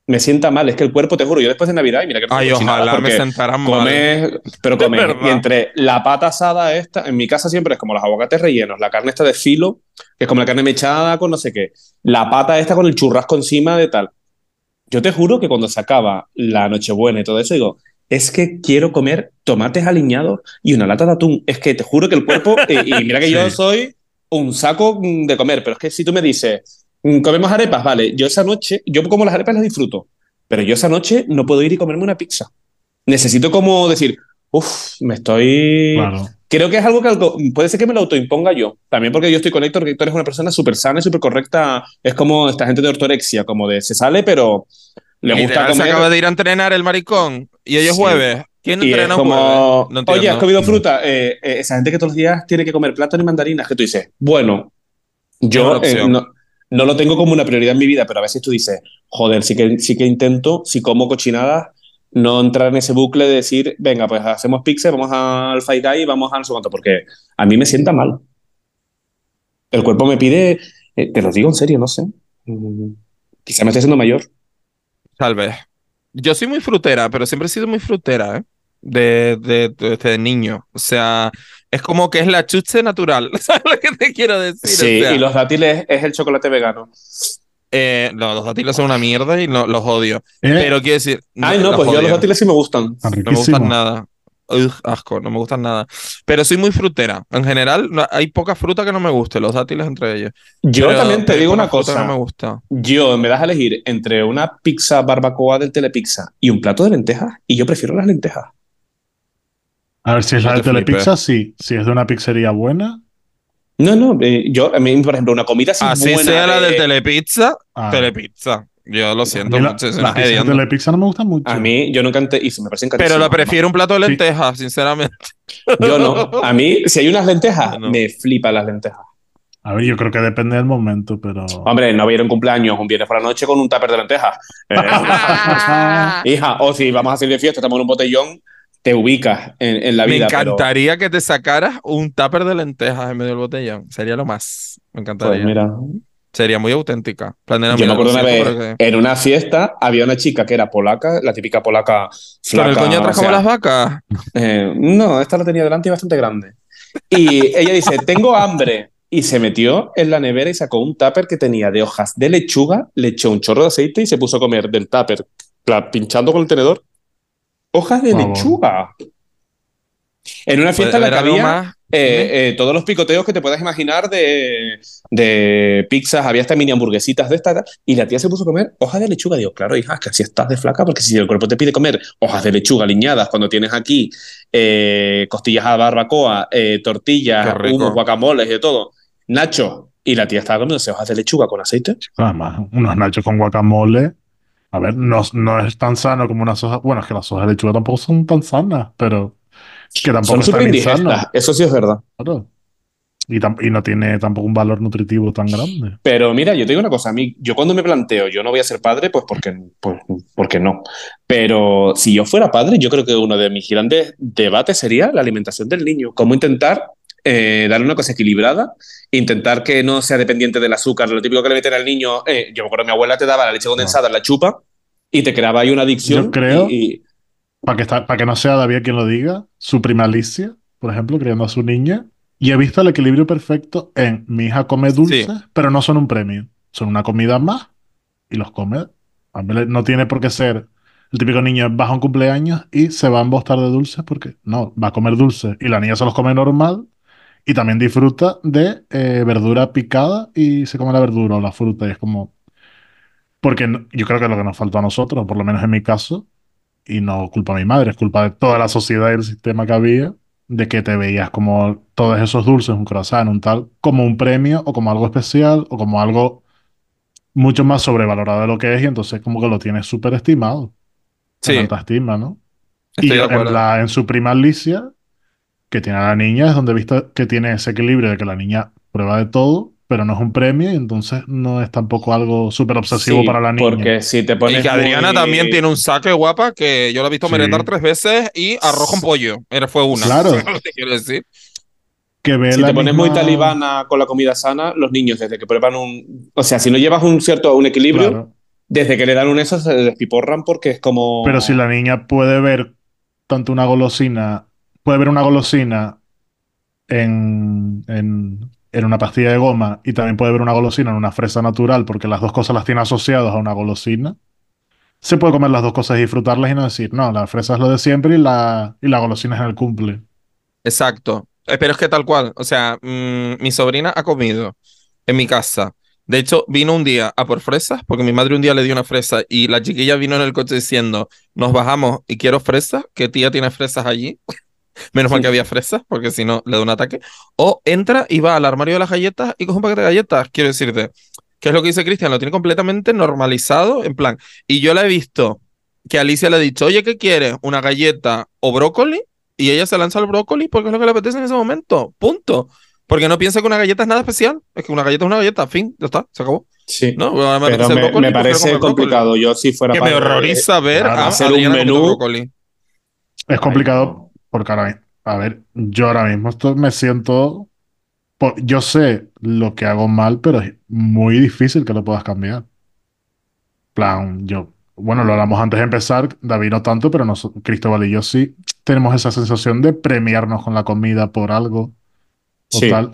Me sienta mal, es que el cuerpo, te juro, yo después de Navidad, y mira que no Ay, ojalá me sentaran mal. comes, pero De comes. Y entre la pata asada esta, en mi casa siempre es como los aguacates rellenos, la carne esta de filo, que es como la carne mechada con no sé qué, la pata esta con el churrasco encima de tal. Yo te juro que cuando se acaba la Nochebuena y todo eso, digo, es que quiero comer tomates aliñados y una lata de atún. Es que te juro que el cuerpo, y, *laughs* y mira que yo soy un saco de comer, pero es que si tú me dices, mm, comemos arepas, vale, yo esa noche, yo como las arepas las disfruto, pero yo esa noche no puedo ir y comerme una pizza. Necesito como decir, uff, me estoy... Claro. Creo que es algo que algo- puede ser que me lo autoimponga yo. También porque yo estoy con Héctor, que Héctor es una persona súper sana y súper correcta. Es como esta gente de ortorexia, como de se sale, pero le gusta Literal, se comer. acaba de ir a entrenar el maricón y hoy es Sí. jueves. ¿Quién Y es entrena un como, jueves? No oye, ¿has comido fruta? Eh, eh, esa gente que todos los días tiene que comer plátano y mandarinas, que tú dices, bueno, yo eh, no, no lo tengo como una prioridad en mi vida, pero a veces tú dices, joder, sí que, sí que intento, si como cochinadas, no entrar en ese bucle de decir, venga, pues hacemos pizza, vamos al Fight Guy y vamos a no sé cuánto, porque a mí me sienta mal. El cuerpo me pide, eh, te lo digo en serio, no sé. Mm, Quizá me estoy haciendo mayor. Tal vez. Yo soy muy frutera, pero siempre he sido muy frutera, ¿eh? De, de, de- de niño. O sea, es como que es la chuche natural. *laughs* ¿Sabes lo que te quiero decir? Sí, O sea, y los dátiles es el chocolate vegano. eh, no, los dátiles son una mierda y no, los odio. Eh, Pero quiero decir. Ay, no, pues yo los dátiles sí me gustan. tan No me gustan nada. Ugh, asco, no me gustan nada. Pero soy muy frutera. En general, no- hay poca fruta que no me guste, los dátiles entre ellos. Yo Pero- también te digo una cosa. no me gusta. Yo me das a elegir entre una pizza barbacoa del Telepizza y un plato de lentejas, y yo prefiero las lentejas. A ver, si es No la de. Telepizza, sí. Si es de una pizzería buena, No, no, eh, yo, a mí, por ejemplo, una comida así Así buena sea la de- del Telepizza, ah, Telepizza. Yo lo siento la- mucho, las pizzas de hedionda. Telepizza no me gustan mucho. A mí, yo nunca ente- y se me parecen Pero lo prefiero un plato de Sí. lentejas, sinceramente. Yo no. A mí, *laughs* si hay unas lentejas, No. me flipan las lentejas. A ver, yo creo que depende del momento, pero. Hombre, no voy a ir a un cumpleaños un viernes por la noche con un tupper de lentejas. Eh, *laughs* hija, o si vamos a salir de fiesta, estamos en un botellón, te ubicas en, en la Me vida. pero- encantaría que te sacaras un tupper de lentejas en medio del botellón. Sería lo más. Me encantaría. Pues mira, Sería muy auténtica. Plan de, Yo me acuerdo una vez, en una fiesta había una chica que era polaca, la típica polaca ¿Con flaca. el coño atrás o sea, como las vacas? eh, no, esta la tenía delante y bastante grande. Y ella dice, tengo hambre. Y se metió en la nevera y sacó un tupper que tenía de hojas de lechuga, le echó un chorro de aceite y se puso a comer del tupper, pinchando con el tenedor, hojas de favor. lechuga. En una fiesta en la que había más. eh, eh, todos los picoteos que te puedas imaginar de, de pizzas, había hasta mini hamburguesitas de estas, y la tía se puso a comer hojas de lechuga. Digo, claro, hija, es que así estás de flaca, porque si el cuerpo te pide comer hojas de lechuga aliñadas cuando tienes aquí eh, costillas a barbacoa, eh, tortillas, humos, guacamoles y de todo, Nacho, y la tía estaba comiéndose hojas de lechuga con aceite. Además, unos nachos con guacamole. A ver, no, no es tan sano como unas hojas. Bueno, es que las hojas de lechuga tampoco son tan sanas, pero que tampoco Son es súper tan insano. indigestas, eso sí es verdad. Claro. Y, y no tiene tampoco un valor nutritivo tan grande. Pero mira, yo te digo una cosa, a mí, yo cuando me planteo, yo no voy a ser padre, pues porque, pues, porque no. Pero si yo fuera padre, yo creo que uno de mis grandes debates sería la alimentación del niño. Cómo intentar eh, darle una cosa equilibrada, intentar que no sea dependiente del azúcar, lo típico que le meten al niño. eh, yo me acuerdo, mi abuela te daba la leche condensada en la chupa y te creaba ahí una adicción. Yo creo- y- y- Para que, está- para que no sea David quien lo diga, su prima Alicia, por ejemplo, criando a su niña, y he visto el equilibrio perfecto en mi hija come dulces, pero no son un premio, son una comida más y los come. A mí le- no tiene por qué ser el típico niño baja un cumpleaños y se va a embostar de dulces porque no, va a comer dulces y la niña se los come normal y también disfruta de eh, verdura picada y se come la verdura o la fruta y es como... Porque yo creo que es lo que nos faltó a nosotros, por lo menos en mi caso, y no culpa de mi madre, es culpa de toda la sociedad y el sistema que había, de que te veías como todos esos dulces, un croissant, un tal, como un premio o como algo especial o como algo mucho más sobrevalorado de lo que es y entonces como que lo tienes súper estimado, Sí, alta estima, ¿no? estoy y en, la, en su prima Alicia, que tiene a la niña, es donde he visto que tiene ese equilibrio de que la niña prueba de todo, pero no es un premio y entonces no es tampoco algo súper obsesivo sí, para la niña. Porque si te Y pones. que Adriana muy- también tiene un saque guapa que yo la he visto Sí. merendar tres veces y arroz con pollo. Era, fue una. Claro. *laughs* ¿Sabes lo que quiero decir? Que ve Si la te pones muy talibana con la comida sana, los niños, desde que prueban un. O sea, si no llevas un cierto un equilibrio, Claro. desde que le dan un eso se despiporran porque es como. Pero si la niña puede ver tanto una golosina, puede ver una golosina en, en, en una pastilla de goma y también puede ver una golosina en una fresa natural, porque las dos cosas las tiene asociadas a una golosina, se puede comer las dos cosas y disfrutarlas y no decir, no, la fresa es lo de siempre y la, y la golosina es en el cumple. Exacto. Eh, Pero es que tal cual. O sea, mm, mi sobrina ha comido en mi casa. De hecho, vino un día a por fresas, porque mi madre un día le dio una fresa y la chiquilla vino en el coche diciendo, nos bajamos y quiero fresas, que tía tiene fresas allí. *laughs* Menos mal que había fresas, porque si no le da un ataque. O entra y va al armario de las galletas y coge un paquete de galletas. Quiero decirte, ¿qué es lo que dice Cristian? Lo tiene completamente normalizado, en plan. Y yo la he visto que Alicia le ha dicho, oye, ¿qué quieres? ¿Una galleta o brócoli? Y ella se lanza al brócoli porque es lo que le apetece en ese momento. Punto. Porque no piensa que una galleta es nada especial. Es que una galleta es una galleta. Fin. Ya está. Se acabó. Sí. ¿No? Ahora me Pero me, brócoli, me parece complicado. Yo, si fuera Que me padre, horroriza ver a hacer un Adriana comiendo menú. brócoli. Es complicado porque ahora, a ver, yo ahora mismo esto me siento, yo sé lo que hago mal, pero es muy difícil que lo puedas cambiar. plan, yo, bueno, lo hablamos antes de empezar, David no tanto, pero nosotros, Cristóbal y yo sí tenemos esa sensación de premiarnos con la comida por algo o Sí. tal.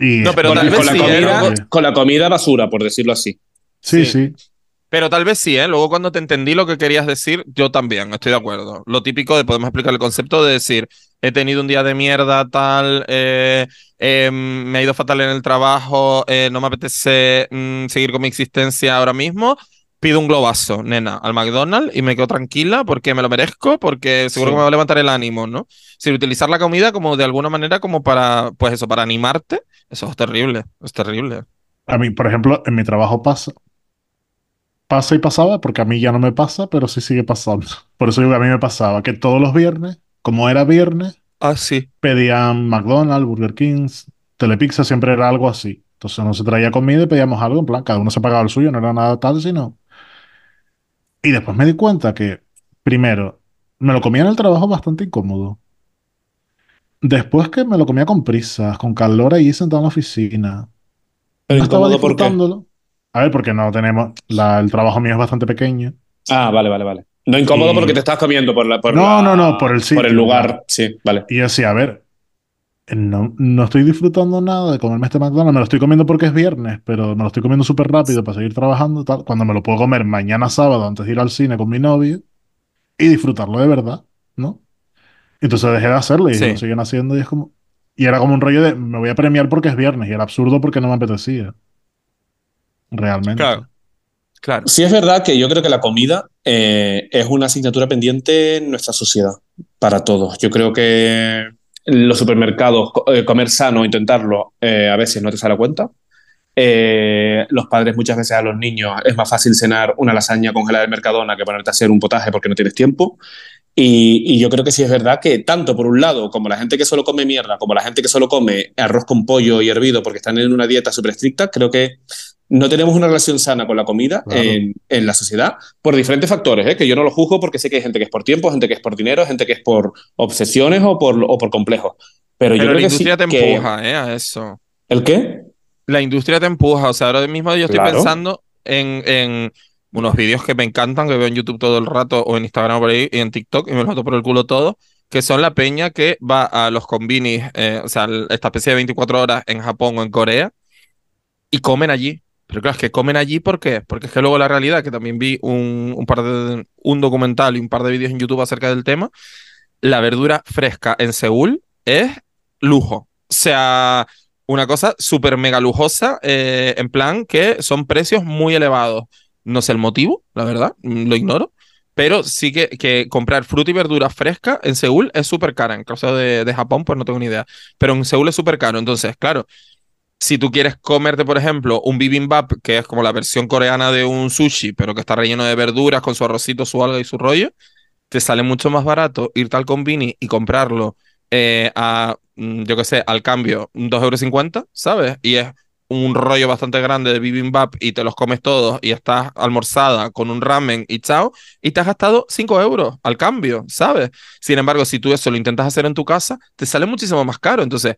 Y No, pero Con, tal con vez la sí, comida, ¿eh? con la comida basura, por decirlo así. Sí, Sí. sí. Pero tal vez sí, ¿eh? Luego cuando te entendí lo que querías decir, yo también, estoy de acuerdo. Lo típico de, podemos explicar el concepto de decir, he tenido un día de mierda, tal, eh, eh, me ha ido fatal en el trabajo, eh, no me apetece mm, seguir con mi existencia ahora mismo, pido un globazo, nena, al McDonald's y me quedo tranquila porque me lo merezco, porque seguro Sí. que me va a levantar el ánimo, ¿no? Si utilizar la comida como de alguna manera como para, pues eso, para animarte, eso es terrible, es terrible. A mí, por ejemplo, en mi trabajo pasa. Pasa y pasaba, porque a mí ya no me pasa, pero sí sigue pasando. Por eso digo que a mí me pasaba que todos los viernes, como era viernes, Ah, sí. pedían McDonald's, Burger King, Telepizza, siempre era algo así. Entonces uno se traía comida y pedíamos algo, en plan, cada uno se pagaba el suyo, no era nada tal, sino... Y después me di cuenta que, primero, me lo comía en el trabajo bastante incómodo. Después que me lo comía con prisas, con calor ahí sentado en la oficina. Pero No estaba incómodo, ¿por qué? disfrutándolo. A ver, porque no tenemos... la- el trabajo mío es bastante pequeño. Ah, vale, vale, vale. No incómodo Y- porque te estás comiendo por la, por No, la- no, no, por el Por sitio, el lugar, sí, vale. Y yo decía, a ver, no, no estoy disfrutando nada de comerme este McDonald's, me lo estoy comiendo porque es viernes, pero me lo estoy comiendo súper rápido para seguir trabajando, tal, cuando me lo puedo comer mañana sábado antes de ir al cine con mi novio y disfrutarlo de verdad, ¿no? Entonces dejé de hacerlo y Sí. lo siguen haciendo y es como... Y era como un rollo de, me voy a premiar porque es viernes y era absurdo porque no me apetecía. Realmente. Claro. Claro. Sí es verdad que yo creo que la comida eh, es una asignatura pendiente en nuestra sociedad, para todos. Yo creo que los supermercados, eh, comer sano, intentarlo, eh, a veces no te sale a cuenta. Eh, los padres muchas veces a los niños es más fácil cenar una lasaña congelada del Mercadona que ponerte a hacer un potaje porque no tienes tiempo. Y, y yo creo que sí es verdad que tanto por un lado, como la gente que solo come mierda, como la gente que solo come arroz con pollo y hervido porque están en una dieta súper estricta, creo que no tenemos una relación sana con la comida Claro. en, en la sociedad por diferentes factores, ¿eh? que yo no lo juzgo porque sé que hay gente que es por tiempo, gente que es por dinero, gente que es por obsesiones o por, o por complejos. Pero, yo Pero creo la que sí industria te que- empuja, ¿eh? A eso. ¿El qué? La industria te empuja. O sea, ahora mismo yo estoy Claro. pensando en, en unos vídeos que me encantan, que veo en YouTube todo el rato, o en Instagram por ahí, y en TikTok, y me los meto por el culo todo, que son la peña que va a los convinis, eh, o sea, esta especie de 24 horas en Japón o en Corea, y comen allí. Pero claro, es que comen allí, ¿por qué? Porque es que luego la realidad, que también vi un, un par de, un documental y un par de vídeos en YouTube acerca del tema, la verdura fresca en Seúl es lujo. O sea, una cosa súper mega lujosa, eh, en plan que son precios muy elevados. No sé el motivo, la verdad, mm, lo ignoro. Pero sí que, que comprar fruta y verdura fresca en Seúl es súper cara. En caso de, de Japón, pues no tengo ni idea. Pero en Seúl es súper caro. Entonces, claro, si tú quieres comerte, por ejemplo, un bibimbap, que es como la versión coreana de un sushi, pero que está relleno de verduras con su arrocito, su alga y su rollo, te sale mucho más barato irte al convini y comprarlo eh, a, mm, yo qué sé, al cambio, 2,50 euros, ¿sabes? Y es un rollo bastante grande de bibimbap y te los comes todos y estás almorzada con un ramen y chao, y te has gastado 5 euros al cambio, ¿sabes? Sin embargo, si tú eso lo intentas hacer en tu casa, te sale muchísimo más caro. Entonces,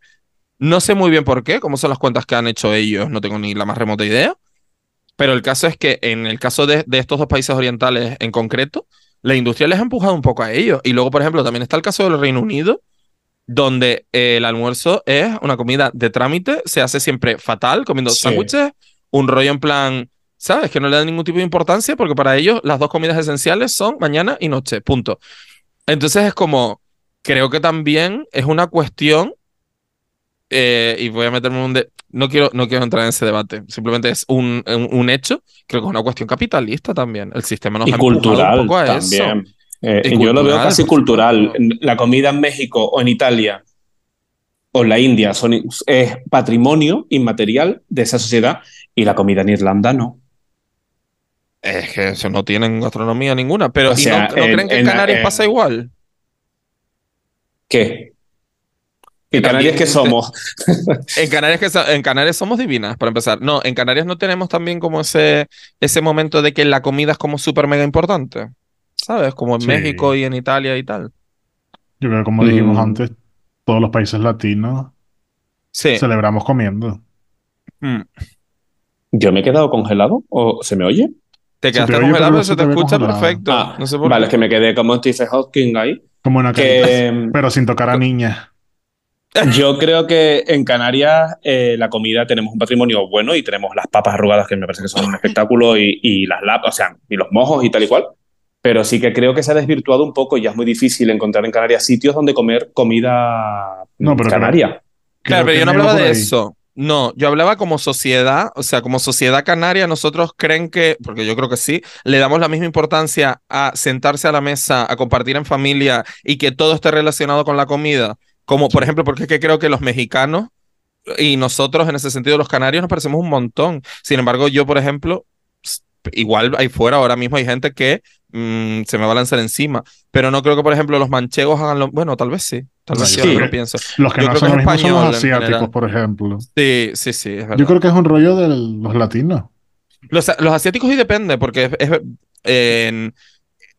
no sé muy bien por qué, cómo son las cuentas que han hecho ellos, no tengo ni la más remota idea. Pero el caso es que en el caso de, de estos dos países orientales en concreto, la industria les ha empujado un poco a ellos. Y luego, por ejemplo, también está el caso del Reino Unido, donde eh, el almuerzo es una comida de trámite, se hace siempre fatal, comiendo Sí. sándwiches, un rollo en plan, ¿sabes? Que no le dan ningún tipo de importancia porque para ellos las dos comidas esenciales son mañana y noche, punto. Entonces es como, creo que también es una cuestión, eh, y voy a meterme en un... de- no, quiero, no quiero entrar en ese debate, simplemente es un, un, un hecho, creo que es una cuestión capitalista también. El sistema nos y ha cultural un poco a eso. Eh, yo lo veo casi cultural. La comida en México o en Italia o en la India son, es patrimonio inmaterial de esa sociedad y la comida en Irlanda no. Es que eso no tienen gastronomía ninguna, pero O ¿y sea, no, no en- creen que en en- Canarias en- pasa igual? ¿Qué? Que ¿Y Canarias qué te- somos? *laughs* En Canarias, que, so- en Canarias somos divinas, para empezar. No, en Canarias no tenemos también como ese, ese momento de que la comida es como súper mega importante. ¿Sabes? Como en Sí. México y en Italia y tal. Yo creo que como dijimos Mm. antes, todos los países latinos Sí. celebramos comiendo. Mm. ¿Yo me he quedado congelado o se me oye? Te quedaste te oye, congelado, pero se se te escucha congelado. perfecto. Ah, no sé por vale, qué. es que me quedé como Stephen Hawking ahí. Como una. Que Pero sin tocar a niñas. yo creo que en Canarias eh, la comida tenemos un patrimonio bueno y tenemos las papas arrugadas que me parece que son un espectáculo y, y las lapas, o sea, y los mojos y tal y cual. Pero sí que creo que se ha desvirtuado un poco y ya es muy difícil encontrar en Canarias sitios donde comer comida No, pero canaria. Claro, Creo pero yo no hablaba de ahí. eso. No, yo hablaba como sociedad, o sea, como sociedad canaria, nosotros creen que, porque yo creo que sí, le damos la misma importancia a sentarse a la mesa, a compartir en familia y que todo esté relacionado con la comida. Como, por ejemplo, porque es que creo que los mexicanos y nosotros, en ese sentido, los canarios, nos parecemos un montón. Sin embargo, yo, por ejemplo, igual ahí fuera ahora mismo hay gente que mm, se me va a lanzar encima, pero no creo que, por ejemplo, los manchegos hagan lo... Bueno, tal vez sí, tal vez sí, lo que- pienso. Los que Yo no creo son que los son los asiáticos, por ejemplo. Sí, sí, sí, es verdad. Yo creo que es un rollo de los latinos. Los, los asiáticos sí depende, porque es, es- en,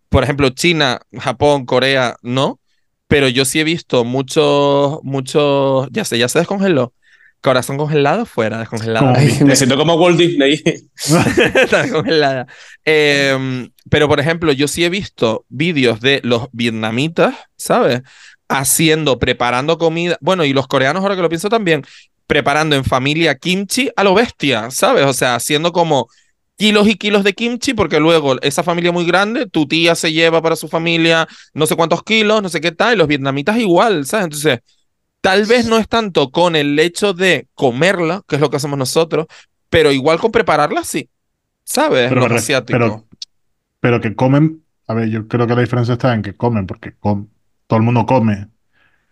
por ejemplo, China, Japón, Corea, no. Pero yo sí he visto muchos, muchos, ya sé, ya se descongeló. Corazón congelado, fuera, Ay, me siento como Walt Disney. *laughs* Está descongelada. Em, pero, por ejemplo, yo sí he visto vídeos de los vietnamitas, ¿sabes? Haciendo, preparando comida. Bueno, y los coreanos, ahora que lo pienso también, preparando en familia kimchi a lo bestia, ¿sabes? O sea, haciendo como kilos y kilos de kimchi, porque luego esa familia muy grande, tu tía se lleva para su familia no sé cuántos kilos, no sé qué tal, y los vietnamitas igual, ¿sabes? Entonces, tal vez no es tanto con el hecho de comerla, que es lo que hacemos nosotros, pero igual con prepararla sí, ¿sabes? Pero, ref- asiáticos. pero, pero que comen, a ver, yo creo que la diferencia está en que comen, porque com- todo el mundo come.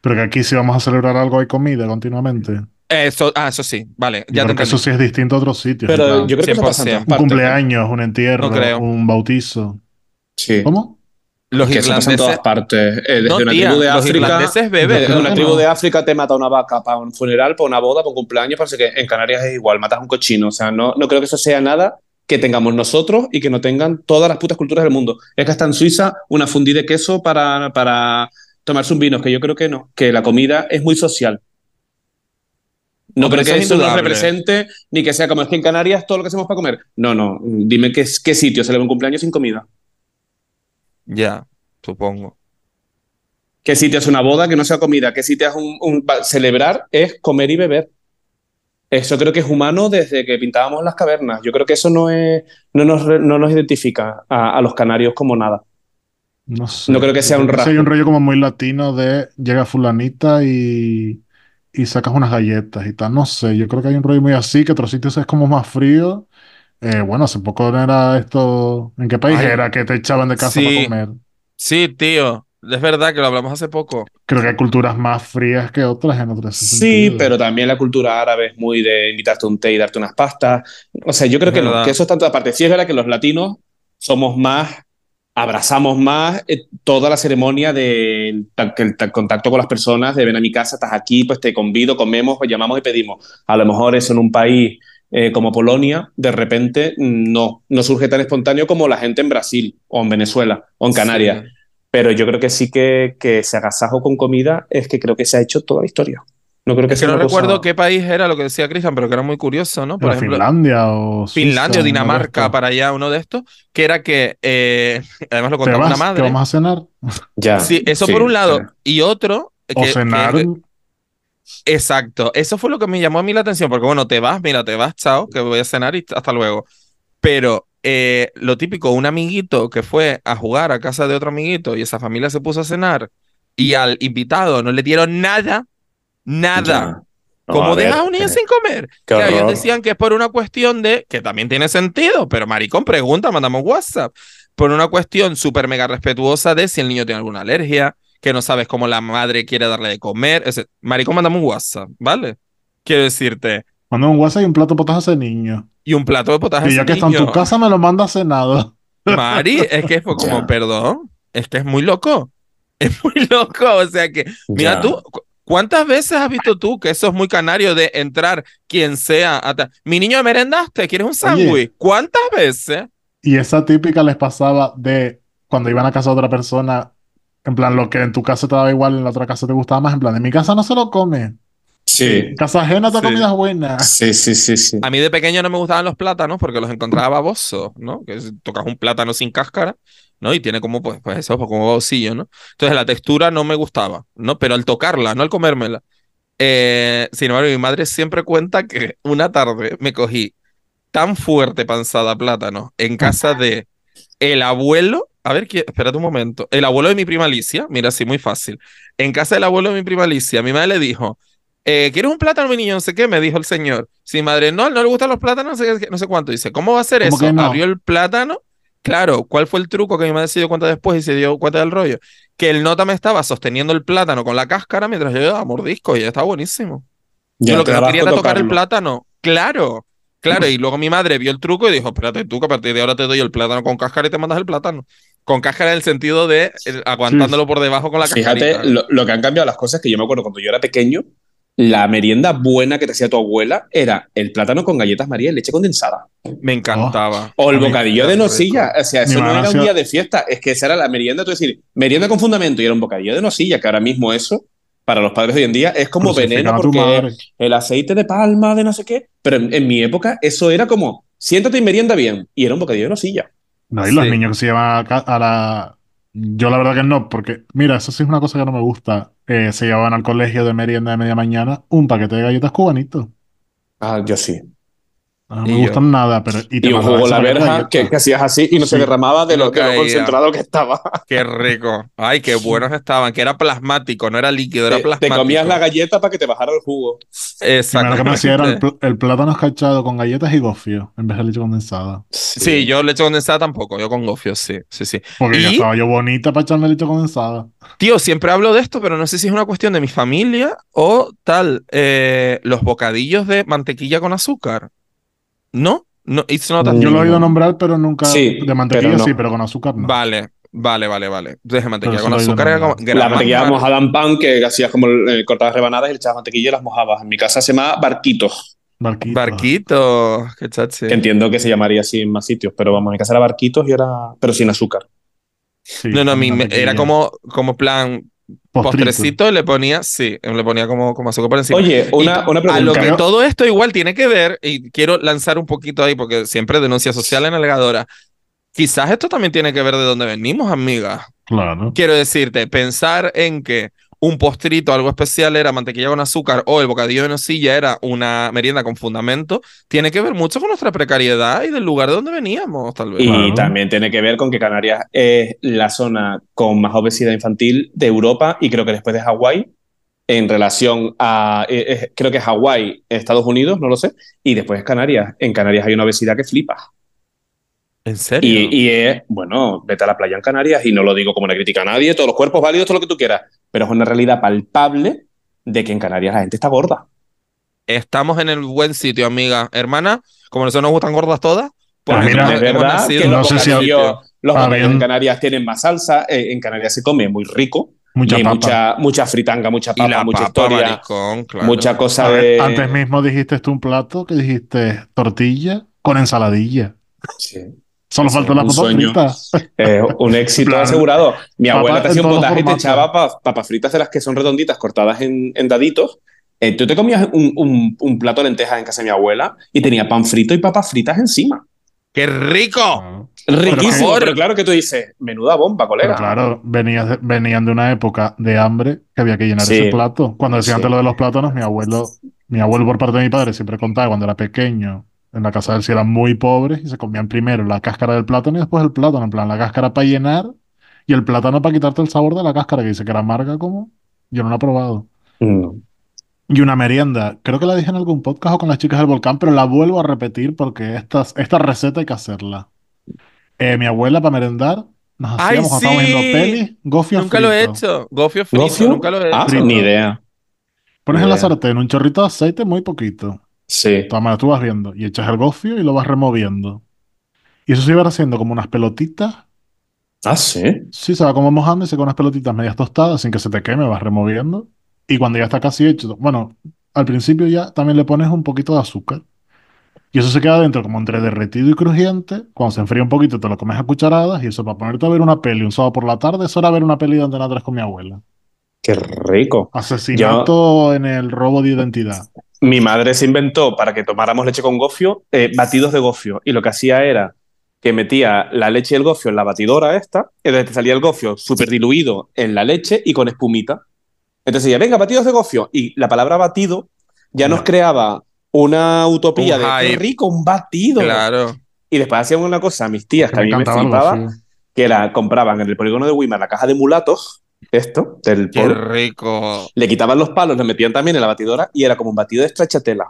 Pero que aquí si vamos a celebrar algo hay comida continuamente. Eso, ah, eso sí, vale, Yo ya te creo que eso sí es distinto a otros sitios. Pero yo creo que eso pasa en 100%. todas un cumpleaños, un entierro, No creo. un bautizo. Sí. ¿Cómo? Los Que pasa en todas irlandeses, partes. Eh, desde No, una tía, tribu de África. irlandeses beben. Desde Creo una tribu de África te mata una vaca para un funeral, para una boda, para un cumpleaños, parece que en Canarias es igual, matas un cochino. O sea, no, no creo que eso sea nada que tengamos nosotros y que no tengan todas las putas culturas del mundo. Es que hasta en Suiza una fundí de queso para, para tomarse un vino, que yo creo que no, que la comida es muy social. No creo que eso eso es nos represente ni que sea como es que en Canarias todo lo que hacemos para comer. No, no. Dime qué, qué sitio celebra un cumpleaños sin comida. Ya, supongo. ¿Qué sitio es una boda que no sea comida? ¿Qué sitio es un, un- celebrar? Es comer y beber. Eso creo que es humano desde que pintábamos las cavernas. Yo creo que eso no, es, no, nos, no nos identifica a, a los canarios como nada. No sé. No creo que sea un Sí hay rasgo. un rollo como muy latino de llega fulanita y, y sacas unas galletas y tal. No sé, yo creo que hay un rollo muy así, que otros sitios es como más frío. Eh, bueno, hace poco no era esto. ¿En qué país Ay, era que te echaban de casa sí. para comer? Sí, tío, es verdad que lo hablamos hace poco. Creo que hay culturas más frías que otras en otros Sí, sentidos. pero también la cultura árabe es muy de invitarte un té y darte unas pastas. O sea, yo creo Es que que eso está en todas partes. Sí es verdad que los latinos somos más, abrazamos más eh, toda la ceremonia del el ta- contacto con las personas, de ven a mi casa, estás aquí, pues te convido, comemos, pues llamamos y pedimos. A lo mejor eso en un país eh, como Polonia, de repente no, no surge tan espontáneo como la gente en Brasil o en Venezuela o en Canarias. Sí. Pero yo creo que sí que, que ese agasajo con comida es que creo que se ha hecho toda la historia. No creo que Es que sea no cosa- recuerdo qué país era lo que decía Cristian, pero que era muy curioso, ¿no? Por Era ejemplo, Finlandia o Suiza, Finlandia o Dinamarca, para allá, uno de estos, que era que, eh, *laughs* además lo ¿Te contaba una madre. vamos a cenar? Ya. Sí, eso sí, por un lado. sí. Y otro, que, O que- cenar. Exacto, eso fue lo que me llamó a mí la atención, porque bueno, te vas, mira, te vas, chao, que voy a cenar y hasta luego. Pero eh, lo típico, un amiguito que fue a jugar a casa de otro amiguito y esa familia se puso a cenar y al invitado no le dieron nada, nada. No, ¿Cómo a ver, dejas a un niño eh, sin comer? Claro, ellos decían que es por una cuestión de, que también tiene sentido, pero maricón, pregunta, mandamos WhatsApp. Por una cuestión súper mega respetuosa de si el niño tiene alguna alergia, que no sabes cómo la madre quiere darle de comer. Ese, maricón, mandamos un WhatsApp, ¿vale? Quiero decirte, Manda un WhatsApp y un plato de potaje a ese niño. y un plato de potaje. a Y ya que está en tu casa, me lo manda cenado. Mari, es que fue como, perdón, es que es muy loco. Es muy loco, o sea que, mira Ya. tú, cu- ¿cuántas veces has visto tú que eso es muy canario de entrar quien sea? a ta- Mi niño me merendaste, ¿quieres un sándwich? ¿Cuántas veces? Y esa típica les pasaba de cuando iban a casa de otra persona, en plan, lo que en tu casa te daba igual, en la otra casa te gustaba más, en plan, en mi casa no se lo come. Sí. En casa ajena tu Sí. comida es buena. Sí, sí, sí, sí. A mí de pequeño no me gustaban los plátanos porque los encontraba babosos, ¿no? Que si tocas un plátano sin cáscara, ¿no? Y tiene como, pues, pues eso, pues como babosillo, ¿no? Entonces la textura no me gustaba, ¿no? Pero al tocarla, no al comérmela. Eh, sin embargo, mi madre siempre cuenta que una tarde me cogí tan fuerte panzada plátano en casa de el abuelo. A ver, ¿quién- espérate un momento. El abuelo de mi prima Alicia, mira, así muy fácil. En casa del abuelo de mi prima Alicia, mi madre le dijo, eh, ¿quieres un plátano, mi niño? No sé qué, me dijo el señor. Sí, madre, no, no le gustan los plátanos, no sé, qué, no sé cuánto. Dice, ¿cómo va a ser ¿Cómo eso? no? Abrió el plátano. Claro, ¿cuál fue el truco que mi madre se dio cuenta después y se dio cuenta del rollo? Que el nota me estaba sosteniendo el plátano con la cáscara mientras yo le daba mordisco y ya estaba buenísimo. Ya, Yo lo que no quería era tocar el plátano. Claro, claro. Y *laughs* luego mi madre vio el truco y dijo, espérate tú, que a partir de ahora te doy el plátano con cáscara y te mandas el plátano. Con cáscara en el sentido de eh, aguantándolo por debajo con la Fíjate cascarita. lo, lo que han cambiado las cosas, que yo me acuerdo cuando yo era pequeño, la merienda buena que te hacía tu abuela era el plátano con galletas María y leche condensada. Me encantaba. O el bocadillo de rico. nocilla. O sea, Mi eso no era un día de fiesta, es que esa era la merienda, tú decir, merienda con fundamento y era un bocadillo de nocilla, que ahora mismo eso, para los padres de hoy en día, es como veneno porque el aceite de palma de no sé qué. Pero en, en mi época eso era como, siéntate y merienda bien. Y era un bocadillo de nocilla. No, y los Sí. niños que se llevan a, a la... Yo la verdad que no, porque mira, eso sí es una cosa que no me gusta. Eh, se llevaban al colegio de merienda de media mañana un paquete de galletas cubanitos. Ah, yo sí. Ah, No Y me yo. gustan nada, pero... Y, te Y un mandaban jugo la verja que, que hacías así y no se derramaba de lo, de lo concentrado que estaba. Qué rico. Ay, qué buenos estaban, que era plasmático, no era líquido, era Te, te plasmático. comías la galleta para que te bajara el jugo. Me- lo que me hacía era el, pl- el plátano escarchado con galletas y gofio, en vez de leche condensada. Sí, yo leche condensada tampoco, yo con gofio, sí, sí, sí. Porque ya Y- estaba yo bonita para echarle leche condensada. Tío, siempre hablo de esto, pero no sé si es una cuestión de mi familia o tal. eh, los bocadillos de mantequilla con azúcar. ¿No? No, it's not Mm. Yo lo he oído No. nombrar, pero nunca... Sí, de mantequilla pero no. sí, pero con azúcar no. Vale, vale, vale, vale. Desde mantequilla Pero con azúcar era como. La mantequilla mojada en pan que hacías como eh, cortabas rebanadas y le echabas mantequilla y las mojabas. En mi casa se llama barquitos. Barquito. Barquito, qué chachi. Que entiendo que se llamaría así en más sitios, pero vamos, en mi casa era barquitos y era. pero sin azúcar. Sí, No, no, a mí me- era como, como plan Postrito. postrecito, le ponía, sí, le ponía como, como azúcar por encima. Oye, una, una A pregunta. lo que todo esto igual tiene que ver, y quiero lanzar un poquito ahí porque siempre denuncia social en Alegadora. Quizás esto también tiene que ver de dónde venimos, amiga. Claro. Quiero decirte, pensar en que un postrito, algo especial, era mantequilla con azúcar o el bocadillo de nocilla era una merienda con fundamento, tiene que ver mucho con nuestra precariedad y del lugar de donde veníamos, tal vez. Y Claro. también tiene que ver con que Canarias es la zona con más obesidad infantil de Europa y creo que después de Hawái, en relación a, eh, eh, creo que Hawái, Estados Unidos, no lo sé, y después es Canarias. En Canarias hay una obesidad que flipa. ¿En serio? Y, y es, bueno, vete a la playa en Canarias y no lo digo como una crítica a nadie, todos los cuerpos válidos, todo lo que tú quieras, pero es una realidad palpable de que en Canarias la gente está gorda. Estamos en el buen sitio, amiga. Hermana, como nosotros nos gustan gordas todas, pues Ah, mira, hemos- es hemos verdad nacido que en no los sé si- los Ah, en. Canarias tienen más salsa, eh, en Canarias se come muy rico, Mucha papa. mucha, mucha fritanga, mucha y papa, la mucha papa, historia, maricón, claro. mucha cosa ver, de... Antes mismo dijiste tú un plato que dijiste tortilla con ensaladilla. Sí. Solo faltó la un papa sueño. frita. *laughs* Eh, un éxito asegurado. Mi papa abuela te hacía un potaje y te echaba pa- papas fritas de las que son redonditas, cortadas en, en daditos. Eh, tú te comías un, un- un plato de lentejas en casa de mi abuela y tenía pan frito y papas fritas encima. ¡Qué rico! Riquísimo, favor. pero claro que tú dices, menuda bomba, colega. Pero claro, venías de- venían de una época de hambre que había que llenar Sí. ese plato. Cuando decían Sí. antes lo de los plátanos, mi abuelo, mi abuelo por parte de mi padre siempre contaba cuando era pequeño, en la casa de él sí eran muy pobres y se comían primero la cáscara del plátano y después el plátano, en plan la cáscara para llenar y el plátano para quitarte el sabor de la cáscara, que dice que era amarga como. Yo no lo he probado. Mm. Y una merienda, creo que la dije en algún podcast o con las chicas del volcán, pero la vuelvo a repetir porque estas, esta receta hay que hacerla. Eh, mi abuela para merendar nos ¡Ay, hacíamos estábamos viendo sí! pelis, gofio Nunca lo he hecho. Gofio frito, ¿Gofio? nunca lo he hecho. Ah, ni idea. Pones en la sartén un chorrito de aceite, muy poquito. Sí. Toma, tú vas viendo y echas el gofio y lo vas removiendo. Y eso se iba haciendo como unas pelotitas. Ah, sí. Sí, se va como mojando y se con unas pelotitas medias tostadas sin que se te queme, vas removiendo. Y cuando ya está casi hecho, bueno, al principio ya también le pones un poquito de azúcar. Y eso se queda dentro como entre derretido y crujiente. Cuando se enfría un poquito te lo comes a cucharadas y eso para ponerte a ver una peli un sábado por la tarde, eso era ver una peli de Antena 3 con mi abuela. Qué rico. Asesinato en el robo de identidad. Mi madre se inventó para que tomáramos leche con gofio, eh, batidos de gofio. Y lo que hacía era que metía la leche y el gofio en la batidora esta, y entonces te salía el gofio súper diluido en la leche y con espumita. Entonces decía, venga, batidos de gofio. Y la palabra batido ya nos Ya. creaba una utopía Un de qué rico, un batido. Claro. Y después hacían una cosa, mis tías, que Me a mí me encantaba el flipaba, gofio. que era, compraban en el polígono de Weimar la caja de mulatos, esto, del ¡Qué polvo, rico! le quitaban los palos, los metían también en la batidora y era como un batido de stracciatella.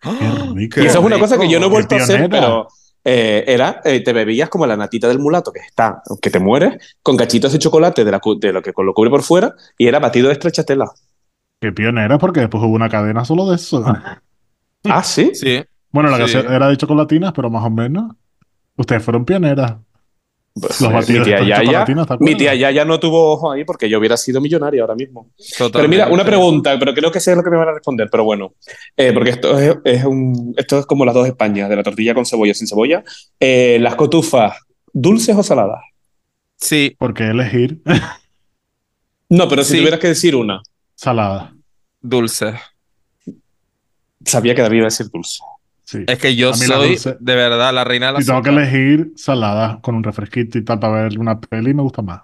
Qué rico. Y eso es una rico. cosa que yo no he vuelto a hacer, pero eh, era, eh, te bebías como la natita del mulato que está, que te mueres, con cachitos de chocolate de, la de lo que lo cubre por fuera, y era batido de stracciatella. Qué pionera, porque después hubo una cadena solo de eso. Ah, sí. Sí. Bueno, la que Sí. hacía era de chocolatinas, pero más o menos. Ustedes fueron pioneras. Pues, Los batidos mi tía Yaya, chocolatinas, ¿te mi acuerdas? tía Yaya no tuvo ojo ahí porque yo hubiera sido millonario ahora mismo. Pero mira, una pregunta, pero creo que sé lo que me van a responder, pero bueno, Eh, porque esto es, es un, esto es como las dos Españas, de la tortilla con cebolla sin cebolla. Eh, las cotufas, ¿dulces o saladas? Sí, ¿Por qué elegir *laughs* No, pero si Sí. tuvieras que decir una, salada? dulce. sabía que David iba a decir dulce. Sí. Es que yo soy, dulce- de verdad, la reina de la Si tengo que elegir salada con un refresquito y tal para ver una peli, me gusta más.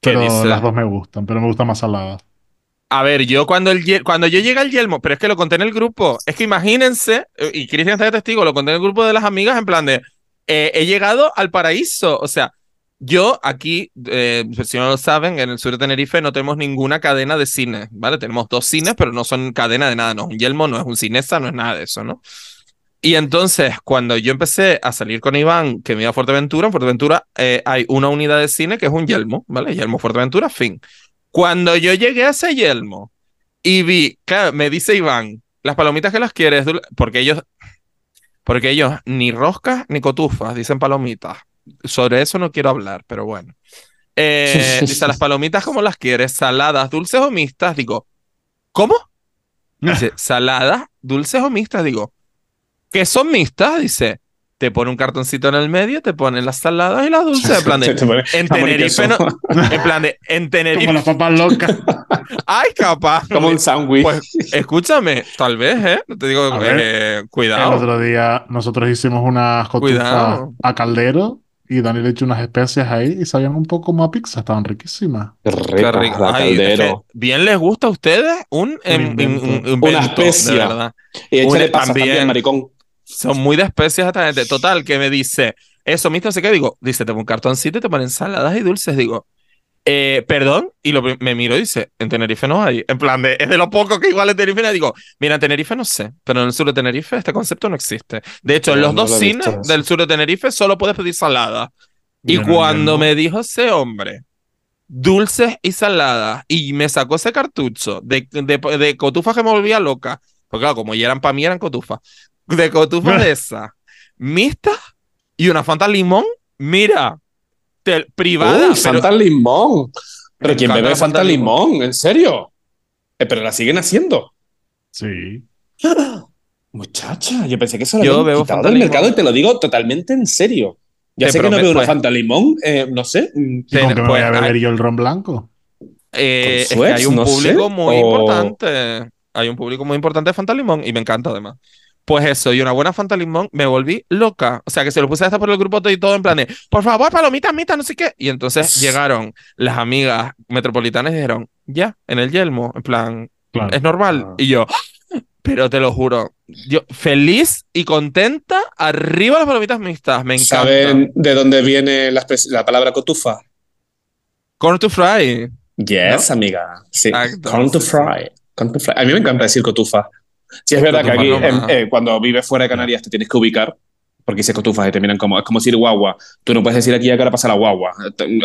¿Qué Pero las dos me gustan, pero me gusta más salada. A ver, yo cuando, el, cuando yo llegué al Yelmo, pero es que lo conté en el grupo, es que imagínense, eh, y Cristian está de testigo, lo conté en el grupo de las amigas en plan de, eh, he llegado al paraíso, o sea, yo aquí, eh, si no lo saben, en el sur de Tenerife no tenemos ninguna cadena de cine, ¿vale? Tenemos dos cines, pero no son cadena de nada, no es un Yelmo, no es un Cinesa, no es nada de eso, ¿no? Y entonces, cuando yo empecé a salir con Iván, que me iba a Fuerteventura, en Fuerteventura eh, hay una unidad de cine que es un Yelmo, ¿vale? Yelmo Fuerteventura, fin. Cuando yo llegué a ese Yelmo y vi, claro, me dice Iván, las palomitas que las quieres, porque ellos, porque ellos ni roscas ni cotufas, dicen palomitas. Sobre eso no quiero hablar, pero bueno. Eh, *laughs* dice, las palomitas como las quieres, saladas, dulces o mixtas, digo, ¿cómo? Dice, saladas, dulces o mixtas, digo, ¿qué son mixtas? Dice, te pone un cartoncito en el medio, te ponen las saladas y las dulces, en plan de, *laughs* en Tenerife no, en plan de, en Tenerife, Como las papas locas. *laughs* ay, capaz. Como un sándwich. Pues escúchame, tal vez, ¿eh? No te digo, eh, El cuidado. otro día nosotros hicimos unas cotufas a caldero y Dani le echó unas especias ahí y sabían un poco como a pizza, estaban riquísimas. Qué rico. Ay, es que bien les gusta a ustedes un, em- invento. un- un Una invento, de especia. Y échale Una- pasas también, también. maricón. Son muy de especias esta gente. Total, que me dice, eso, mister, no sé qué. Digo, dice, te pongo un cartoncito y te ponen ensaladas y dulces. Digo, eh, perdón. Y lo, me miro y dice, en Tenerife no hay. En plan, de, es de lo poco que igual en Tenerife no hay. Digo, mira, en Tenerife no sé, pero en el sur de Tenerife este concepto no existe. De hecho, en los no dos lo he visto cines del sur de Tenerife solo puedes pedir salada. Y no cuando me dijo ese hombre, dulces y saladas, y me sacó ese cartucho de, de, de cotufas que me volvía loca, porque claro, como ya eran para mí, eran cotufas, de cotufas de esas, mixtas y una Fanta limón, mira, te- privada, Uy, pero Fanta limón. Pero ¿quién bebe Fanta Fanta limón. limón? ¿En serio? Eh, pero la siguen haciendo. Sí. Muchacha, yo pensé que eso lo Yo habían bebo quitado Fanta del limón. mercado y te lo digo totalmente en serio. Ya Te sé que no veo una pues. Fanta limón, eh, no sé. mm, ¿Y Ten- con qué me pues, voy a beber hay- yo el ron blanco? eh, es con que hay un no público sé, muy o- importante, hay un público muy importante de Fanta limón y me encanta además. Pues eso, y una buena Fanta limón, me volví loca. O sea, que se lo puse hasta por el grupo todo y todo en plan de, por favor, palomitas, mitas, no sé qué. Y entonces llegaron las amigas metropolitanas y dijeron, ya, en el yelmo, en plan, Claro. es normal. Ah. Y yo, pero te lo juro, yo feliz y contenta, arriba las palomitas mixtas, me encanta. ¿Saben de dónde viene la, palabra cotufa? Corn to fry. Yes, amiga. Sí. Exacto, Corn to sí, sí. fry. Corn to fry. A mí me encanta decir cotufa. Sí, es verdad que aquí, no em, eh, cuando vives fuera de Canarias, te tienes que ubicar. Porque dices cotufa y te miran como, es como decir guagua. Tú no puedes decir aquí a qué hora pasa la guagua.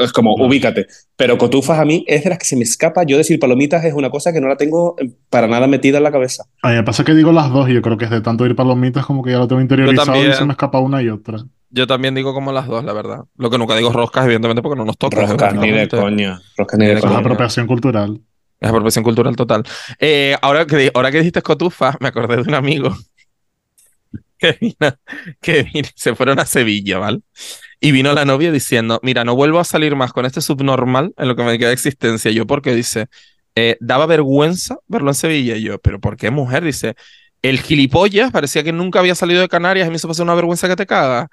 Es como, Claro. ubícate. Pero cotufas a mí es de las que se me escapa. Yo decir palomitas es una cosa que no la tengo eh, para nada metida en la cabeza. A mí me pasa que digo las dos y yo creo que es de tanto ir palomitas como que ya lo tengo interiorizado y también. se me escapa una y otra. Yo también digo como las dos, la verdad. Lo que nunca digo es roscas, evidentemente, porque no nos toca. Roscas ni de coña. Roscas ni de es coña. coña. apropiación cultural. Es apropiación cultural total. Eh, ahora, que, ahora que dijiste cotufa, me acordé de un amigo *laughs* que vino, se fueron a Sevilla, ¿vale? Y vino la novia diciendo, mira, no vuelvo a salir más con este subnormal en lo que me queda de existencia. Yo, porque dice, eh, daba vergüenza verlo en Sevilla. Y yo, pero ¿por qué mujer? Dice, el gilipollas parecía que nunca había salido de Canarias y me hizo pasar una vergüenza que te caga.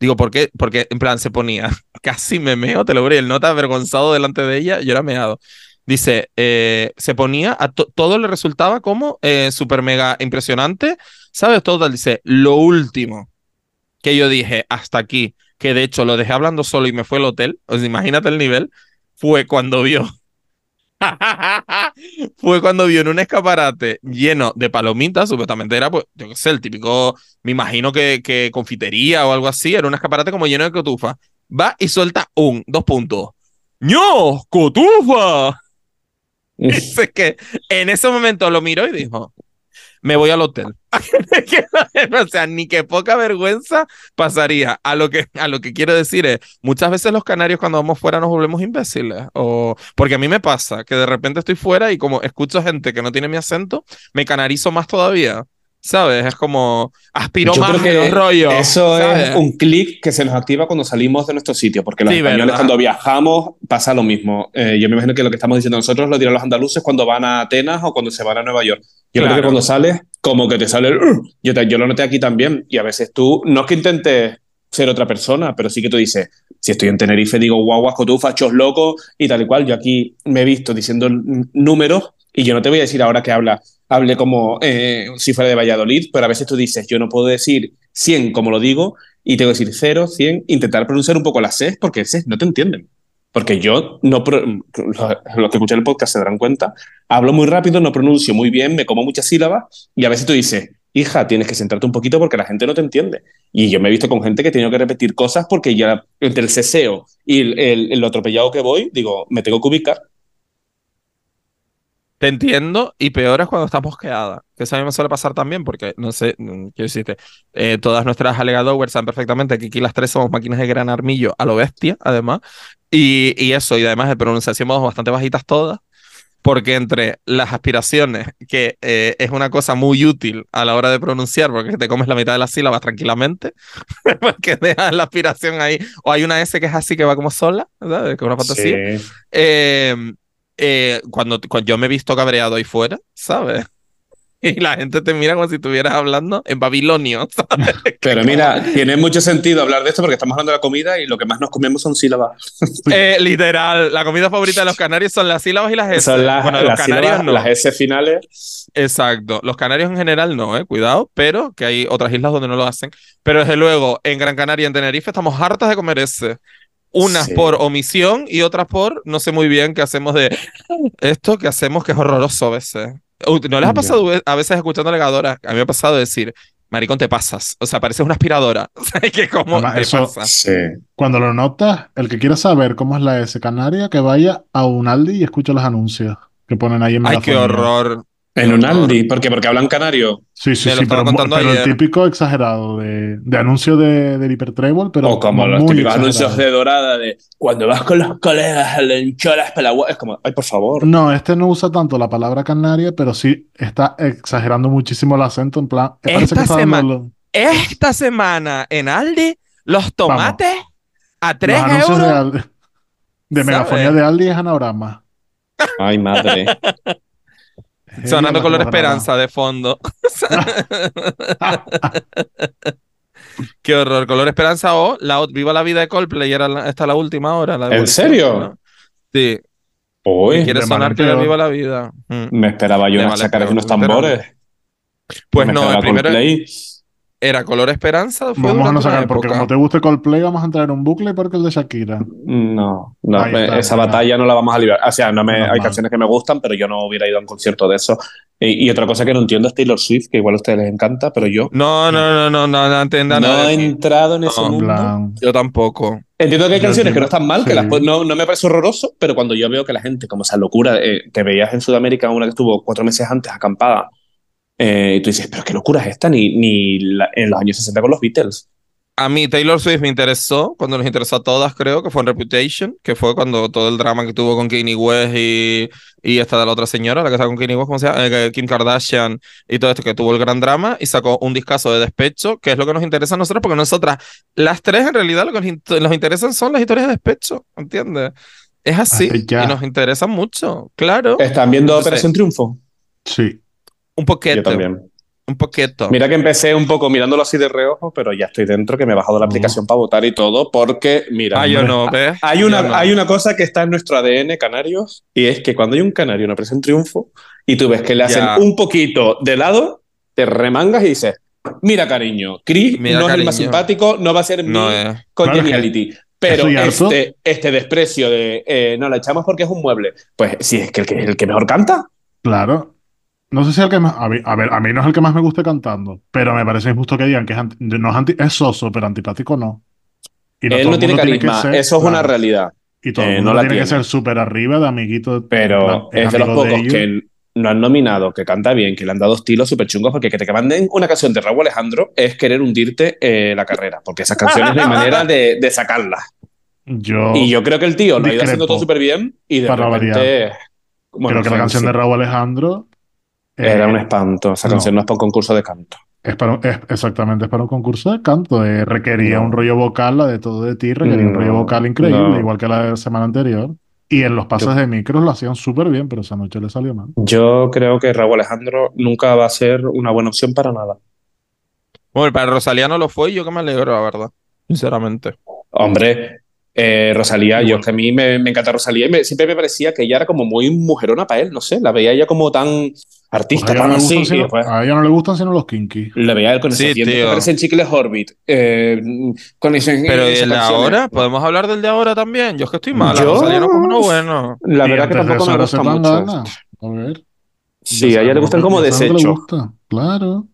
Digo, ¿por qué? Porque en plan se ponía, *laughs* casi me meo, te lo juro, y nota avergonzado delante de ella, yo era meado. Dice, eh, se ponía, a to- todo le resultaba como eh, súper mega impresionante, ¿sabes? Todo, dice, lo último que yo dije, hasta aquí, que de hecho lo dejé hablando solo y me fue al hotel, imagínate el nivel, fue cuando vio, *laughs* fue cuando vio en un escaparate lleno de palomitas, supuestamente era, pues, yo qué sé, el típico, me imagino que, que confitería o algo así, era un escaparate como lleno de cotufa. Va y suelta un, dos puntos. ¡No! ¡Cotufa! Dice que en ese momento lo miró y dijo, me voy al hotel. *laughs* o sea, ni que poca vergüenza pasaría. A lo que, a lo que quiero decir es, muchas veces los canarios cuando vamos fuera nos volvemos imbéciles. O, porque a mí me pasa que de repente estoy fuera y como escucho gente que no tiene mi acento, me canarizo más todavía. ¿Sabes? Es como aspiro Yo más creo que rollos. Eso ¿sabes? es un clic que se nos activa cuando salimos de nuestro sitio, porque los Sí, españoles ¿verdad? cuando viajamos pasa lo mismo. Eh, yo me imagino que lo que estamos diciendo nosotros lo dirán los andaluces cuando van a Atenas o cuando se van a Nueva York. Yo creo que cuando sales, como que te sale el... "Ur". Yo, te- yo lo noté aquí también y a veces tú, no es que intentes ser otra persona, pero sí que tú dices, si estoy en Tenerife digo guaguas, cotufas, chos locos y tal y cual. Yo aquí me he visto diciendo números Y yo no te voy a decir ahora que habla, hable como eh, si fuera de Valladolid, pero a veces tú dices, yo no puedo decir 100 como lo digo y tengo que decir 0, 100, intentar pronunciar un poco las C porque C no te entienden. Porque yo, no los que escuchan el podcast se darán cuenta, hablo muy rápido, no pronuncio muy bien, me como muchas sílabas y a veces tú dices, hija, tienes que centrarte un poquito porque la gente no te entiende. Y yo me he visto con gente que he tenido que repetir cosas porque ya entre el ceseo y el, el, el atropellado que voy, digo, me tengo que ubicar. Te entiendo, y peor es cuando estás mosqueada, que eso a mí me suele pasar también, porque no sé, quiero decirte, eh, todas nuestras alegadores saben perfectamente que aquí las tres somos máquinas de gran armillo a lo bestia, además, y, y eso, y además de pronunciación bastante bajitas todas, porque entre las aspiraciones, que eh, es una cosa muy útil a la hora de pronunciar, porque te comes la mitad de las sílabas tranquilamente, *laughs* porque dejas la aspiración ahí, o hay una S que es así que va como sola, ¿verdad? Que es una fantasía. Sí. Eh, eh, cuando, cuando yo me he visto cabreado ahí fuera, ¿sabes? *laughs* Y la gente te mira como si estuvieras hablando en babilonio, *laughs* ¿sabes? *laughs* Pero mira, tiene mucho sentido hablar de esto porque estamos hablando de la comida y lo que más nos comemos son sílabas. Eh, literal, la comida favorita de los canarios son las sílabas y las S. Son las, bueno, los las canarios sílabas, no. las S finales. Exacto. Los canarios en general no, eh, cuidado, pero que hay otras islas donde no lo hacen. Pero desde luego, en Gran Canaria y en Tenerife estamos hartas de comer ese. Unas Sí. por omisión y otras por no sé muy bien qué hacemos de esto que hacemos que es horroroso a veces. Uh, ¿No les ha pasado a veces escuchando alegadoras? A mí me ha pasado decir, maricón, te pasas. O sea, pareces una aspiradora. *laughs* O sea, que como Además, te eso- pasa. Sí. Cuando lo notas, el que quiera saber cómo es la S canaria, que vaya a un Aldi y escuche los anuncios que ponen ahí en Ay, qué horror. En un. Aldi, ¿por qué? Porque hablan canario. Sí, sí, sí, pero, pero el típico exagerado de, de anuncio de, del hipertrébol, pero o como los muy típicos exagerado. anuncios de Dorada de cuando vas con los colegas, le hincholas pelagua. Es como, ay, por favor. No, este no usa tanto la palabra canaria, pero sí está exagerando muchísimo el acento, en plan, Esta semana- Esta semana en Aldi, los tomates a 3 los anuncios euros. de, Aldi- de megafonía de Aldi es anagrama. Ay, madre. *laughs* Sonando color esperanza de fondo. *laughs* Qué horror. Color esperanza o la Viva la vida de Coldplay. Era la- esta la última hora. La ¿En serio? Sí. Uy, Quiere de sonar que. Viva la vida. Mm. me esperaba yo peor, unos tambores. Pues Me no, el primero Coldplay. Era color esperanza. Fue Vamos a no sacar, porque como te guste Coldplay, vamos a entrar en un bucle porque el de Shakira. No, no, está, esa batalla no la vamos a librar. O sea, no me, hay Normal. canciones que me gustan, pero yo no hubiera ido a un concierto de eso. Y, y otra cosa que no entiendo es Taylor Swift, que igual a ustedes les encanta, pero yo No, no, no, no, no, no entienda no nada he entrado en ese No, En mundo. plan, Yo tampoco. Entiendo que hay Yo canciones que no entiendo, están mal, que sí. las pu- no, no me parece horroroso, pero cuando yo veo que la gente, como esa locura eh, que veías en Sudamérica, una que estuvo cuatro meses antes acampada, eh, y tú dices, pero qué locura es esta, ni, ni la- en los años 60 con los Beatles. A mí Taylor Swift me interesó, cuando nos interesó a todas, creo, que fue en Reputation, que fue cuando todo el drama que tuvo con Kanye West y, y esta de la otra señora, la que está con Kanye West, ¿cómo se llama? Eh, Kim Kardashian y todo esto, que tuvo el gran drama y sacó un discazo de despecho, que es lo que nos interesa a nosotros, porque nosotras, las tres en realidad lo que nos, int- nos interesan son las historias de despecho, ¿entiendes? Es así, y nos interesan mucho, claro. ¿Están viendo Entonces, Operación Triunfo? sí. Un poquito, Yo también. un poquito. Mira que empecé un poco mirándolo así de reojo, pero ya estoy dentro, que me he bajado la Oh. aplicación para votar y todo, porque, mira, ah, yo no, ¿ves? *laughs* hay Yo una, no. hay una cosa que está en nuestro ADN canarios, y es que cuando hay un canario en Operación Triunfo, y tú ves que le hacen Ya. un poquito de lado, te remangas y dices, mira cariño, Chris Mira, no es el más simpático, no va a ser No mi es. congeniality. Pero este, este desprecio de eh, no la echamos porque es un mueble, pues sí, es que el que, el que mejor canta. Claro. No sé si el que más. A, mí- a ver, a mí no es el que más me guste cantando, pero me parece injusto que digan que es, anti- no es, anti- es soso, pero antipático no. Y Él todo no tiene carisma, ser- eso es una claro, realidad. Y todo el eh, mundo no la tiene que ser súper arriba de amiguito. Pero es de los pocos que no han nominado, que canta bien, que le han dado estilos súper chungos, porque que te manden una canción de Raúl Alejandro es querer hundirte eh, la carrera, porque esas canciones no hay manera de, de sacarlas. Yo, Y yo creo que el tío lo ha ido haciendo todo súper bien y de repente... bueno, creo que la canción de Raúl Alejandro. Eh, Era un espanto, esa no. canción no es para un concurso de canto. Es para, un- es- exactamente, es para un concurso de canto. eh, requería No. un rollo vocal, la de todo de ti, requería un No, rollo vocal increíble, no. igual que la de la semana anterior. Y en los pases Yo- de micros lo hacían súper bien, pero esa noche le salió mal. Yo creo que Raúl Alejandro nunca va a ser una buena opción para nada. Bueno, para Rosalía no lo fue y yo que me alegro, la verdad. Sinceramente. Hombre, Eh, Rosalía, yo es que a mí me, me encanta Rosalía y me- siempre me parecía que ella era como muy mujerona para él, no sé, la veía ella como tan Pues artista, a, ella no sino, después a ella no le gustan sino los kinky. la veía él con Sí, parecen chicles Orbit. eh, con ese, Pero ¿y esas el de canciones. ahora? ¿Podemos hablar del de ahora también? Yo es que estoy mal. Yo- no como uno bueno. La verdad que tampoco me gusta mucho. A ver. Sí, a ella le gustan como desechos. gusta. Claro.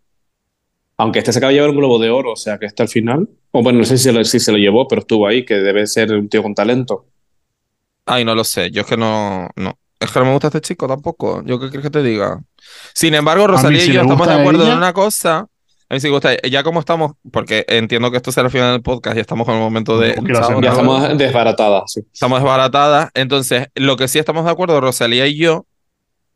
Aunque este se acaba de llevar un globo de oro, o sea que este al final. O bueno, no sé si se, lo, si se lo llevó, pero estuvo ahí, que debe ser un tío con talento. Ay, no lo sé. Yo es que no, no. Es que no me gusta este chico tampoco. ¿Yo qué quieres que te diga? Sin embargo, Rosalía si y yo estamos de acuerdo en ella- una cosa. A mí sí me gusta. Ya como estamos, porque entiendo que esto será el final del podcast y estamos en el momento de. Chao, Ya estamos desbaratadas, sí. Estamos desbaratadas. Entonces, lo que sí estamos de acuerdo, Rosalía y yo,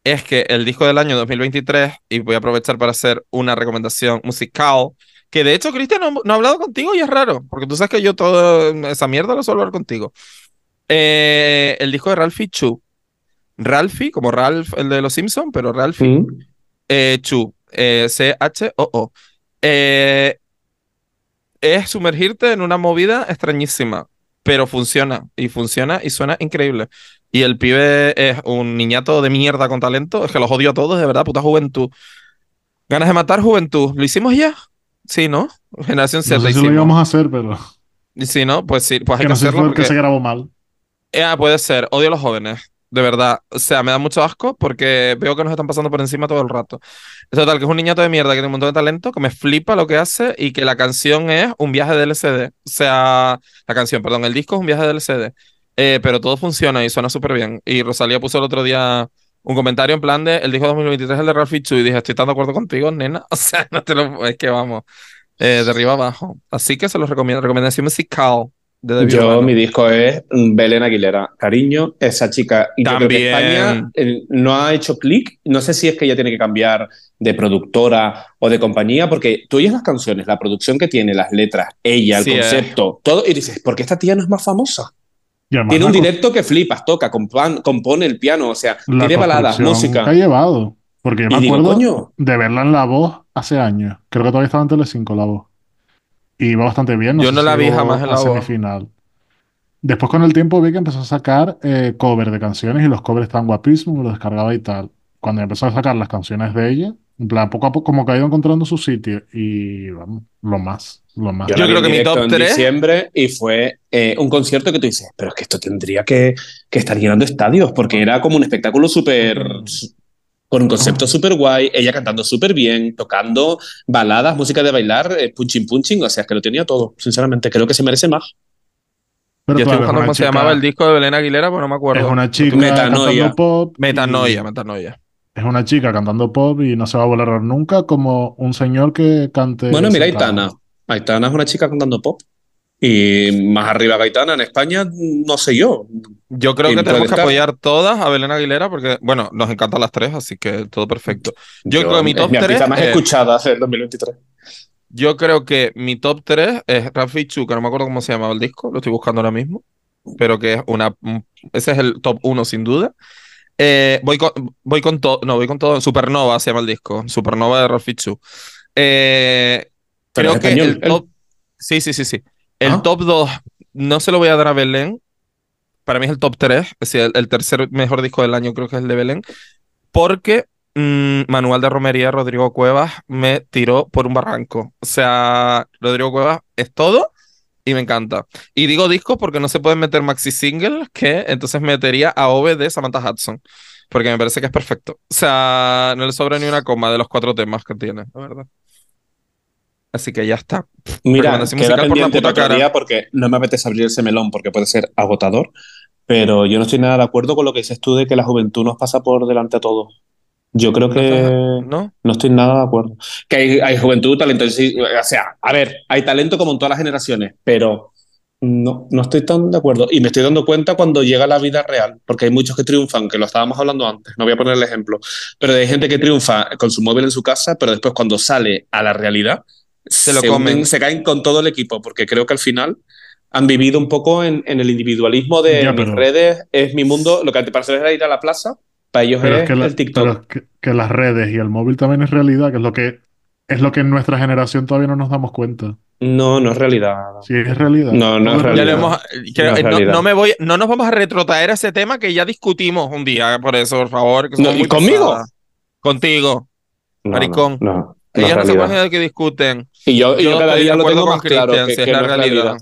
es que el disco del año 2023, y voy a aprovechar para hacer una recomendación musical, que de hecho, Cristian, no, no ha hablado contigo y es raro, porque tú sabes que yo toda esa mierda lo suelo hablar contigo. Eh, el disco de Ralphie Chu. Ralphie, como Ralph, el de los Simpsons, pero Ralphie Mm. eh, Chu, eh, C-H-O-O. Eh, es sumergirte en una movida extrañísima, pero funciona, y funciona y suena increíble. Y el pibe es un niñato de mierda con talento, es que los odio a todos, de verdad, puta juventud. Ganas de matar juventud. ¿Lo hicimos ya? Sí, ¿no? Generación Z No sé si lo íbamos a hacer, pero. Si no, pues sí, pues hay Que que no hacerlo fue que porque... se grabó mal. Eh, ah, puede ser. Odio a los jóvenes. De verdad. O sea, me da mucho asco porque veo que nos están pasando por encima todo el rato. Total, que es un niñato de mierda que tiene un montón de talento, que me flipa lo que hace y que la canción es un viaje de LCD. O sea, la canción, perdón, el disco es un viaje de LCD. Eh, pero todo funciona y suena súper bien. Y Rosalía puso el otro día un comentario en plan de el disco 2023 es el de Ralph Chu y dije, estoy tan de acuerdo contigo, nena. *laughs* O sea, no te lo... Es que vamos. eh, de arriba abajo. Así que se los recomiendo. Recomendación musical de David Yo, Urbano. mi disco es Belén Aguilera. Cariño, esa chica. Y yo creo que También. España eh, no ha hecho clic. No sé si es que ella tiene que cambiar de productora o de compañía, porque tú oyes las canciones, la producción que tiene, las letras, ella, el Sí, eh. concepto, todo, y dices, ¿por qué esta tía no es más famosa? Tiene un directo que flipas, toca, compan- compone el piano, o sea, la tiene baladas, música. que ha llevado. Porque yo me acuerdo coño, de verla en La Voz hace años. Creo que todavía estaba en Telecinco La Voz. Y iba bastante bien. No Yo no si la vi jamás en La Voz. semifinal. Después con el tiempo vi que empezó a sacar eh, cover de canciones y los covers estaban guapísimos, me los descargaba y tal. Cuando empezó a sacar las canciones de ella, en plan, poco a poco como que ha ido encontrando su sitio y vamos, lo más, lo más. Yo, Yo creo que mi top en tres- diciembre y fue eh, un concierto que tú dices, pero es que esto tendría que, que estar llenando estadios, porque era como un espectáculo súper. Con un concepto súper guay, ella cantando súper bien, tocando baladas, música de bailar, eh, punching punching, o sea, es que lo tenía todo, sinceramente, creo que se merece más. Pero Yo estoy buscando una cómo se chica- llamaba el disco de Belén Aguilera, pero no me acuerdo. Es una chica Metanoia. cantando pop. y- Metanoia, metanoia. Es una chica cantando pop y no se va a volar nunca como un señor que cante. Bueno, mira. Aitana. Aitana es una chica cantando pop. Y más arriba que Aitana en España, no sé yo. Yo creo que tenemos que apoyar todas a Belén Aguilera porque, bueno, nos encantan las tres, así que todo perfecto. Yo creo que mi es top mi artista tres más es- escuchada del 2023. Yo creo que mi top 3 es Rafi Chu, que no me acuerdo cómo se llamaba el disco, lo estoy buscando ahora mismo, pero que es una... un- Ese es el top 1 sin duda. Eh, voy con, voy con todo, no, voy con todo, Supernova se llama el disco, Supernova de Rafi Chu. Eh, creo es que español, el top... Sí, sí, sí, sí. El Ah. top 2 no se lo voy a dar a Belén, para mí es el top 3, es decir, el, el tercer mejor disco del año creo que es el de Belén, porque mm, Manual de Romería, Rodrigo Cuevas, me tiró por un barranco. O sea, Rodrigo Cuevas es todo y me encanta. Y digo disco porque no se pueden meter maxi singles, que entonces metería a OV de Samantha Hudson, porque me parece que es perfecto. O sea, no le sobra ni una coma de los cuatro temas que tiene, la verdad. Así que ya está. Mira, queda musical por la pendiente día porque no me apetece abrir ese melón porque puede ser agotador, pero yo no estoy nada de acuerdo con lo que dices tú de que la juventud nos pasa por delante a todos. Yo creo ¿No que ¿No? no estoy nada de acuerdo. Que hay, hay juventud, talento, o sea, a ver, hay talento como en todas las generaciones, pero no, no estoy tan de acuerdo. Y me estoy dando cuenta cuando llega la vida real, porque hay muchos que triunfan, que lo estábamos hablando antes, no voy a poner el ejemplo, pero hay gente que triunfa con su móvil en su casa, pero después cuando sale a la realidad, Se lo hunden, comen. se caen con todo el equipo, porque creo que al final han vivido un poco en, en el individualismo de Ya, mis pero- redes, es mi mundo, lo que antes para hacer era ir a la plaza, para ellos Pero es, es que, la- el TikTok. pero es que, que las redes y el móvil también es realidad, que es lo que es lo que en nuestra generación todavía no nos damos cuenta. No, no es realidad. Sí, es realidad. No, no es realidad. hemos, que- No es no, realidad. no me voy, no nos vamos a retrotraer a ese tema que ya discutimos un día, por eso, por favor. que No, ¿y conmigo? pesadas. Contigo. No, Maricón. No, no, no Ellas no se ponen de que discuten. Y yo, y yo Yo cada estoy día de lo acuerdo tengo con más claro Cristian, que, si es que la no realidad. realidad.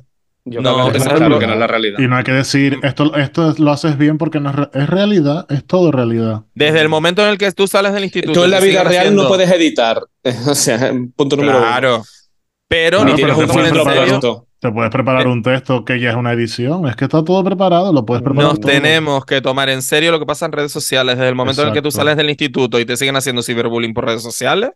Yo No, es claro realidad. que no es la realidad. Y no hay que decir, esto, esto lo haces bien porque no es, re- es realidad, es todo realidad. Desde el momento en el que tú sales del instituto. Tú en la vida real haciendo- no puedes editar. *laughs* O sea, punto número uno. Claro. Pero Claro, Ni no tienes pero un te puedes filtro preparar un- puesto. Te puedes preparar Eh. un texto que ya es una edición, es que está todo preparado, lo puedes preparar Nos todo. tenemos que tomar en serio lo que pasa en redes sociales. Desde el momento en el que tú Exacto. sales del instituto y te siguen haciendo ciberbullying por redes sociales,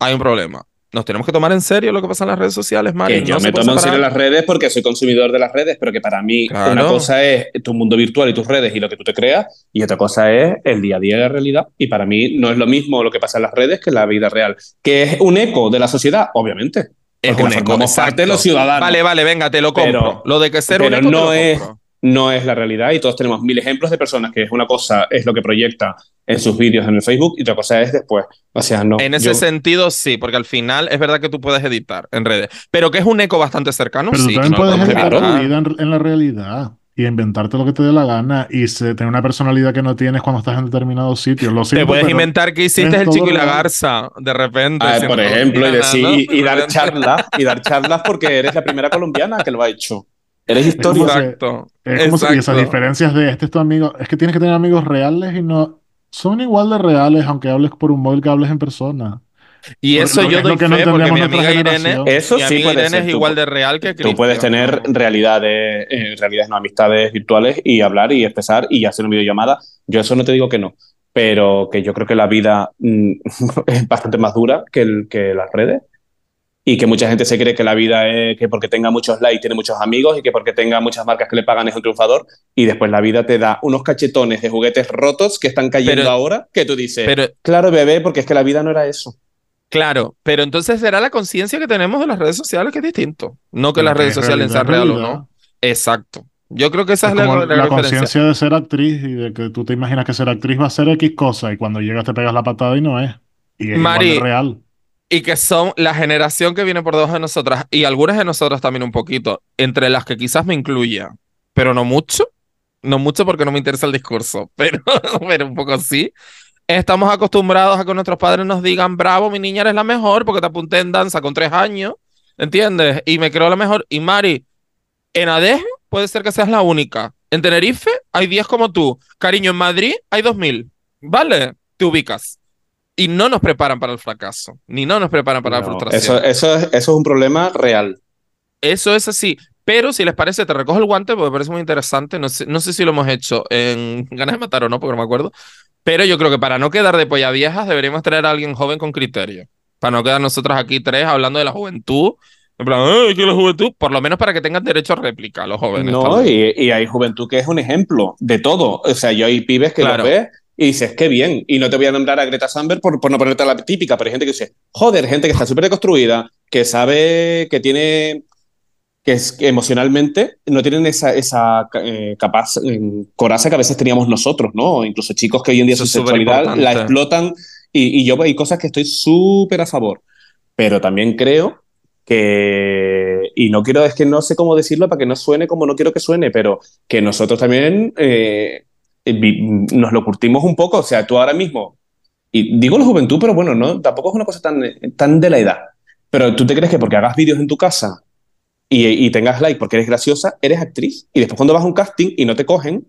hay un problema. Nos tenemos que tomar en serio lo que pasa en las redes sociales, Mari. Que yo No se me tomo en serio las redes porque soy consumidor de las redes, pero que para mí Claro. una cosa es tu mundo virtual y tus redes y lo que tú te creas, y otra cosa es el día a día de la realidad. Y para mí no es lo mismo lo que pasa en las redes que en la vida real. ¿Que es un eco de la sociedad? Obviamente. Es un eco, formamos parte de los ciudadanos. Vale, vale, venga, te lo compro. Pero- lo de que ser pero un eco te no lo es- compro. No es la realidad y todos tenemos mil ejemplos de personas que es una cosa es lo que proyecta en sus vídeos en el Facebook y otra cosa es después. O sea, no. En ese yo- sentido, sí, porque al final es verdad que tú puedes editar en redes, pero que es un eco bastante cercano, Pero sí. tú también no puedes editar en, en la realidad y inventarte lo que te dé la gana y se- tener una personalidad que no tienes cuando estás en determinados sitios. Lo Te siento, puedes pero- inventar que hiciste el chico y la garza, de repente. Ah, siendo *laughs* por ejemplo, y, decir, y, dar charlas, y dar charlas porque eres la primera colombiana que lo ha hecho. Eres que- Exacto. Es como si- y esas diferencias de este es tu amigo. Es que tienes que tener amigos reales y no. Son igual de reales, aunque hables por un móvil que hables en persona. Y eso yo es lo doy que no fe porque entendemos mi amiga Irene. Eso mi sí amiga puede Irene ser. es Tú igual de real que Tú Cristian. puedes tener ¿no? realidades, eh, realidades, no, amistades virtuales y hablar y expresar y hacer una videollamada. Yo eso no te digo que no, pero que yo creo que la vida mm, *laughs* es bastante más dura que, el- que las redes y que mucha gente se cree que la vida es que porque tenga muchos likes tiene muchos amigos y que porque tenga muchas marcas que le pagan es un triunfador y después la vida te da unos cachetones de juguetes rotos que están cayendo Pero- ahora que tú dices, Pero, claro bebé, porque es que la vida no era eso. claro, pero entonces será la conciencia que tenemos de las redes sociales que es distinto. No que Pero las redes es sociales sean realidad, real o no. Exacto. Yo creo que esa Es es, la, como la la referencia. conciencia de ser actriz y de que tú te imaginas que ser actriz va a ser X cosa y cuando llegas te pegas la patada y no es. Y es Mari, igual de real. Y que son la generación que viene por debajo de nosotras y algunas de nosotras también un poquito, entre las que quizás me incluya, pero no mucho, no mucho porque no me interesa el discurso, *laughs* pero, pero un poco sí. Estamos acostumbrados a que nuestros padres nos digan, bravo, mi niña eres la mejor porque te apunté en danza con tres años, ¿entiendes? Y me creo la mejor. Y Mari, en Adeje puede ser que seas la única. En Tenerife hay 10 como tú. Cariño, en Madrid hay 2000. ¿Vale? Te ubicas. Y no nos preparan para el fracaso, ni no nos preparan para la No, frustración. eso, eso, es, eso es un problema real. Eso es así. Pero si les parece, te recojo el guante porque me parece muy interesante. No sé, no sé si lo hemos hecho en *laughs* Ganas de Matar o no, porque no me acuerdo. Pero yo creo que para no quedar de polla viejas, deberíamos traer a alguien joven con criterio. Para no quedar nosotras aquí tres hablando de la juventud. En plan, ¡ay, que la juventud! Por lo menos para que tengan derecho a réplica los jóvenes. No, y, y hay juventud que es un ejemplo de todo. O sea, yo hay pibes que Claro. los ves y dices, qué bien. Y no te voy a nombrar a Greta Thunberg por, por no ponerte la típica, pero hay gente que dice, joder, gente que está súper deconstruida, que sabe que tiene, que, es, que emocionalmente no tienen esa, esa eh, capaz, eh, coraza que a veces teníamos nosotros, ¿no? Incluso chicos que hoy en día Eso su sexualidad la explotan y, y yo hay cosas que estoy súper a favor. Pero también creo que, y no quiero, es que no sé cómo decirlo para que no suene como no quiero que suene, pero que nosotros también eh, nos lo curtimos un poco. O sea, tú ahora mismo, y digo la juventud, pero bueno, no, tampoco es una cosa tan, tan de la edad. Pero tú te crees que porque hagas vídeos en tu casa y, y tengas like porque eres graciosa, eres actriz. Y después cuando vas a un casting y no te cogen,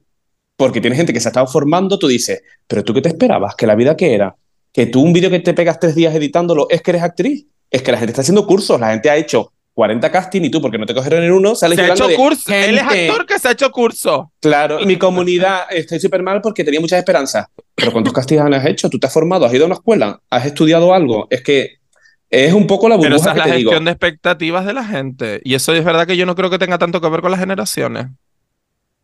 porque tienes gente que se ha estado formando, tú dices, pero tú qué te esperabas, que la vida que era, que tú un vídeo que te pegas tres días editándolo es que eres actriz. Es que la gente está haciendo cursos, la gente ha hecho 40 castings y tú, porque no te cogieron en uno, sales Se ha hecho de, curso. Él es "Gente, actor que se ha hecho curso. Claro, mi comunidad, estoy súper mal porque tenía muchas esperanzas. Pero ¿cuántos castings has hecho? ¿Tú te has formado? ¿Has ido a una escuela? ¿Has estudiado algo? Es que es un poco la Pero burbuja esa es que la te digo. gestión de expectativas de la gente. Y eso es verdad que yo no creo que tenga tanto que ver con las generaciones.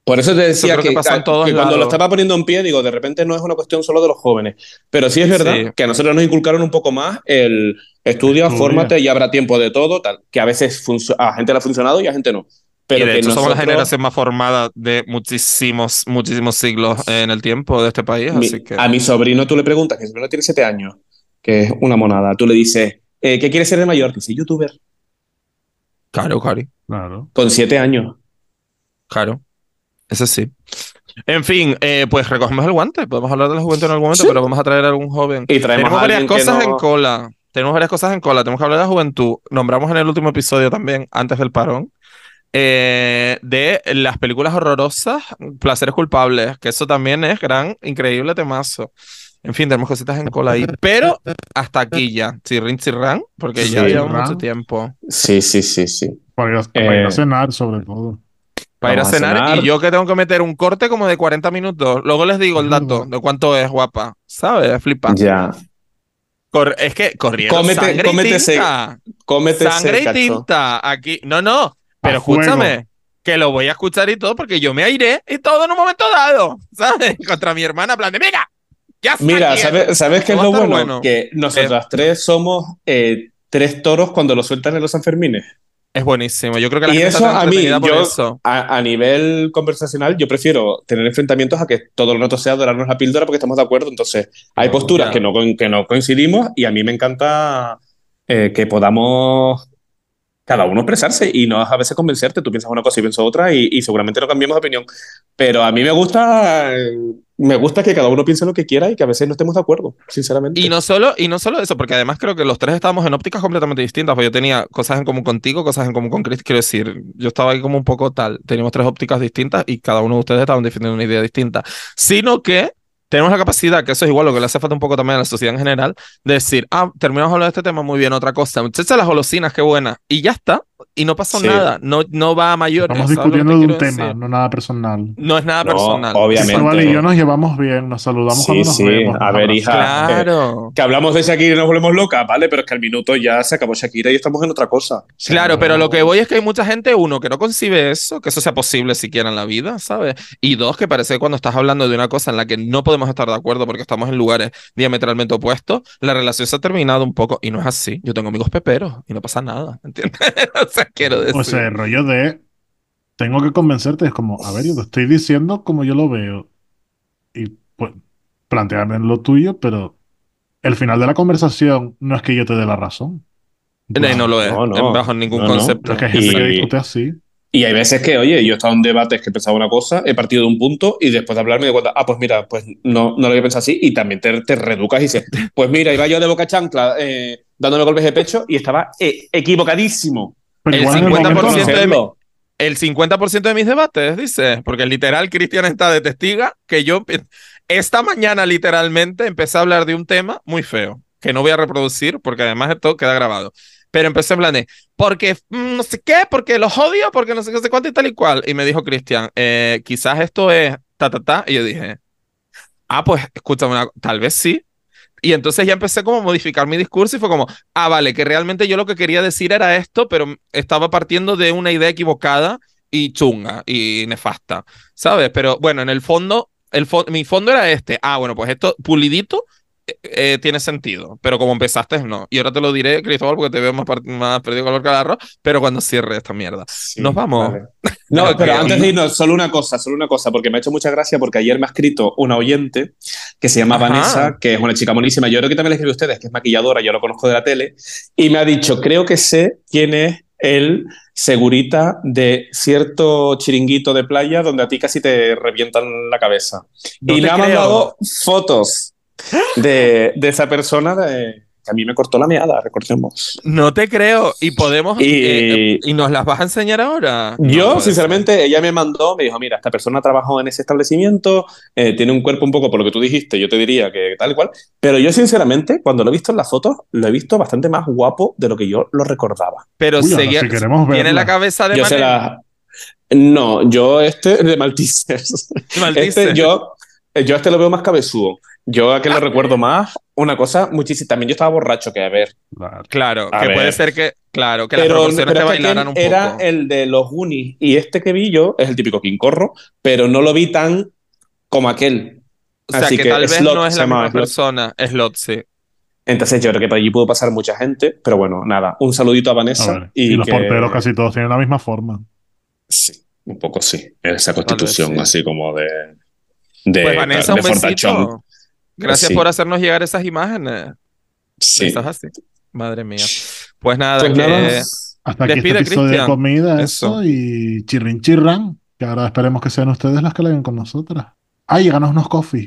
Por eso te decía que cuando lo estaba poniendo en pie, digo, de repente no es una cuestión solo de los jóvenes. Pero sí es verdad Sí. que a nosotros nos inculcaron un poco más el estudia, Estudia. fórmate y habrá tiempo de todo, tal. Que a veces a gente le ha funcionado y a gente no. Pero y de que hecho somos la nosotros- generación más formada de muchísimos, muchísimos siglos en el tiempo de este país, Mi- así que... A mi sobrino tú le preguntas, que mi sobrino tiene siete años, que es una monada, tú le dices, eh, ¿qué quieres ser de mayor? Dice, youtuber. Claro, Cari. Claro. Con siete años. Claro. Eso sí. En fin, eh, pues recogemos el guante. Podemos hablar de la juventud en algún momento, Sí. pero vamos a traer a algún joven. Y traemos Tenemos a varias cosas no- en cola. Tenemos varias cosas en cola. Tenemos que hablar de la juventud. Nombramos en el último episodio también, antes del parón, eh, de las películas horrorosas, placeres culpables, que eso también es gran, increíble temazo. En fin, tenemos cositas en cola ahí. Pero hasta aquí ya. Chirrin, chirrán, porque ya Sí. llevamos mucho tiempo. Sí, sí, sí, sí. Para ir a, para ir a cenar, sobre todo. Para ir a cenar, y yo que tengo que meter un corte como de 40 minutos. Luego les digo el dato de cuánto es, guapa. ¿Sabes? Flipa. Ya. Cor- es que corrieron Cómete- sangre cómete y ese- tinta. Cómete Sangre ese y tinta. Aquí. No, no. Pero A fuego. escúchame. Que lo voy a escuchar y todo porque yo me airé y todo en un momento dado. ¿Sabes? *laughs* Contra mi hermana, plan de, mira, ya Mira, ¿sabes, ¿sabes qué es lo bueno? bueno. Que nosotras tres somos eh, tres toros cuando lo sueltan en los Sanfermines. Es buenísimo. Yo creo que la Y gente eso está a mí, yo, eso. a, a nivel conversacional, yo prefiero tener enfrentamientos a que todo el rato sea dorarnos la píldora porque estamos de acuerdo. Entonces, hay posturas que no, que no coincidimos y a mí me encanta eh, que podamos cada uno expresarse y no a veces convencerte. Tú piensas una cosa y pienso otra y, y seguramente no cambiemos de opinión. Pero a mí me gusta, me gusta que cada uno piense lo que quiera y que a veces no estemos de acuerdo, sinceramente. Y no solo, y no solo eso, porque además creo que los tres estábamos en ópticas completamente distintas, porque yo tenía cosas en común contigo, cosas en común con Chris, quiero decir, yo estaba ahí como un poco tal, teníamos tres ópticas distintas y cada uno de ustedes estaban defendiendo una idea distinta, sino que tenemos la capacidad, que eso es igual lo que le hace falta un poco también a la sociedad en general, de decir, ah, terminamos hablar de este tema, muy bien, otra cosa, muchachas, las golosinas, qué buena, y ya está, y no pasó Sí. nada, no, no va a mayores. Estamos ¿sabes lo que te discutiendo de un tema, decir? no nada personal. No es nada No, personal. obviamente. Cristóbal y yo nos llevamos bien, nos saludamos Sí, cuando nos sí. vemos. A ver, hija. Claro. Que hablamos de Shakira y nos volvemos locas, ¿vale? Pero es que al minuto ya se acabó Shakira y estamos en otra cosa. Claro, pero lo que voy es que hay mucha gente, uno, que no concibe eso, que eso sea posible siquiera en la vida, ¿sabes? Y dos, que parece que cuando estás hablando de una cosa en la que no podemos estar de acuerdo porque estamos en lugares diametralmente opuestos, la relación se ha terminado un poco. Y no es así. Yo tengo amigos peperos y no pasa nada, ¿entiendes? *laughs* o sea, quiero decir. O sea, el rollo de tengo que convencerte es como, a ver, yo te estoy diciendo como yo lo veo. Y pues, plantearme lo tuyo, pero el final de la conversación no es que yo te dé la razón. No, no lo es, No, no. bajo ningún No, no. concepto. Es que hay gente que Y- discute así. Y hay veces que, oye, yo he estado en debates que he pensado una cosa, he partido de un punto y después de hablar me doy cuenta, ah, pues mira, pues no, no lo había pensado así y también te, te reeducas y dices, pues mira, iba yo de boca chancla eh, dándole golpes de pecho y estaba eh, equivocadísimo. Pero El igual en el 50% momento no. de. El 50% de mis debates, dice, porque literal Cristian está de testiga que yo esta mañana literalmente empecé a hablar de un tema muy feo, que no voy a reproducir porque además esto queda grabado. Pero empecé en plan de, porque mm, no sé qué, porque los odio, porque no sé qué, sé cuánto y tal y cual. Y me dijo Cristian, eh, quizás esto es ta, ta, ta. Y yo dije, ah, pues escúchame, una- tal vez sí. Y entonces ya empecé como a modificar mi discurso y fue como, ah, vale, que realmente yo lo que quería decir era esto, pero estaba partiendo de una idea equivocada y chunga y nefasta, ¿sabes? Pero bueno, en el fondo, el fo- mi fondo era este. Ah, bueno, pues esto pulidito eh, eh, tiene sentido, pero como empezaste, no. Y ahora te lo diré, Cristóbal, porque te veo más, más perdido color que el arroz, pero cuando cierre esta mierda. Sí, Nos vamos. vale. *laughs* No, pero que- antes de irnos, solo una cosa, solo una cosa, porque me ha hecho mucha gracia porque ayer me ha escrito una oyente que se llama Ajá. Vanessa, que es una chica monísima. Yo creo que también le escribí a ustedes, que es maquilladora, yo lo conozco de la tele, y me ha dicho, creo que sé quién es el segurita de cierto chiringuito de playa donde a ti casi te revientan la cabeza. No y me ha mandado fotos de, de esa persona de- que a mí me cortó la meada, recordemos. No te creo. Y podemos. Y- eh, ¿y nos las vas a enseñar ahora? Yo, sinceramente, ella me mandó, me dijo, mira, esta persona trabajó en ese establecimiento, eh, tiene un cuerpo un poco por lo que tú dijiste, yo te diría que tal y cual, pero yo, sinceramente, cuando lo he visto en las fotos, lo he visto bastante más guapo de lo que yo lo recordaba. Pero Uy, seguía- sí queremos tiene la cabeza de Yo se Manel. la... No, yo este de Maltesers. Este, yo, yo este lo veo más cabezudo. Yo a que lo recuerdo más, una cosa muchísimo. También yo estaba borracho, que a ver. Claro. A que puede ver. ser que. Claro, que las Pero, proporciones pero te bailaran un aquel era poco. el de los Goonies y este que vi yo es el típico King Corro, pero no lo vi tan como aquel. O sea, Así que, que tal vez Slot no es se la misma Slot. persona. Slot, sí. Entonces yo creo que por allí pudo pasar mucha gente, pero bueno, nada, un saludito a A Vanessa. ver, y, los que- porteros casi todos tienen la misma forma. Sí, un poco sí, esa constitución sí. así como de... de Pues Vanessa, de un fortachón. besito. Gracias Sí. por hacernos llegar esas imágenes. Sí. Estás así. Madre mía. Pues nada, Pues que nada. Hasta aquí Despide, este episodio de Cristian. comida, Eso. eso, y chirrin chirran, que ahora esperemos que sean ustedes las que la hagan con nosotras. Ay, ganas unos coffee.